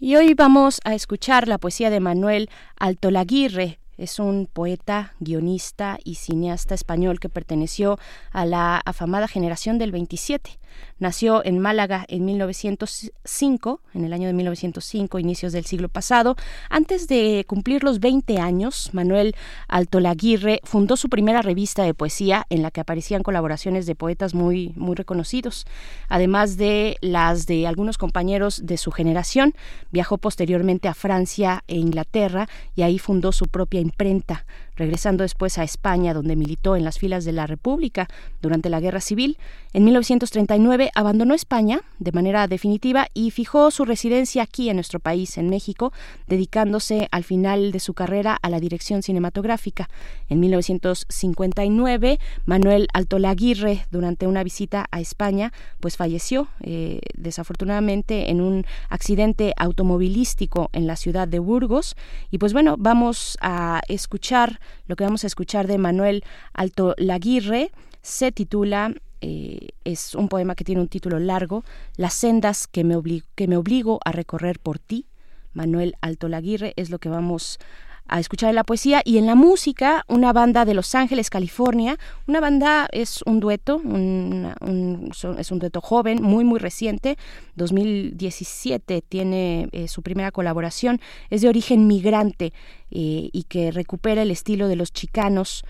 Y hoy vamos a escuchar la poesía de Manuel Altolaguirre, es un poeta, guionista y cineasta español que perteneció a la afamada generación del 27. Nació en Málaga en 1905, en el año de 1905, inicios del siglo pasado. Antes de cumplir los 20 años, Manuel Altolaguirre fundó su primera revista de poesía en la que aparecían colaboraciones de poetas muy, muy reconocidos. Además de las de algunos compañeros de su generación, viajó posteriormente a Francia e Inglaterra y ahí fundó su propia imprenta, regresando después a España, donde militó en las filas de la República durante la Guerra Civil. En 1939 abandonó España de manera definitiva y fijó su residencia aquí en nuestro país, en México, dedicándose al final de su carrera a la dirección cinematográfica. En 1959, Manuel Altolaguirre, durante una visita a España, pues falleció eh, desafortunadamente en un accidente automovilístico en la ciudad de Burgos. Y pues bueno, vamos a escuchar lo que vamos a escuchar de Manuel Alto Laguirre se titula eh, es un poema que tiene un título largo, Las sendas que me, que me obligo a recorrer por ti. Manuel Alto Laguirre es lo que vamos a escuchar en la poesía y en la música una banda de Los Ángeles, California. Una banda es un dueto, es un dueto joven, muy muy reciente. 2017 tiene eh, su primera colaboración. Es de origen migrante eh, y que recupera el estilo de los chicanos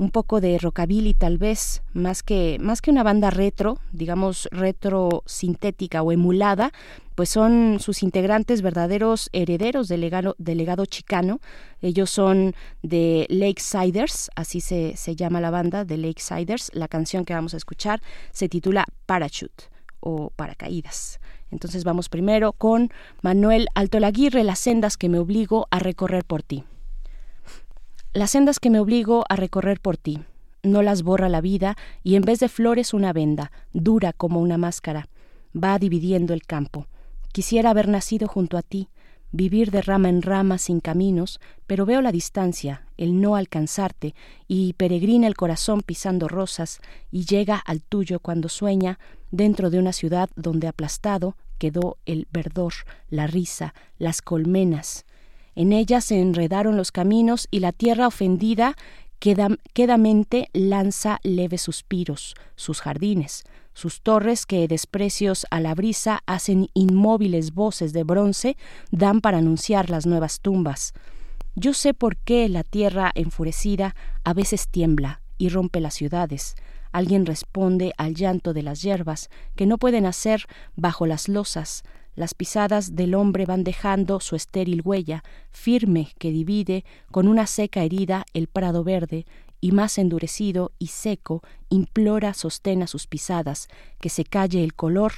un poco de rockabilly tal vez, más que, más que una banda retro, digamos retro sintética o emulada, pues son sus integrantes verdaderos herederos del legado, chicano. Ellos son de Lakesiders, así se, se llama la banda, de Lakesiders. La canción que vamos a escuchar se titula Parachute o Paracaídas. Entonces vamos primero con Manuel Altolaguirre, Las sendas que me obligo a recorrer por ti. Las sendas que me obligo a recorrer por ti, no las borra la vida y en vez de flores una venda, dura como una máscara, va dividiendo el campo. Quisiera haber nacido junto a ti, vivir de rama en rama sin caminos, pero veo la distancia, el no alcanzarte, y peregrina el corazón pisando rosas, y llega al tuyo cuando sueña, dentro de una ciudad donde aplastado quedó el verdor, la risa, las colmenas, en ella se enredaron los caminos y la tierra ofendida quedamente lanza leves suspiros, sus jardines, sus torres que desprecios a la brisa hacen inmóviles voces de bronce dan para anunciar las nuevas tumbas. Yo sé por qué la tierra enfurecida a veces tiembla y rompe las ciudades. Alguien responde al llanto de las hierbas que no pueden hacer bajo las losas, las pisadas del hombre van dejando su estéril huella, firme que divide con una seca herida el prado verde, y más endurecido y seco implora sostén a sus pisadas, que se calle el color,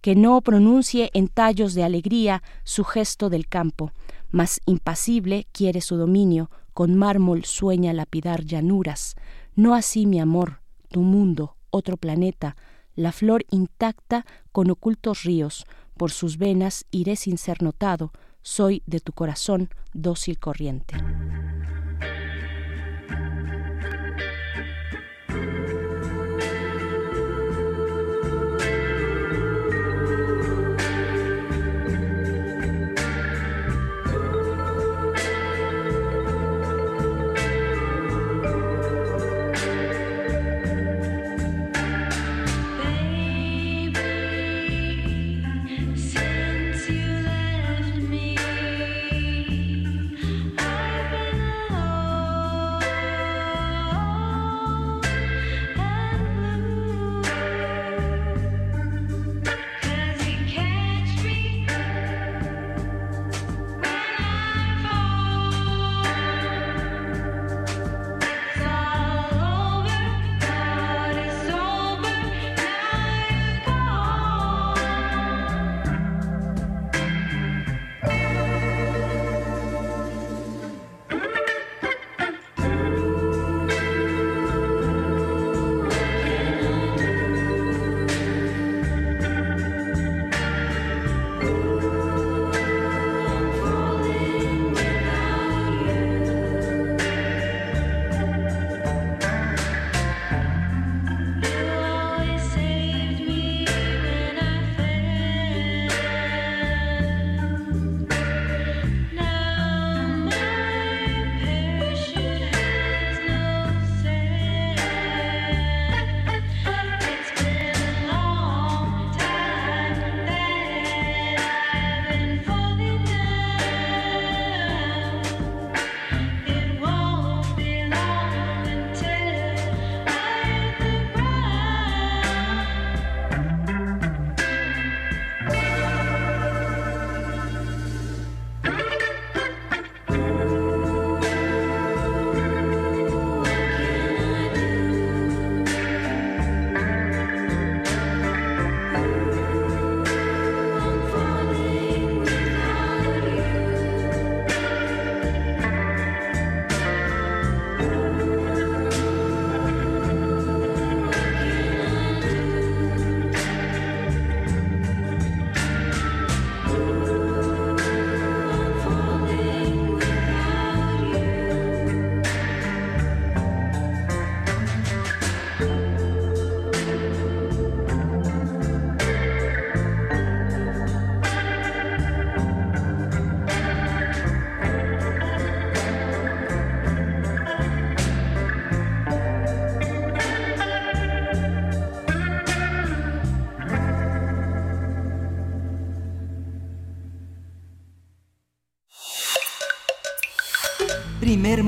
que no pronuncie en tallos de alegría su gesto del campo, mas impasible quiere su dominio, con mármol sueña lapidar llanuras. No así mi amor, tu mundo, otro planeta, la flor intacta con ocultos ríos, por sus venas iré sin ser notado, soy de tu corazón dócil corriente.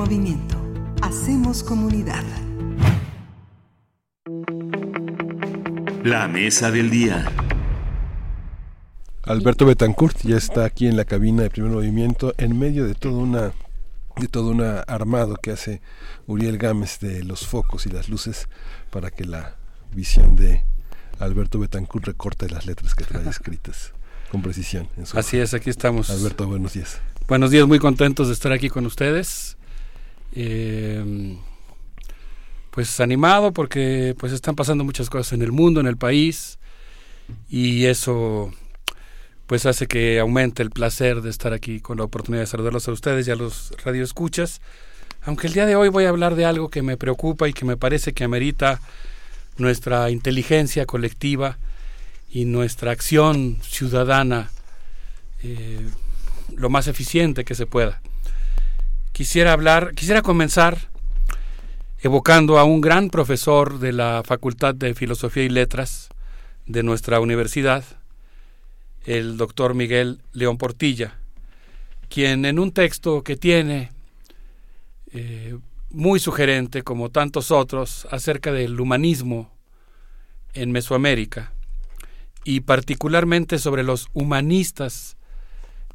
Movimiento. Hacemos comunidad. La mesa del día. Alberto Betancourt ya está aquí en la cabina de primer movimiento en medio de toda una de todo un armado que hace Uriel Gámez de los focos y las luces para que la visión de Alberto Betancourt recorte las letras que trae escritas con precisión. Así es, aquí estamos. Alberto, buenos días. Buenos días, muy contentos de estar aquí con ustedes. Eh, pues animado porque pues están pasando muchas cosas en el mundo, en el país y eso pues hace que aumente el placer de estar aquí con la oportunidad de saludarlos a ustedes y a los radioescuchas. Aunque el día de hoy voy a hablar de algo que me preocupa y que me parece que amerita nuestra inteligencia colectiva y nuestra acción ciudadana eh, lo más eficiente que se pueda quisiera hablar, quisiera comenzar evocando a un gran profesor de la Facultad de Filosofía y Letras de nuestra universidad, el doctor Miguel León Portilla, quien en un texto que tiene eh, muy sugerente, como tantos otros, acerca del humanismo en Mesoamérica, y particularmente sobre los humanistas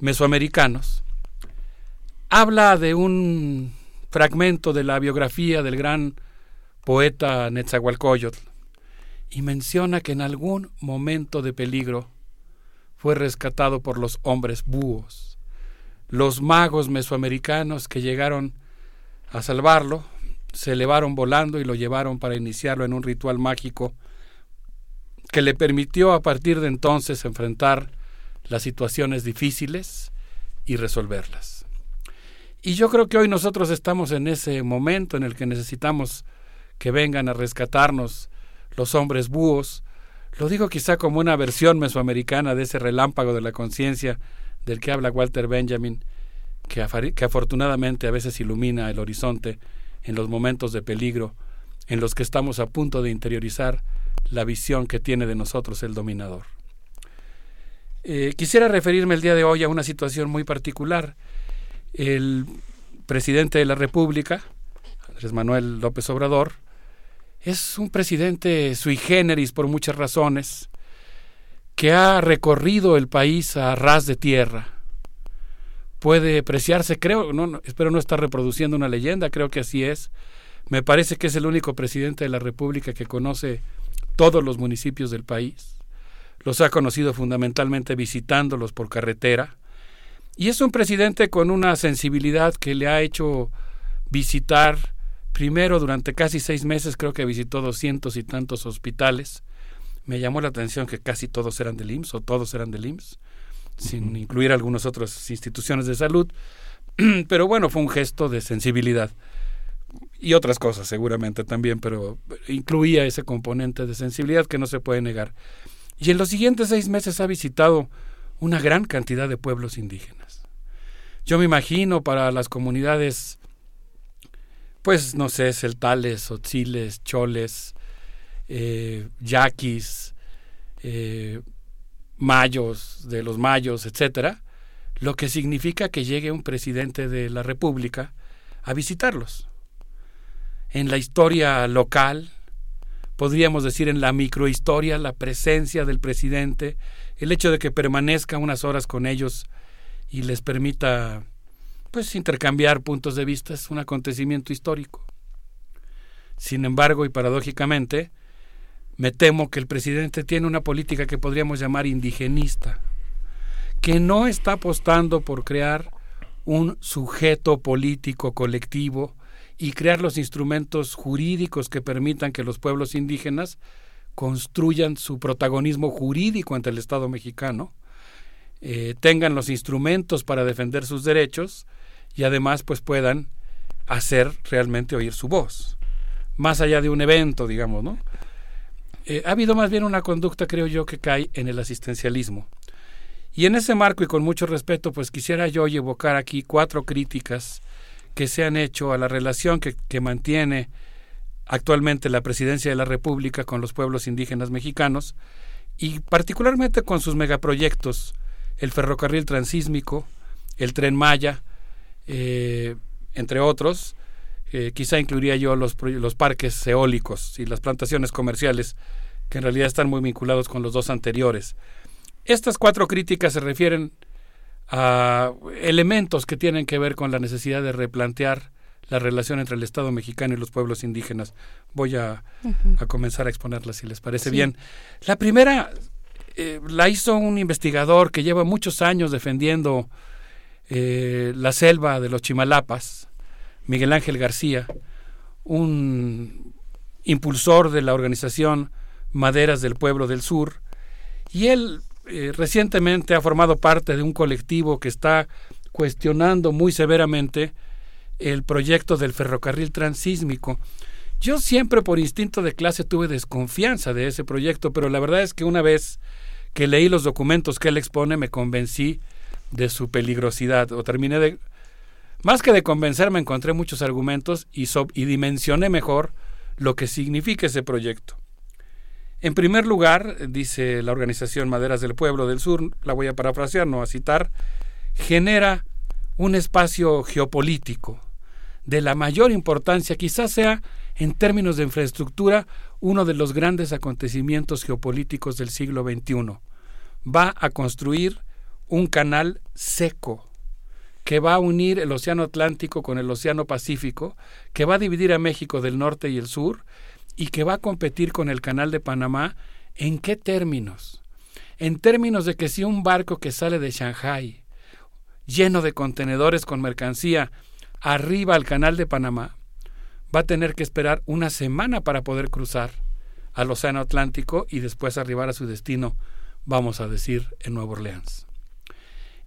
mesoamericanos, habla de un fragmento de la biografía del gran poeta Netzahualcoyotl y menciona que en algún momento de peligro fue rescatado por los hombres búhos, los magos mesoamericanos que llegaron a salvarlo, se elevaron volando y lo llevaron para iniciarlo en un ritual mágico que le permitió a partir de entonces enfrentar las situaciones difíciles y resolverlas. Y yo creo que hoy nosotros estamos en ese momento en el que necesitamos que vengan a rescatarnos los hombres búhos. Lo digo quizá como una versión mesoamericana de ese relámpago de la conciencia del que habla Walter Benjamin, que, afortunadamente a veces ilumina el horizonte en los momentos de peligro en los que estamos a punto de interiorizar la visión que tiene de nosotros el dominador. Eh, quisiera referirme el día de hoy a una situación muy particular. El presidente de la República, Andrés Manuel López Obrador, es un presidente sui generis por muchas razones, que ha recorrido el país a ras de tierra. Puede apreciarse, creo, no, espero no estar reproduciendo una leyenda, creo que así es. Me parece que es el único presidente de la República que conoce todos los municipios del país. Los ha conocido fundamentalmente visitándolos por carretera. Y es un presidente con una sensibilidad que le ha hecho visitar Primero, durante casi seis meses creo que visitó doscientos y tantos hospitales. Me llamó la atención que casi todos eran del IMSS o todos eran del IMSS, sin incluir algunas otras instituciones de salud. Pero bueno, fue un gesto de sensibilidad. Y otras cosas seguramente también, pero incluía ese componente de sensibilidad que no se puede negar. Y en los siguientes seis meses ha visitado una gran cantidad de pueblos indígenas. Yo me imagino para las comunidades pues no sé, celtales, otziles, choles, eh, yaquis, eh, mayos, de los mayos, etcétera, lo que significa que llegue un presidente de la República a visitarlos. En la historia local, podríamos decir en la microhistoria, la presencia del presidente, el hecho de que permanezca unas horas con ellos y les permita pues intercambiar puntos de vista es un acontecimiento histórico. Sin embargo, y paradójicamente, me temo que el presidente tiene una política que podríamos llamar indigenista, que no está apostando por crear un sujeto político colectivo y crear los instrumentos jurídicos que permitan que los pueblos indígenas construyan su protagonismo jurídico ante el Estado mexicano, eh, tengan los instrumentos para defender sus derechos y además pues puedan hacer realmente oír su voz, más allá de un evento, digamos, ¿no? Eh, ha habido más bien una conducta, creo yo, que cae en el asistencialismo. Y en ese marco y con mucho respeto, pues quisiera yo evocar aquí cuatro críticas que se han hecho a la relación que, que mantiene actualmente la presidencia de la República con los pueblos indígenas mexicanos y particularmente con sus megaproyectos, el ferrocarril transísmico, el tren Maya, eh, entre otros. Eh, quizá incluiría yo los, los parques eólicos y las plantaciones comerciales, que en realidad están muy vinculados con los dos anteriores. Estas cuatro críticas se refieren a elementos que tienen que ver con la necesidad de replantear la relación entre el Estado mexicano y los pueblos indígenas. Voy a, comenzar a exponerlas si les parece bien. La primera eh, la hizo un investigador que lleva muchos años defendiendo eh, la selva de los Chimalapas, Miguel Ángel García, un impulsor de la organización Maderas del Pueblo del Sur, y él eh, recientemente ha formado parte de un colectivo que está cuestionando muy severamente el proyecto del ferrocarril transísmico. Yo siempre por instinto de clase tuve desconfianza de ese proyecto, pero la verdad es que una vez que leí los documentos que él expone me convencí de su peligrosidad o terminé de más que de convencerme encontré muchos argumentos y, y dimensioné mejor lo que significa ese proyecto. En primer lugar, dice la organización Maderas del Pueblo del Sur, la voy a parafrasear, no a citar, genera un espacio geopolítico de la mayor importancia, quizás sea en términos de infraestructura uno de los grandes acontecimientos geopolíticos del siglo XXI. Va a construir un canal seco que va a unir el Océano Atlántico con el Océano Pacífico, que va a dividir a México del norte y el sur, y que va a competir con el Canal de Panamá, ¿en qué términos? En términos de que si un barco que sale de Shanghai lleno de contenedores con mercancía arriba al canal de Panamá, va a tener que esperar una semana para poder cruzar al Océano Atlántico y después arribar a su destino, vamos a decir, en Nueva Orleans.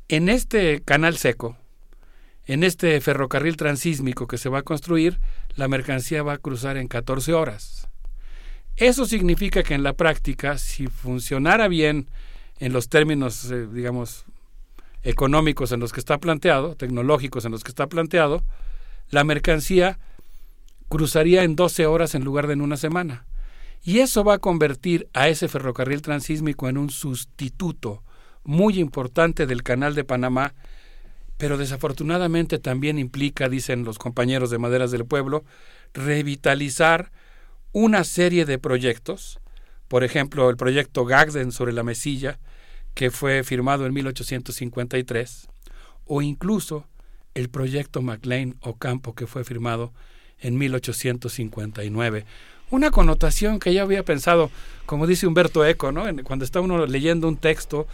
En este canal seco, en este ferrocarril transísmico que se va a construir, la mercancía va a cruzar en 14 horas. Eso significa que en la práctica, si funcionara bien en los términos, eh, digamos, económicos en los que está planteado, tecnológicos en los que está planteado, la mercancía cruzaría en 12 horas en lugar de en una semana. Y eso va a convertir a ese ferrocarril transísmico en un sustituto muy importante del canal de Panamá, pero desafortunadamente también implica, dicen los compañeros de Maderas del Pueblo, revitalizar una serie de proyectos, por ejemplo, el proyecto Gagden sobre la Mesilla, que fue firmado en 1853, o incluso el proyecto McLean Ocampo, que fue firmado en 1859. Una connotación que ya había pensado, como dice Humberto Eco, ¿no? cuando está uno leyendo un texto,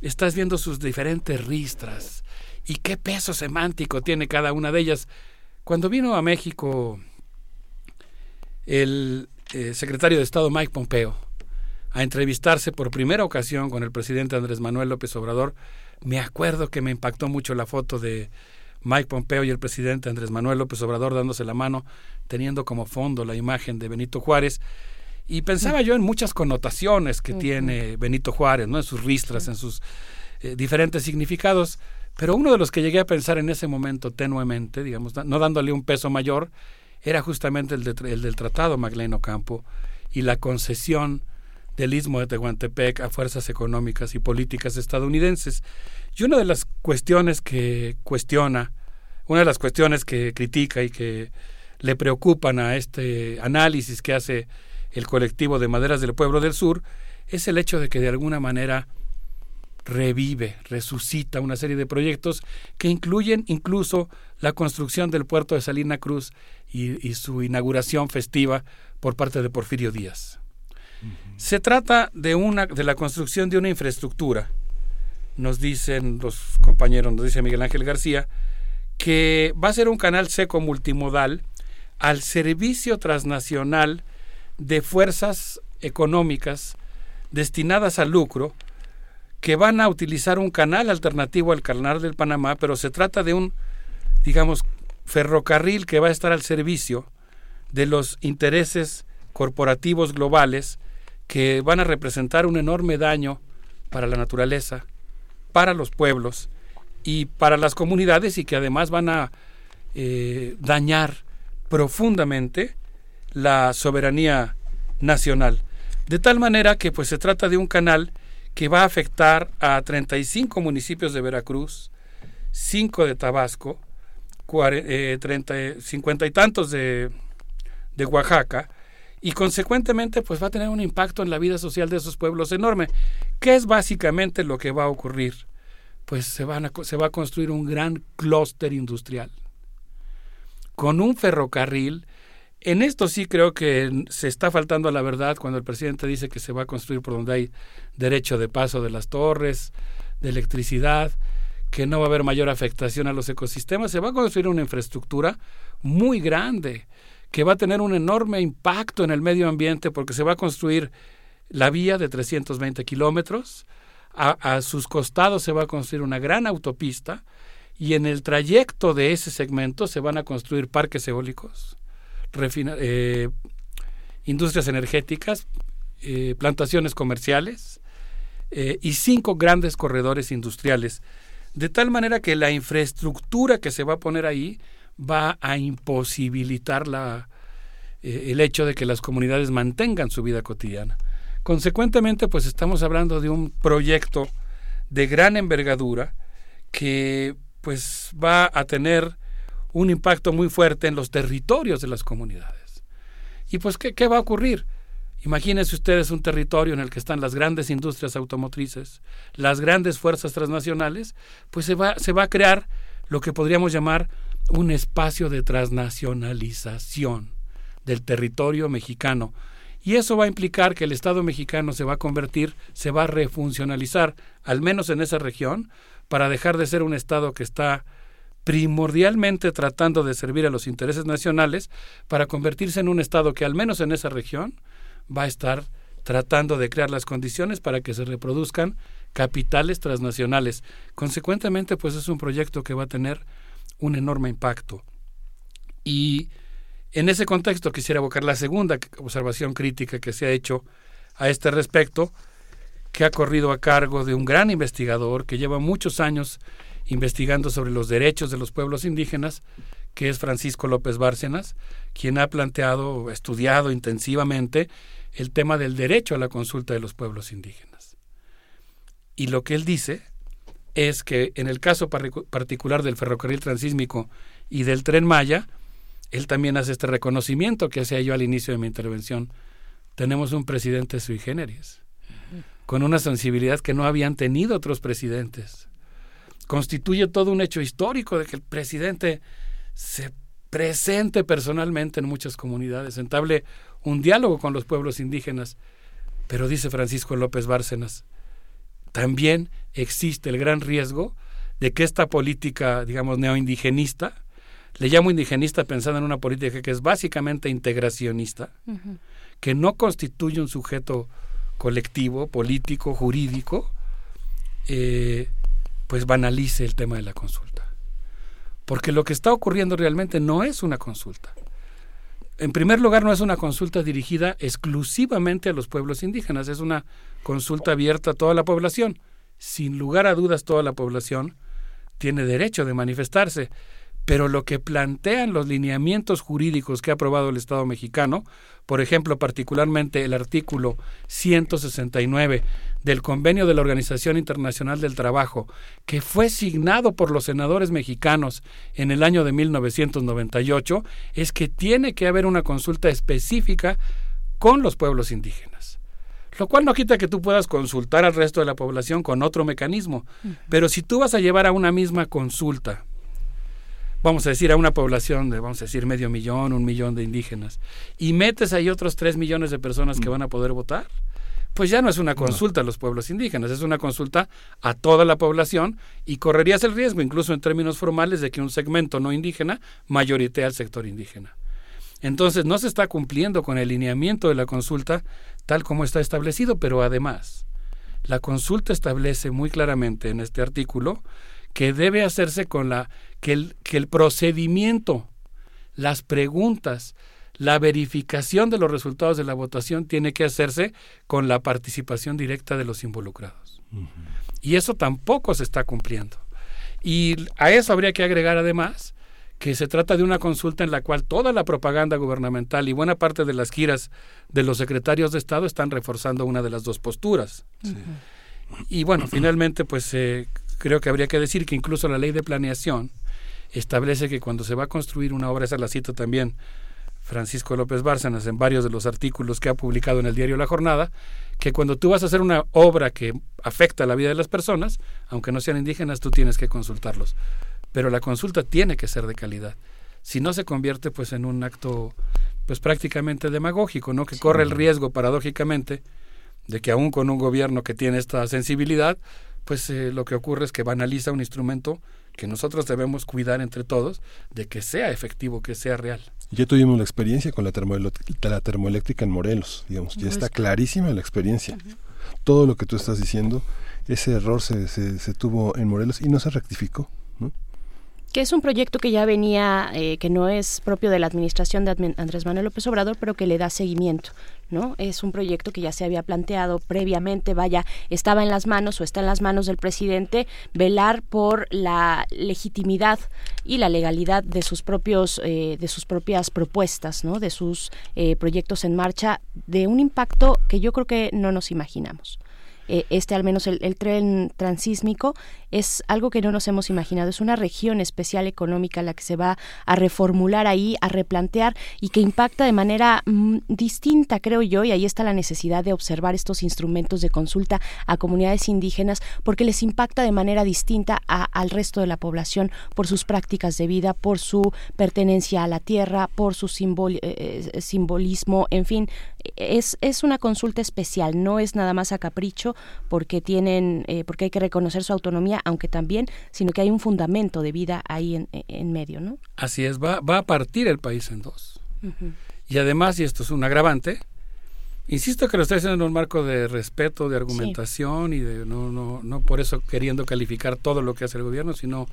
estás viendo sus diferentes ristras y qué peso semántico tiene cada una de ellas. Cuando vino a México el eh, secretario de Estado Mike Pompeo a entrevistarse por primera ocasión con el presidente Andrés Manuel López Obrador, me acuerdo que me impactó mucho la foto de Mike Pompeo y el presidente Andrés Manuel López Obrador dándose la mano, teniendo como fondo la imagen de Benito Juárez. Y pensaba yo en muchas connotaciones que tiene Benito Juárez, ¿no? en sus ristras, en sus eh, diferentes significados. Pero uno de los que llegué a pensar en ese momento tenuemente, digamos, no dándole un peso mayor, era justamente el, el del Tratado Magleno Campo y la concesión de Tehuantepec a fuerzas económicas y políticas estadounidenses. Y una de las cuestiones que cuestiona, una de las cuestiones que critica y que le preocupan a este análisis que hace el colectivo de Maderas del Pueblo del Sur, es el hecho de que de alguna manera revive, resucita una serie de proyectos que incluyen incluso la construcción del puerto de Salina Cruz y su inauguración festiva por parte de Porfirio Díaz. Se trata de, una, de la construcción de una infraestructura nos dicen los compañeros, nos dice Miguel Ángel García, que va a ser un canal seco multimodal al servicio transnacional de fuerzas económicas destinadas al lucro que van a utilizar un canal alternativo al canal del Panamá, pero se trata de un, digamos, ferrocarril que va a estar al servicio de los intereses corporativos globales que van a representar un enorme daño para la naturaleza, para los pueblos y para las comunidades y que además van a eh, dañar profundamente la soberanía nacional. De tal manera que pues se trata de un canal que va a afectar a 35 municipios de Veracruz, 5 de Tabasco, 30, 50 eh, y tantos de, de Oaxaca, y consecuentemente pues va a tener un impacto en la vida social de esos pueblos enorme. ¿Qué es básicamente lo que va a ocurrir? Pues se, van a, se va a construir un gran clúster industrial con un ferrocarril. En esto sí creo que se está faltando a la verdad cuando el presidente dice que se va a construir por donde hay derecho de paso de las torres, de electricidad, que no va a haber mayor afectación a los ecosistemas. Se va a construir una infraestructura muy grande que va a tener un enorme impacto en el medio ambiente porque se va a construir la vía de 320 kilómetros, a, sus costados se va a construir una gran autopista y en el trayecto de ese segmento se van a construir parques eólicos, eh, industrias energéticas, eh, plantaciones comerciales eh, y cinco grandes corredores industriales, de tal manera que la infraestructura que se va a poner ahí va a imposibilitar la, eh, el hecho de que las comunidades mantengan su vida cotidiana. Consecuentemente, pues estamos hablando de un proyecto de gran envergadura que pues va a tener un impacto muy fuerte en los territorios de las comunidades. Y pues, ¿qué, qué va a ocurrir? Imagínense ustedes un territorio en el que están las grandes industrias automotrices, las grandes fuerzas transnacionales, pues se va, se va a crear lo que podríamos llamar un espacio de transnacionalización del territorio mexicano. Y eso va a implicar que el Estado mexicano se va a convertir, se va a refuncionalizar, al menos en esa región, para dejar de ser un Estado que está primordialmente tratando de servir a los intereses nacionales para convertirse en un Estado que al menos en esa región va a estar tratando de crear las condiciones para que se reproduzcan capitales transnacionales. Consecuentemente, pues es un proyecto que va a tener un enorme impacto. Y en ese contexto quisiera evocar la segunda observación crítica que se ha hecho a este respecto, que ha corrido a cargo de un gran investigador que lleva muchos años investigando sobre los derechos de los pueblos indígenas, que es Francisco López Bárcenas, quien ha planteado, estudiado intensivamente el tema del derecho a la consulta de los pueblos indígenas. Y lo que él dice es que en el caso particular del ferrocarril transísmico y del tren Maya, él también hace este reconocimiento que hacía yo al inicio de mi intervención. Tenemos un presidente sui generis, con una sensibilidad que no habían tenido otros presidentes. Constituye todo un hecho histórico de que el presidente se presente personalmente en muchas comunidades, entable un diálogo con los pueblos indígenas. Pero dice Francisco López Bárcenas, también existe el gran riesgo de que esta política, digamos, neoindigenista, le llamo indigenista pensando en una política que es básicamente integracionista, que no constituye un sujeto colectivo, político, jurídico, eh, pues banalice el tema de la consulta. Porque lo que está ocurriendo realmente no es una consulta. En primer lugar, no es una consulta dirigida exclusivamente a los pueblos indígenas, es una consulta abierta a toda la población. Sin lugar a dudas, toda la población tiene derecho de manifestarse pero lo que plantean los lineamientos jurídicos que ha aprobado el Estado mexicano, por ejemplo, particularmente el artículo 169 del Convenio de la Organización Internacional del Trabajo, que fue signado por los senadores mexicanos en el año de 1998, es que tiene que haber una consulta específica con los pueblos indígenas. Lo cual no quita que tú puedas consultar al resto de la población con otro mecanismo, pero si tú vas a llevar a una misma consulta vamos a decir, a una población de, vamos a decir, medio millón, un millón de indígenas, y metes ahí otros tres millones de personas que mm. van a poder votar, pues ya no es una consulta a los pueblos indígenas, es una consulta a toda la población y correrías el riesgo, incluso en términos formales, de que un segmento no indígena mayoritee al sector indígena. Entonces no se está cumpliendo con el lineamiento de la consulta tal como está establecido, pero además la consulta establece muy claramente en este artículo que debe hacerse con la que el, que el procedimiento, las preguntas, la verificación de los resultados de la votación tiene que hacerse con la participación directa de los involucrados. Y eso tampoco se está cumpliendo. Y a eso habría que agregar además que se trata de una consulta en la cual toda la propaganda gubernamental y buena parte de las giras de los secretarios de Estado están reforzando una de las dos posturas. Y bueno, finalmente, pues eh, creo que habría que decir que incluso la ley de planeación establece que cuando se va a construir una obra, esa la cito también Francisco López Bárcenas en varios de los artículos que ha publicado en el diario La Jornada, que cuando tú vas a hacer una obra que afecta a la vida de las personas, aunque no sean indígenas, tú tienes que consultarlos. Pero la consulta tiene que ser de calidad. Si no se convierte pues en un acto pues prácticamente demagógico, ¿no? Que corre el riesgo paradójicamente de que aún con un gobierno que tiene esta sensibilidad, pues eh, lo que ocurre es que banaliza un instrumento que nosotros debemos cuidar entre todos de que sea efectivo, que sea real. Ya tuvimos la experiencia con la, la termoeléctrica en Morelos, digamos, ya está clarísima la experiencia. Todo lo que tú estás diciendo, ese error se, se, se tuvo en Morelos y no se rectificó que es un proyecto que ya venía, eh, que no es propio de la administración de Andrés Manuel López Obrador, pero que le da seguimiento. ¿no? Es un proyecto que ya se había planteado previamente, vaya, estaba en las manos o está en las manos del presidente velar por la legitimidad y la legalidad de sus propios, eh, de sus propias propuestas, ¿no? De sus eh, proyectos en marcha, de un impacto que yo creo que no nos imaginamos. Eh, este al menos el, tren transísmico, es algo que no nos hemos imaginado. Es una región especial económica la que se va a reformular ahí, a replantear y que impacta de manera mm, distinta, creo yo, y ahí está la necesidad de observar estos instrumentos de consulta a comunidades indígenas porque les impacta de manera distinta al resto de la población por sus prácticas de vida, por su pertenencia a la tierra, por su eh, eh, simbolismo, en fin, es, es una consulta especial, no es nada más a capricho, porque tienen, eh, porque hay que reconocer su autonomía, aunque también, sino que hay un fundamento de vida ahí en, en medio, ¿no? Así es, va, va a partir el país en dos. Y además, y esto es un agravante, insisto que lo estoy haciendo en un marco de respeto, de argumentación y de no, no, no por eso queriendo calificar todo lo que hace el gobierno, sino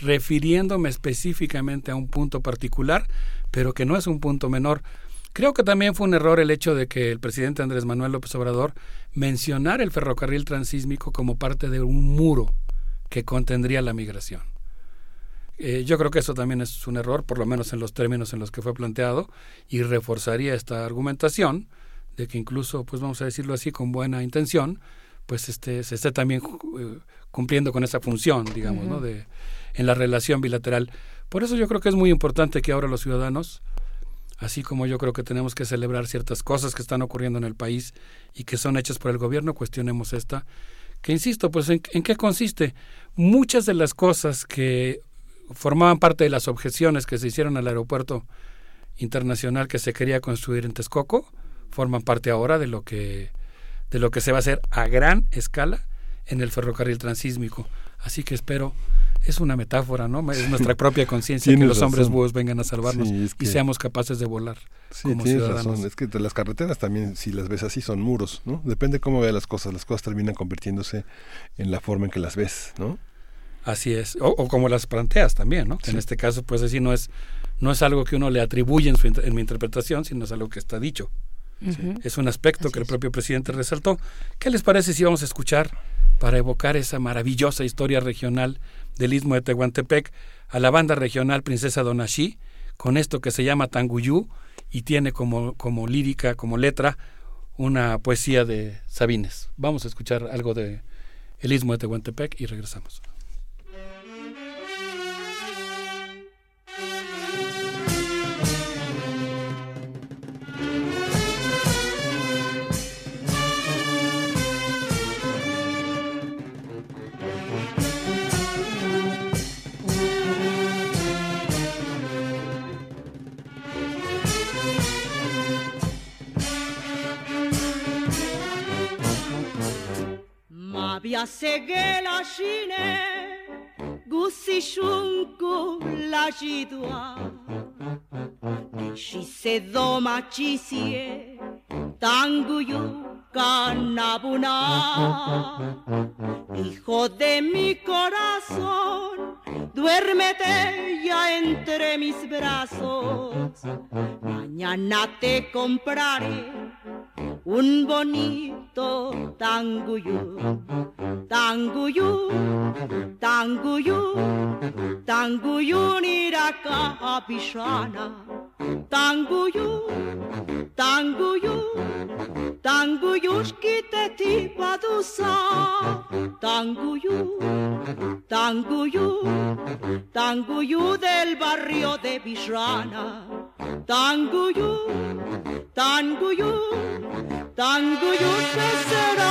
refiriéndome específicamente a un punto particular, pero que no es un punto menor. Creo que también fue un error el hecho de que el presidente Andrés Manuel López Obrador mencionara el ferrocarril transísmico como parte de un muro que contendría la migración. Eh, yo creo que eso también es un error, por lo menos en los términos en los que fue planteado, y reforzaría esta argumentación de que incluso, pues vamos a decirlo así, con buena intención, pues este, se esté también eh, cumpliendo con esa función, digamos, ¿no? de, en la relación bilateral. Por eso yo creo que es muy importante que ahora los ciudadanos, así como yo creo que tenemos que celebrar ciertas cosas que están ocurriendo en el país y que son hechas por el gobierno, cuestionemos esta, que insisto, pues en, qué consiste. Muchas de las cosas que formaban parte de las objeciones que se hicieron al aeropuerto internacional que se quería construir en Texcoco, forman parte ahora de lo que de lo que se va a hacer a gran escala en el ferrocarril transísmico. Así que espero es una metáfora, ¿no? Es nuestra propia conciencia que los hombres búhos vengan a salvarnos y seamos capaces de volar como ciudadanos. Razón. Es que las carreteras también, si las ves así, son muros, ¿no? Depende cómo veas las cosas. Las cosas terminan convirtiéndose en la forma en que las ves, ¿no? Así es. O, como las planteas también, ¿no? En este caso, pues decir, no es, no es algo que uno le atribuye en, su, en mi interpretación, sino es algo que está dicho. Es un aspecto que el propio presidente resaltó. ¿Qué les parece si vamos a escuchar para evocar esa maravillosa historia regional del istmo de Tehuantepec a la banda regional Princesa Donashi con esto que se llama Tanguyú y tiene como, como lírica, como letra, una poesía de Sabines. Vamos a escuchar algo de el istmo de Tehuantepec y regresamos. Abia segela shine gusi shunku la jidua Shi se doma chisie tanguyu canabuna Hijo de mi corazón duérmete ya entre mis brazos. Mañana te compraré un bonito tanguyú, tanguyú, tanguyú, tanguyú niraka pishana, tanguyú, tanguyú, tanguyushkite tipadusa, tanguyú, tanguyú, tanguyú del barrio de Bishrana, tanguyú, tanguyú, tanguyú que será.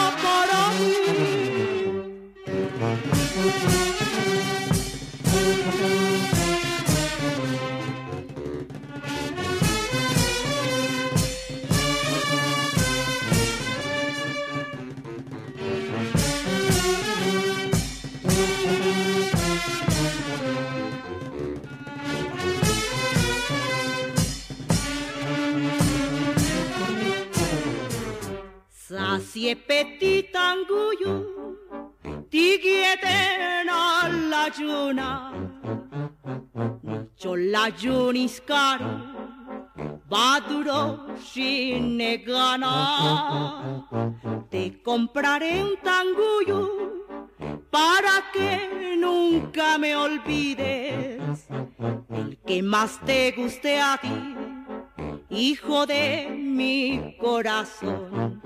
Sasie petit anguyu, tigieten alla giuna, la junis caro, baduro gana. Te compraré un tanguyu para que nunca me olvides el que más te guste a ti, hijo de mi corazón.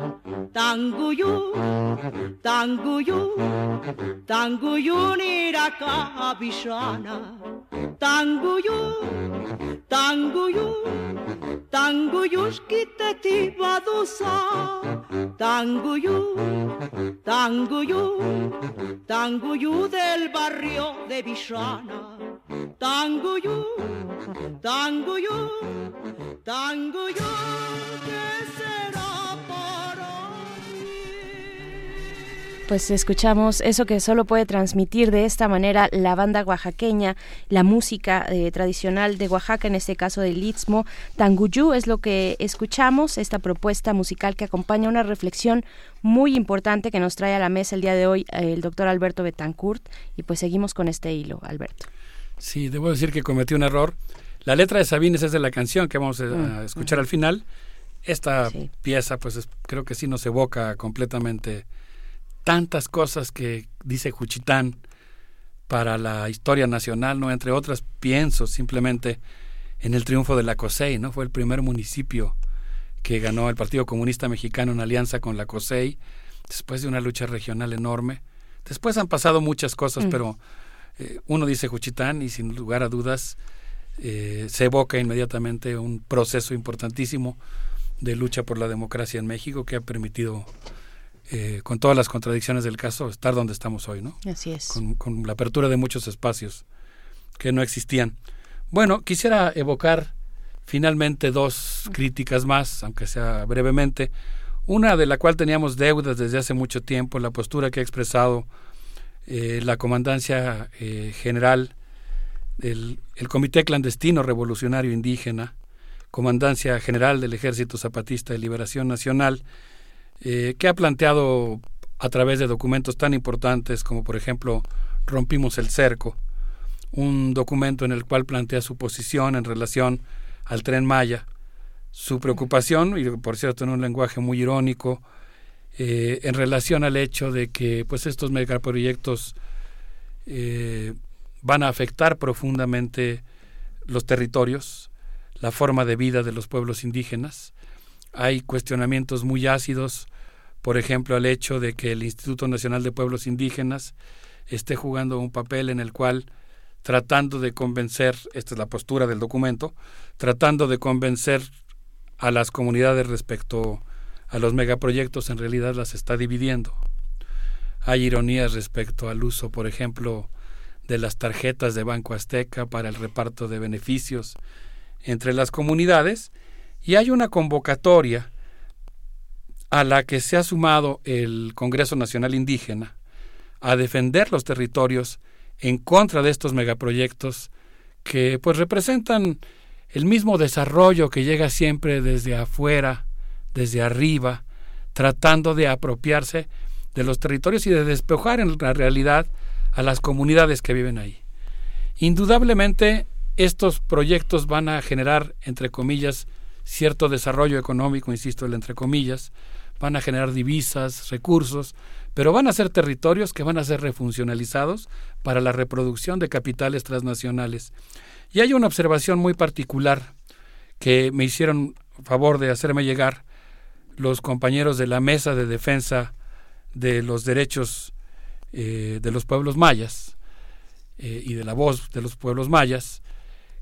Tanguyú, tanguyú, tanguyú niraka bishana. Tanguyú, tanguyú, tanguyushkite tibadusa. Tanguyú, tanguyú, tanguyú del barrio de Bishana. Tanguyú, tanguyú, tanguyú, ¿qué será para Pues escuchamos eso que solo puede transmitir de esta manera la banda oaxaqueña, la música eh, tradicional de Oaxaca, en este caso del Istmo. Tanguyú es lo que escuchamos, esta propuesta musical que acompaña una reflexión muy importante que nos trae a la mesa el día de hoy eh, el doctor Alberto Betancourt. Y pues seguimos con este hilo, Alberto. Sí, debo decir que cometí un error. La letra de Sabines es de la canción que vamos a, Mm, escuchar al final. Esta pieza, pues es- creo que sí nos evoca completamente tantas cosas que dice Juchitán para la historia nacional, ¿no? Entre otras, pienso simplemente en el triunfo de la COSEI, ¿no? Fue el primer municipio que ganó el Partido Comunista Mexicano en alianza con la COSEI, después de una lucha regional enorme. Después han pasado muchas cosas, Mm. pero eh, uno dice Juchitán y sin lugar a dudas eh, se evoca inmediatamente un proceso importantísimo de lucha por la democracia en México que ha permitido, eh, con todas las contradicciones del caso, estar donde estamos hoy, ¿no? Así es. Con, con la apertura de muchos espacios que no existían. Bueno, quisiera evocar finalmente dos críticas más, aunque sea brevemente. Una de la cual teníamos deudas desde hace mucho tiempo, la postura que ha expresado eh, la Comandancia eh, General el Comité Clandestino Revolucionario Indígena, Comandancia General del Ejército Zapatista de Liberación Nacional, eh, que ha planteado a través de documentos tan importantes como por ejemplo Rompimos el Cerco, un documento en el cual plantea su posición en relación al tren Maya, su preocupación, y por cierto en un lenguaje muy irónico, eh, en relación al hecho de que pues estos megaproyectos eh, van a afectar profundamente los territorios, la forma de vida de los pueblos indígenas. Hay cuestionamientos muy ácidos, por ejemplo, al hecho de que el Instituto Nacional de Pueblos Indígenas esté jugando un papel en el cual tratando de convencer, esta es la postura del documento, tratando de convencer a las comunidades respecto a los megaproyectos, en realidad las está dividiendo. Hay ironías respecto al uso, por ejemplo, de las tarjetas de Banco Azteca para el reparto de beneficios entre las comunidades y hay una convocatoria a la que se ha sumado el Congreso Nacional Indígena a defender los territorios en contra de estos megaproyectos que pues representan el mismo desarrollo que llega siempre desde afuera, desde arriba, tratando de apropiarse de los territorios y de despejar en la realidad a las comunidades que viven ahí. Indudablemente estos proyectos van a generar, entre comillas, cierto desarrollo económico, insisto, el entre comillas, van a generar divisas, recursos, pero van a ser territorios que van a ser refuncionalizados para la reproducción de capitales transnacionales. Y hay una observación muy particular que me hicieron favor de hacerme llegar los compañeros de la Mesa de Defensa de los Derechos eh, de los Pueblos Mayas eh, y de la voz de los pueblos mayas,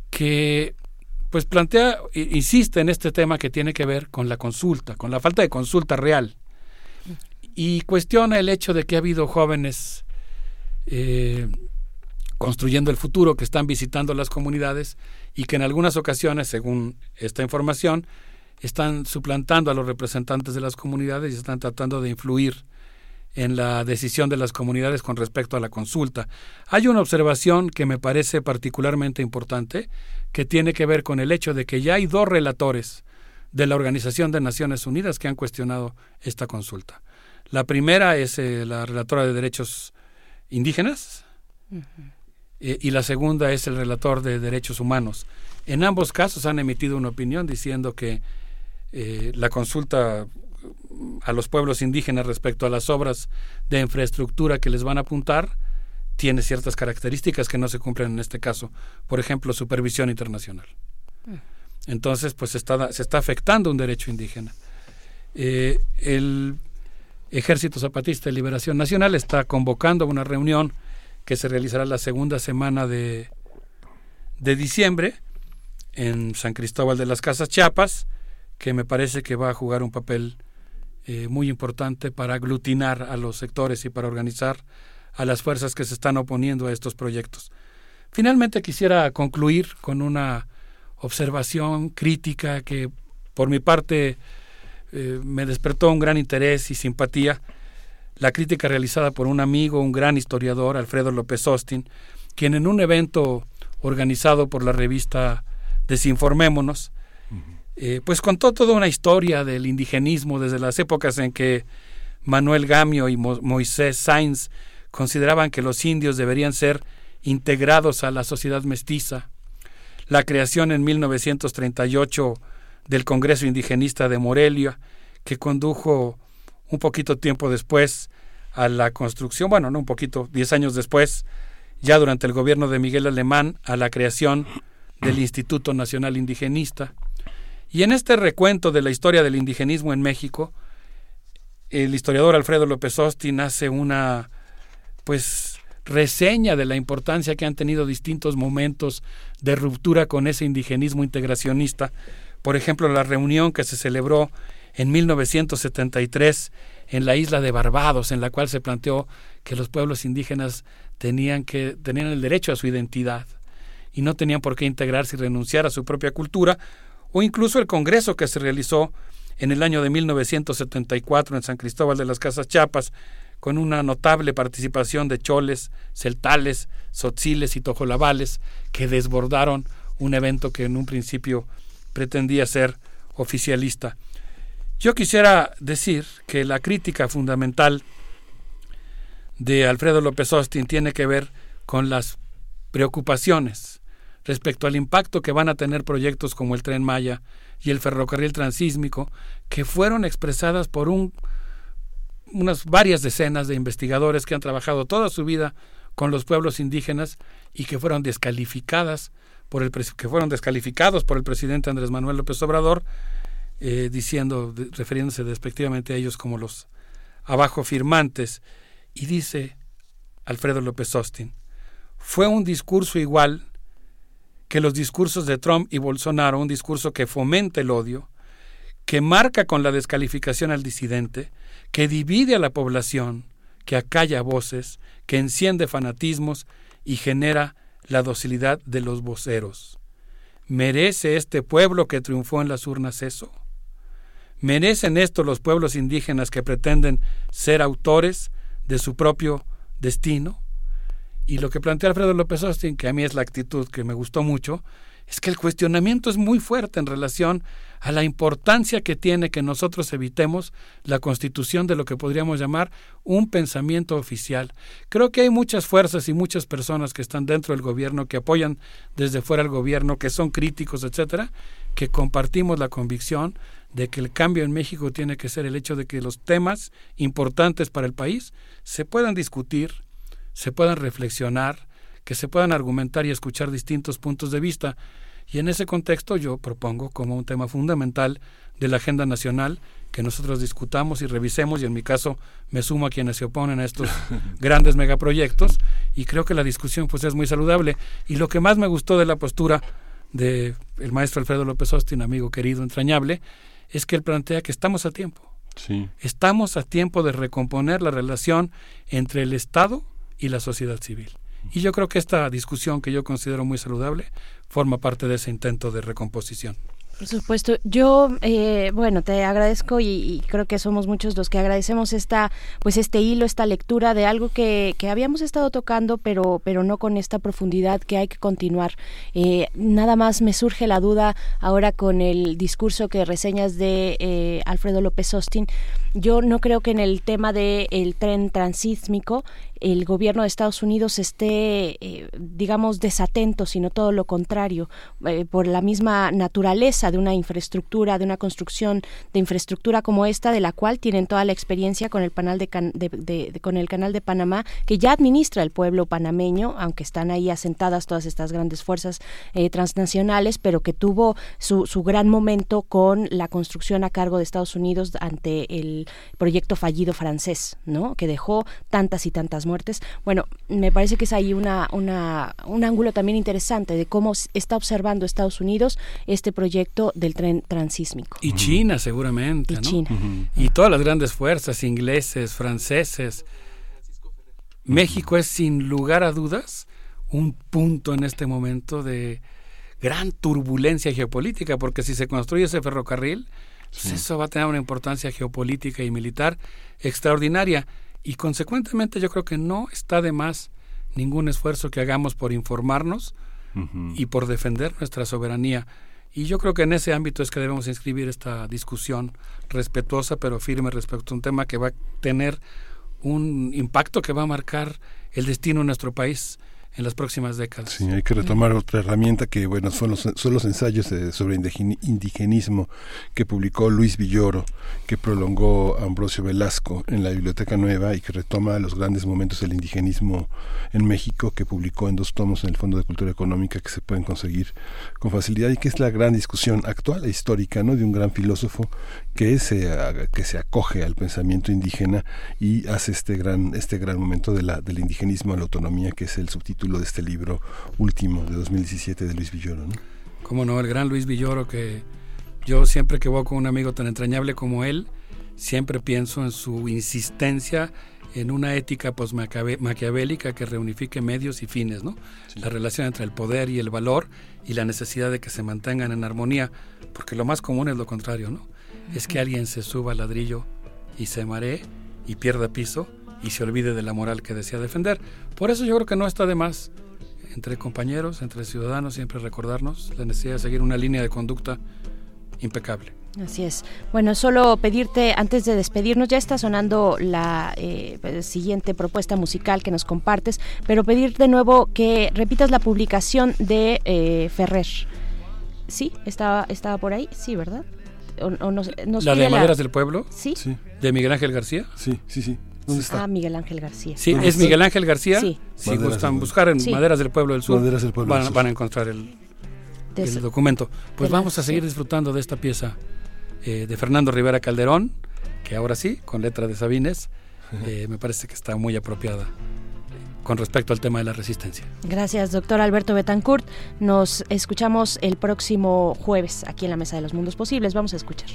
que pues plantea, insiste en este tema que tiene que ver con la consulta, con la falta de consulta real, y cuestiona el hecho de que ha habido jóvenes eh, construyendo el futuro que están visitando las comunidades y que en algunas ocasiones, según esta información, están suplantando a los representantes de las comunidades y están tratando de influir en la decisión de las comunidades con respecto a la consulta. Hay una observación que me parece particularmente importante, que tiene que ver con el hecho de que ya hay dos relatores de la Organización de Naciones Unidas que han cuestionado esta consulta. La primera es eh, la relatora de derechos indígenas eh, y la segunda es el relator de derechos humanos. En ambos casos han emitido una opinión diciendo que eh, la consulta a los pueblos indígenas respecto a las obras de infraestructura que les van a apuntar tiene ciertas características que no se cumplen en este caso. Por ejemplo, supervisión internacional. Entonces, pues está, se está afectando un derecho indígena. Eh, el Ejército Zapatista de Liberación Nacional está convocando una reunión que se realizará la segunda semana de, de diciembre en San Cristóbal de las Casas Chiapas, que me parece que va a jugar un papel eh, muy importante para aglutinar a los sectores y para organizar a las fuerzas que se están oponiendo a estos proyectos. Finalmente quisiera concluir con una observación crítica que por mi parte eh, me despertó un gran interés y simpatía la crítica realizada por un amigo, un gran historiador, Alfredo López Austin, quien en un evento organizado por la revista Desinformémonos, eh, pues contó toda una historia del indigenismo desde las épocas en que Manuel Gamio y Moisés Sainz consideraban que los indios deberían ser integrados a la sociedad mestiza, la creación en 1938 del Congreso Indigenista de Morelia, que condujo un poquito tiempo después a la construcción, bueno, no un poquito, diez años después, ya durante el gobierno de Miguel Alemán, a la creación del Instituto Nacional Indigenista. Y en este recuento de la historia del indigenismo en México, el historiador Alfredo López Austin hace una pues reseña de la importancia que han tenido distintos momentos de ruptura con ese indigenismo integracionista. Por ejemplo, la reunión que se celebró en 1973 en la isla de Barbados, en la cual se planteó que los pueblos indígenas tenían que tenían el derecho a su identidad y no tenían por qué integrarse y renunciar a su propia cultura, o incluso el congreso que se realizó en el año de 1974 en San Cristóbal de las Casas Chiapas, con una notable participación de choles, celtales, sotziles y tojolabales que desbordaron un evento que en un principio pretendía ser oficialista. Yo quisiera decir que la crítica fundamental de Alfredo López Austin tiene que ver con las preocupaciones respecto al impacto que van a tener proyectos como el tren Maya y el ferrocarril transísmico, que fueron expresadas por un unas varias decenas de investigadores que han trabajado toda su vida con los pueblos indígenas y que fueron descalificadas por el que fueron descalificados por el presidente Andrés Manuel López Obrador eh, diciendo refiriéndose despectivamente a ellos como los abajo firmantes. Y dice Alfredo López Austin fue un discurso igual que los discursos de Trump y Bolsonaro un discurso que fomenta el odio que marca con la descalificación al disidente que divide a la población, que acalla voces, que enciende fanatismos y genera la docilidad de los voceros. ¿Merece este pueblo que triunfó en las urnas eso? ¿Merecen esto los pueblos indígenas que pretenden ser autores de su propio destino? Y lo que plantea Alfredo López Austin, que a mí es la actitud que me gustó mucho, es que el cuestionamiento es muy fuerte en relación a la importancia que tiene que nosotros evitemos la constitución de lo que podríamos llamar un pensamiento oficial. Creo que hay muchas fuerzas y muchas personas que están dentro del gobierno, que apoyan desde fuera al gobierno, que son críticos, etcétera, que compartimos la convicción de que el cambio en México tiene que ser el hecho de que los temas importantes para el país se puedan discutir, se puedan reflexionar, que se puedan argumentar y escuchar distintos puntos de vista y en ese contexto yo propongo como un tema fundamental de la agenda nacional que nosotros discutamos y revisemos y en mi caso me sumo a quienes se oponen a estos grandes megaproyectos y creo que la discusión pues es muy saludable y lo que más me gustó de la postura de el maestro Alfredo López Austin, amigo querido, entrañable, es que él plantea que estamos a tiempo. Sí. Estamos a tiempo de recomponer la relación entre el Estado y la sociedad civil. Y yo creo que esta discusión que yo considero muy saludable forma parte de ese intento de recomposición. Por supuesto, yo eh, bueno te agradezco y, creo que somos muchos los que agradecemos esta pues este hilo, esta lectura de algo que, que habíamos estado tocando, pero pero no con esta profundidad que hay que continuar. Eh, nada más me surge la duda ahora con el discurso que reseñas de eh, Alfredo López Austin. Yo no creo que en el tema del el tren transísmico el gobierno de Estados Unidos esté, eh, digamos, desatento, sino todo lo contrario, eh, por la misma naturaleza de una infraestructura, de una construcción de infraestructura como esta, de la cual tienen toda la experiencia con el, canal de, con el canal de Panamá, que ya administra el pueblo panameño, aunque están ahí asentadas todas estas grandes fuerzas eh, transnacionales, pero que tuvo su, su gran momento con la construcción a cargo de Estados Unidos ante el proyecto fallido francés, ¿no? Que dejó tantas y tantas muertes. Bueno, me parece que es ahí una, una, un ángulo también interesante de cómo está observando Estados Unidos este proyecto del tren transísmico. Y China seguramente, y China. Y todas las grandes fuerzas, ingleses, franceses. México es sin lugar a dudas un punto en este momento de gran turbulencia geopolítica, porque si se construye ese ferrocarril, pues eso va a tener una importancia geopolítica y militar extraordinaria. Y consecuentemente yo creo que no está de más ningún esfuerzo que hagamos por informarnos y por defender nuestra soberanía. Y yo creo que en ese ámbito es que debemos inscribir esta discusión respetuosa pero firme respecto a un tema que va a tener un impacto que va a marcar el destino de nuestro país en las próximas décadas. Sí, hay que retomar otra herramienta que, bueno, son los, son los ensayos sobre indigenismo que publicó Luis Villoro, que prolongó Ambrosio Velasco en la Biblioteca Nueva y que retoma los grandes momentos del indigenismo en México, que publicó en dos tomos en el Fondo de Cultura Económica que se pueden conseguir con facilidad y que es la gran discusión actual e histórica, ¿no? De un gran filósofo que se, que se acoge al pensamiento indígena y hace este gran, este gran momento de la, del indigenismo la autonomía, que es el subtítulo de este libro último de 2017 de Luis Villoro. ¿no? Como no, el gran Luis Villoro, que yo siempre que voy con un amigo tan entrañable como él, siempre pienso en su insistencia en una ética pues, maquiavélica que reunifique medios y fines, ¿no? La relación entre el poder y el valor y la necesidad de que se mantengan en armonía, porque lo más común es lo contrario, ¿no? es que alguien se suba al ladrillo y se maree y pierda piso y se olvide de la moral que desea defender. Por eso yo creo que no está de más entre compañeros, entre ciudadanos, siempre recordarnos la necesidad de seguir una línea de conducta impecable. Así es. Bueno, solo pedirte, antes de despedirnos, ya está sonando la eh, siguiente propuesta musical que nos compartes, pero pedir de nuevo que repitas la publicación de eh, Ferrer. ¿Sí? ¿Estaba, ¿Estaba por ahí? Sí, ¿verdad? ¿La de Maderas del Pueblo? ¿Sí? ¿De Miguel Ángel García? Sí, sí, sí. ¿Dónde está? Ah, Miguel Ángel García. Sí, es Miguel Ángel García. Sí. Si gustan buscar en Maderas del Pueblo del Sur, Maderas del Pueblo van, del Sur. van a encontrar el, el documento. Pues vamos a seguir disfrutando de esta pieza eh, de Fernando Rivera Calderón, que ahora sí, con letra de Sabines, eh, me parece que está muy apropiada con respecto al tema de la resistencia. Gracias, doctor Alberto Betancourt. Nos escuchamos el próximo jueves aquí en la Mesa de los Mundos Posibles. Vamos a escuchar.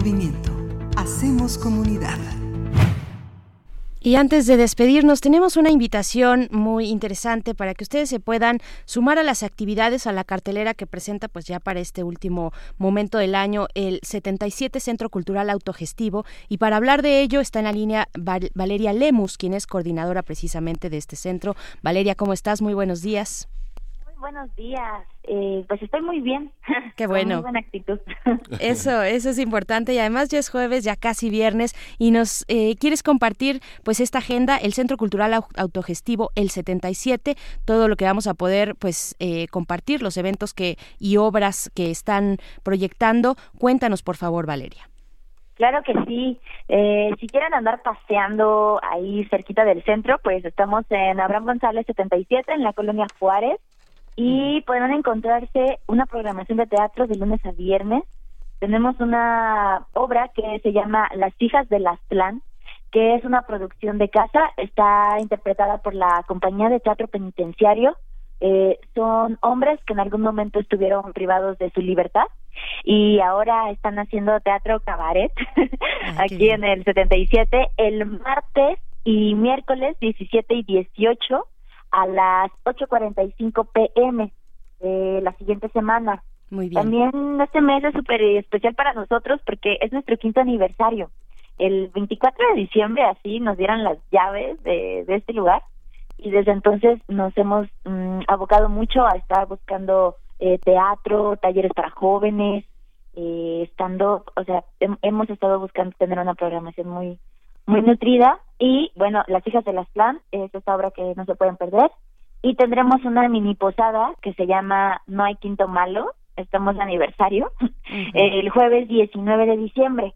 Movimiento. Hacemos comunidad. Y antes de despedirnos, tenemos una invitación muy interesante para que ustedes se puedan sumar a las actividades, a la cartelera que presenta, pues ya para este último momento del año, el 77 Centro Cultural Autogestivo. Y para hablar de ello está en la línea Val- Valeria Lemus, quien es coordinadora precisamente de este centro. Valeria, ¿cómo estás? Muy buenos días. Buenos días. Eh, pues estoy muy bien. Qué bueno. Muy buena actitud. Eso, eso es importante y además ya es jueves, ya casi viernes y nos eh, quieres compartir pues esta agenda, el Centro Cultural Au- Autogestivo, el 77, todo lo que vamos a poder pues eh, compartir, los eventos que y obras que están proyectando. Cuéntanos por favor, Valeria. Claro que sí. Eh, si quieren andar paseando ahí cerquita del centro, pues estamos en Abraham González 77 en la colonia Juárez y podrán encontrarse una programación de teatro de lunes a viernes. Tenemos una obra que se llama Las hijas de Aztlán, que es una producción de casa, está interpretada por la compañía de teatro penitenciario. Eh, son hombres que en algún momento estuvieron privados de su libertad y ahora están haciendo teatro cabaret aquí en el 77 el martes y miércoles 17 y 18 a las 8.45 pm de la siguiente semana. Muy bien. También este mes es súper especial para nosotros porque es nuestro quinto aniversario. El 24 de diciembre así nos dieran las llaves de, de este lugar y desde entonces nos hemos mm, abocado mucho a estar buscando eh, teatro, talleres para jóvenes, eh, estando, o sea, hem- hemos estado buscando tener una programación muy muy nutrida y bueno, Las hijas de las plan es esta obra que no se pueden perder. Y tendremos una mini posada que se llama No hay quinto malo, estamos de aniversario, el jueves 19 de diciembre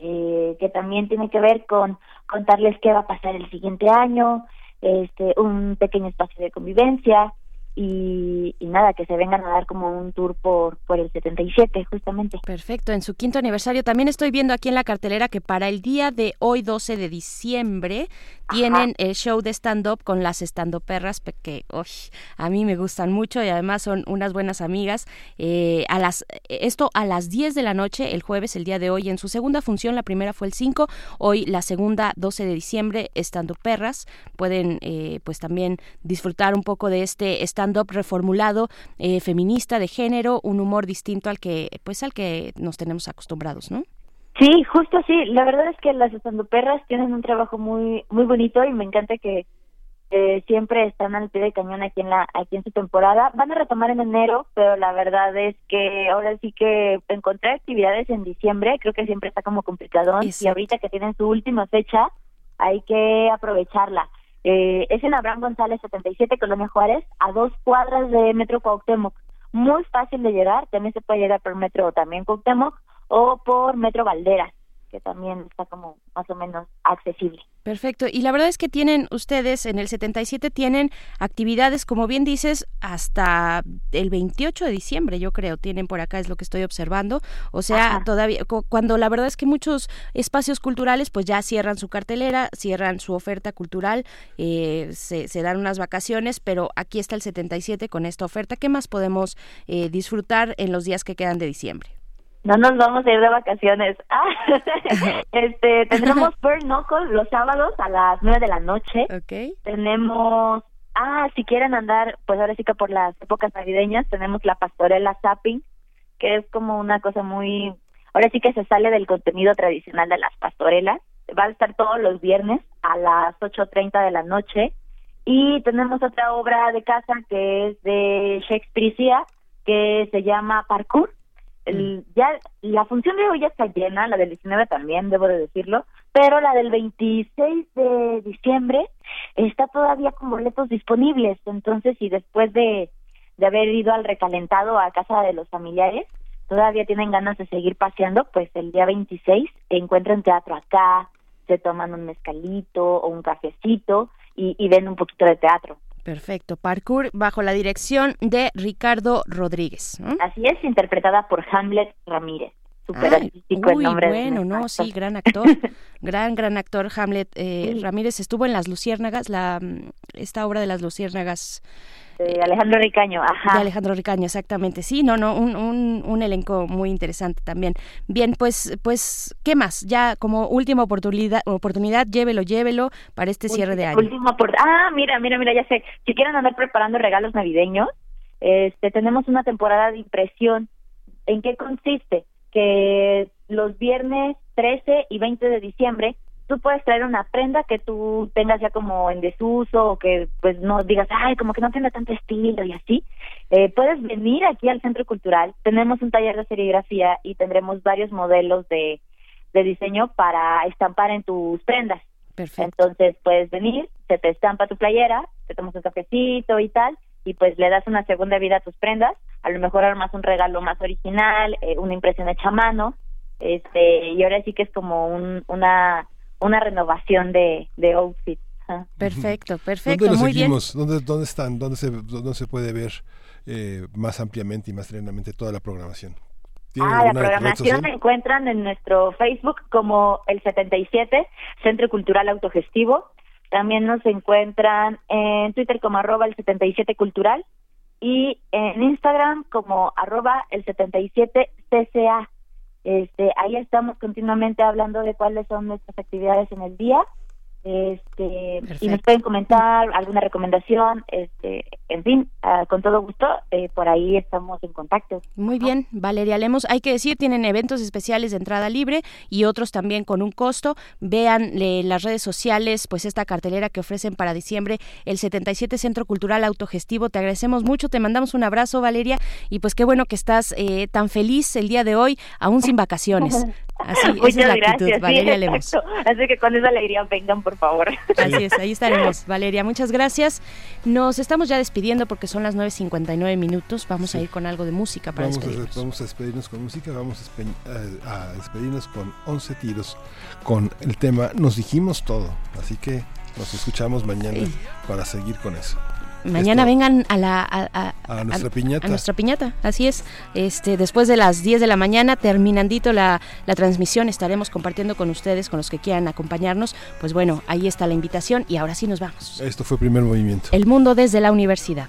eh, que también tiene que ver con contarles qué va a pasar el siguiente año, este, un pequeño espacio de convivencia y, y nada, que se vengan a dar como un tour por, por el 77 justamente. Perfecto, en su quinto aniversario. También estoy viendo aquí en la cartelera que para el día de hoy, 12 de diciembre, tienen el show de stand-up con las stand-perras, que uy, a mí me gustan mucho y además son unas buenas amigas. Eh, a las, esto a las 10 de la noche, el jueves, el día de hoy, en su segunda función, la primera fue el 5, hoy la segunda, 12 de diciembre, stand-perras. Pueden eh, pues también disfrutar un poco de este stand-up reformulado, eh, feminista, de género, un humor distinto al que, pues al que nos tenemos acostumbrados, ¿no? Sí, justo así. La verdad es que las estandoperras tienen un trabajo muy muy bonito y me encanta que eh, siempre están al pie de cañón aquí en la aquí en su temporada. Van a retomar en enero, pero la verdad es que ahora sí que encontrar actividades en diciembre creo que siempre está como complicado y ahorita que tienen su última fecha hay que aprovecharla. Eh, es en Abraham González 77, Colonia Juárez, a dos cuadras de Metro Cuauhtémoc. Muy fácil de llegar, también se puede llegar por Metro también Cuauhtémoc o por Metro Valderas, que también está como más o menos accesible. Perfecto. Y la verdad es que tienen ustedes en el 77 tienen actividades, como bien dices, hasta el 28 de diciembre, yo creo, tienen por acá es lo que estoy observando. O sea, todavía cu- cuando la verdad es que muchos espacios culturales pues ya cierran su cartelera, cierran su oferta cultural, eh, se, se dan unas vacaciones, pero aquí está el 77 con esta oferta. ¿Qué más podemos eh, disfrutar en los días que quedan de diciembre? No nos vamos a ir de vacaciones. Ah, este, tendremos Burn Knuckle los sábados a las nueve de la noche. Tenemos, ah, si quieren andar, pues ahora sí que por las épocas navideñas, tenemos la pastorela Zapping, que es como una cosa muy, ahora sí que se sale del contenido tradicional de las pastorelas. Va a estar todos los viernes a las 8.30 de la noche. Y tenemos otra obra de casa que es de Shakespeare, que se llama Parkour. El- ya la función de hoy ya está llena, la del 19 también, debo de decirlo, pero la del 26 de diciembre está todavía con boletos disponibles. Entonces, si después de, de haber ido al recalentado a casa de los familiares, todavía tienen ganas de seguir paseando, pues el día 26 encuentran teatro acá, se toman un mezcalito o un cafecito y, y ven un poquito de teatro. Perfecto. Parkour bajo la dirección de Ricardo Rodríguez. ¿no? Así es, interpretada por Hamlet Ramírez. Súper Ay, artístico el uy, nombre. de bueno, no, actor. sí, gran actor, gran, gran actor, Hamlet eh, Sí. Ramírez estuvo en Las Luciérnagas, la, mm, esta obra de Las Luciérnagas. De Alejandro Ricaño, ajá. De Alejandro Ricaño, exactamente, sí, no, no, un, un, un elenco muy interesante también. Bien, pues, pues, ¿qué más? Ya como última oportunidad, oportunidad, llévelo, llévelo para este cierre de año. Última por... Ah, mira, mira, mira, ya sé. Si quieren andar preparando regalos navideños, este, tenemos una temporada de impresión. ¿En qué consiste? Que los viernes 13 y 20 de diciembre tú puedes traer una prenda que tú tengas ya como en desuso o que pues no digas, ay, como que no tiene tanto estilo y así. Eh, puedes venir aquí al Centro Cultural. Tenemos un taller de serigrafía y tendremos varios modelos de, de diseño para estampar en tus prendas. Entonces puedes venir, se te estampa tu playera, te tomas un cafecito y tal, y pues le das una segunda vida a tus prendas. A lo mejor armas un regalo más original, eh, una impresión hecha a mano, este, y ahora sí que es como un, una una renovación de, de outfits. Ajá. Perfecto, perfecto, ¿Dónde los muy bien. seguimos? ¿Dónde, ¿Dónde están? ¿Dónde se, dónde se puede ver eh, más ampliamente y más trenamente toda la programación? ¿Tienen Ah, la programación la encuentran en nuestro Facebook como el 77, Centro Cultural Autogestivo. También nos encuentran en Twitter como arroba el 77 Cultural y en Instagram como arroba el 77 CCA. Este, ahí estamos continuamente hablando de cuáles son nuestras actividades en el día. Este y nos pueden comentar alguna recomendación este en fin ah, con todo gusto eh, por ahí estamos en contacto Muy bien, Valeria Lemos. Hay que decir, tienen eventos especiales de entrada libre y otros también con un costo. Vean las redes sociales, pues esta cartelera que ofrecen para diciembre el 77 Centro Cultural Autogestivo. Te agradecemos mucho, te mandamos un abrazo, Valeria, y pues qué bueno que estás eh, tan feliz el día de hoy, aún sin vacaciones. Así, esa Muchas es la gracias actitud, sí, Valeria Lemos. así que con esa alegría vengan por favor Así es, ahí estaremos. Valeria, muchas gracias. Nos estamos ya despidiendo porque son las 9.59 minutos. Vamos a ir con algo de música para Vamos a, despedirnos. vamos a despedirnos con música, vamos a, a despedirnos con 11 tiros, con el tema Nos dijimos todo, así que nos escuchamos mañana Sí. para seguir con eso. Mañana Esto- vengan a la a, a- A nuestra piñata. A nuestra piñata, así es. Este, después de las 10 de la mañana, terminandito la, la transmisión, estaremos compartiendo con ustedes, con los que quieran acompañarnos. Pues bueno, ahí está la invitación y ahora sí nos vamos. Esto fue primer movimiento. El mundo desde la universidad.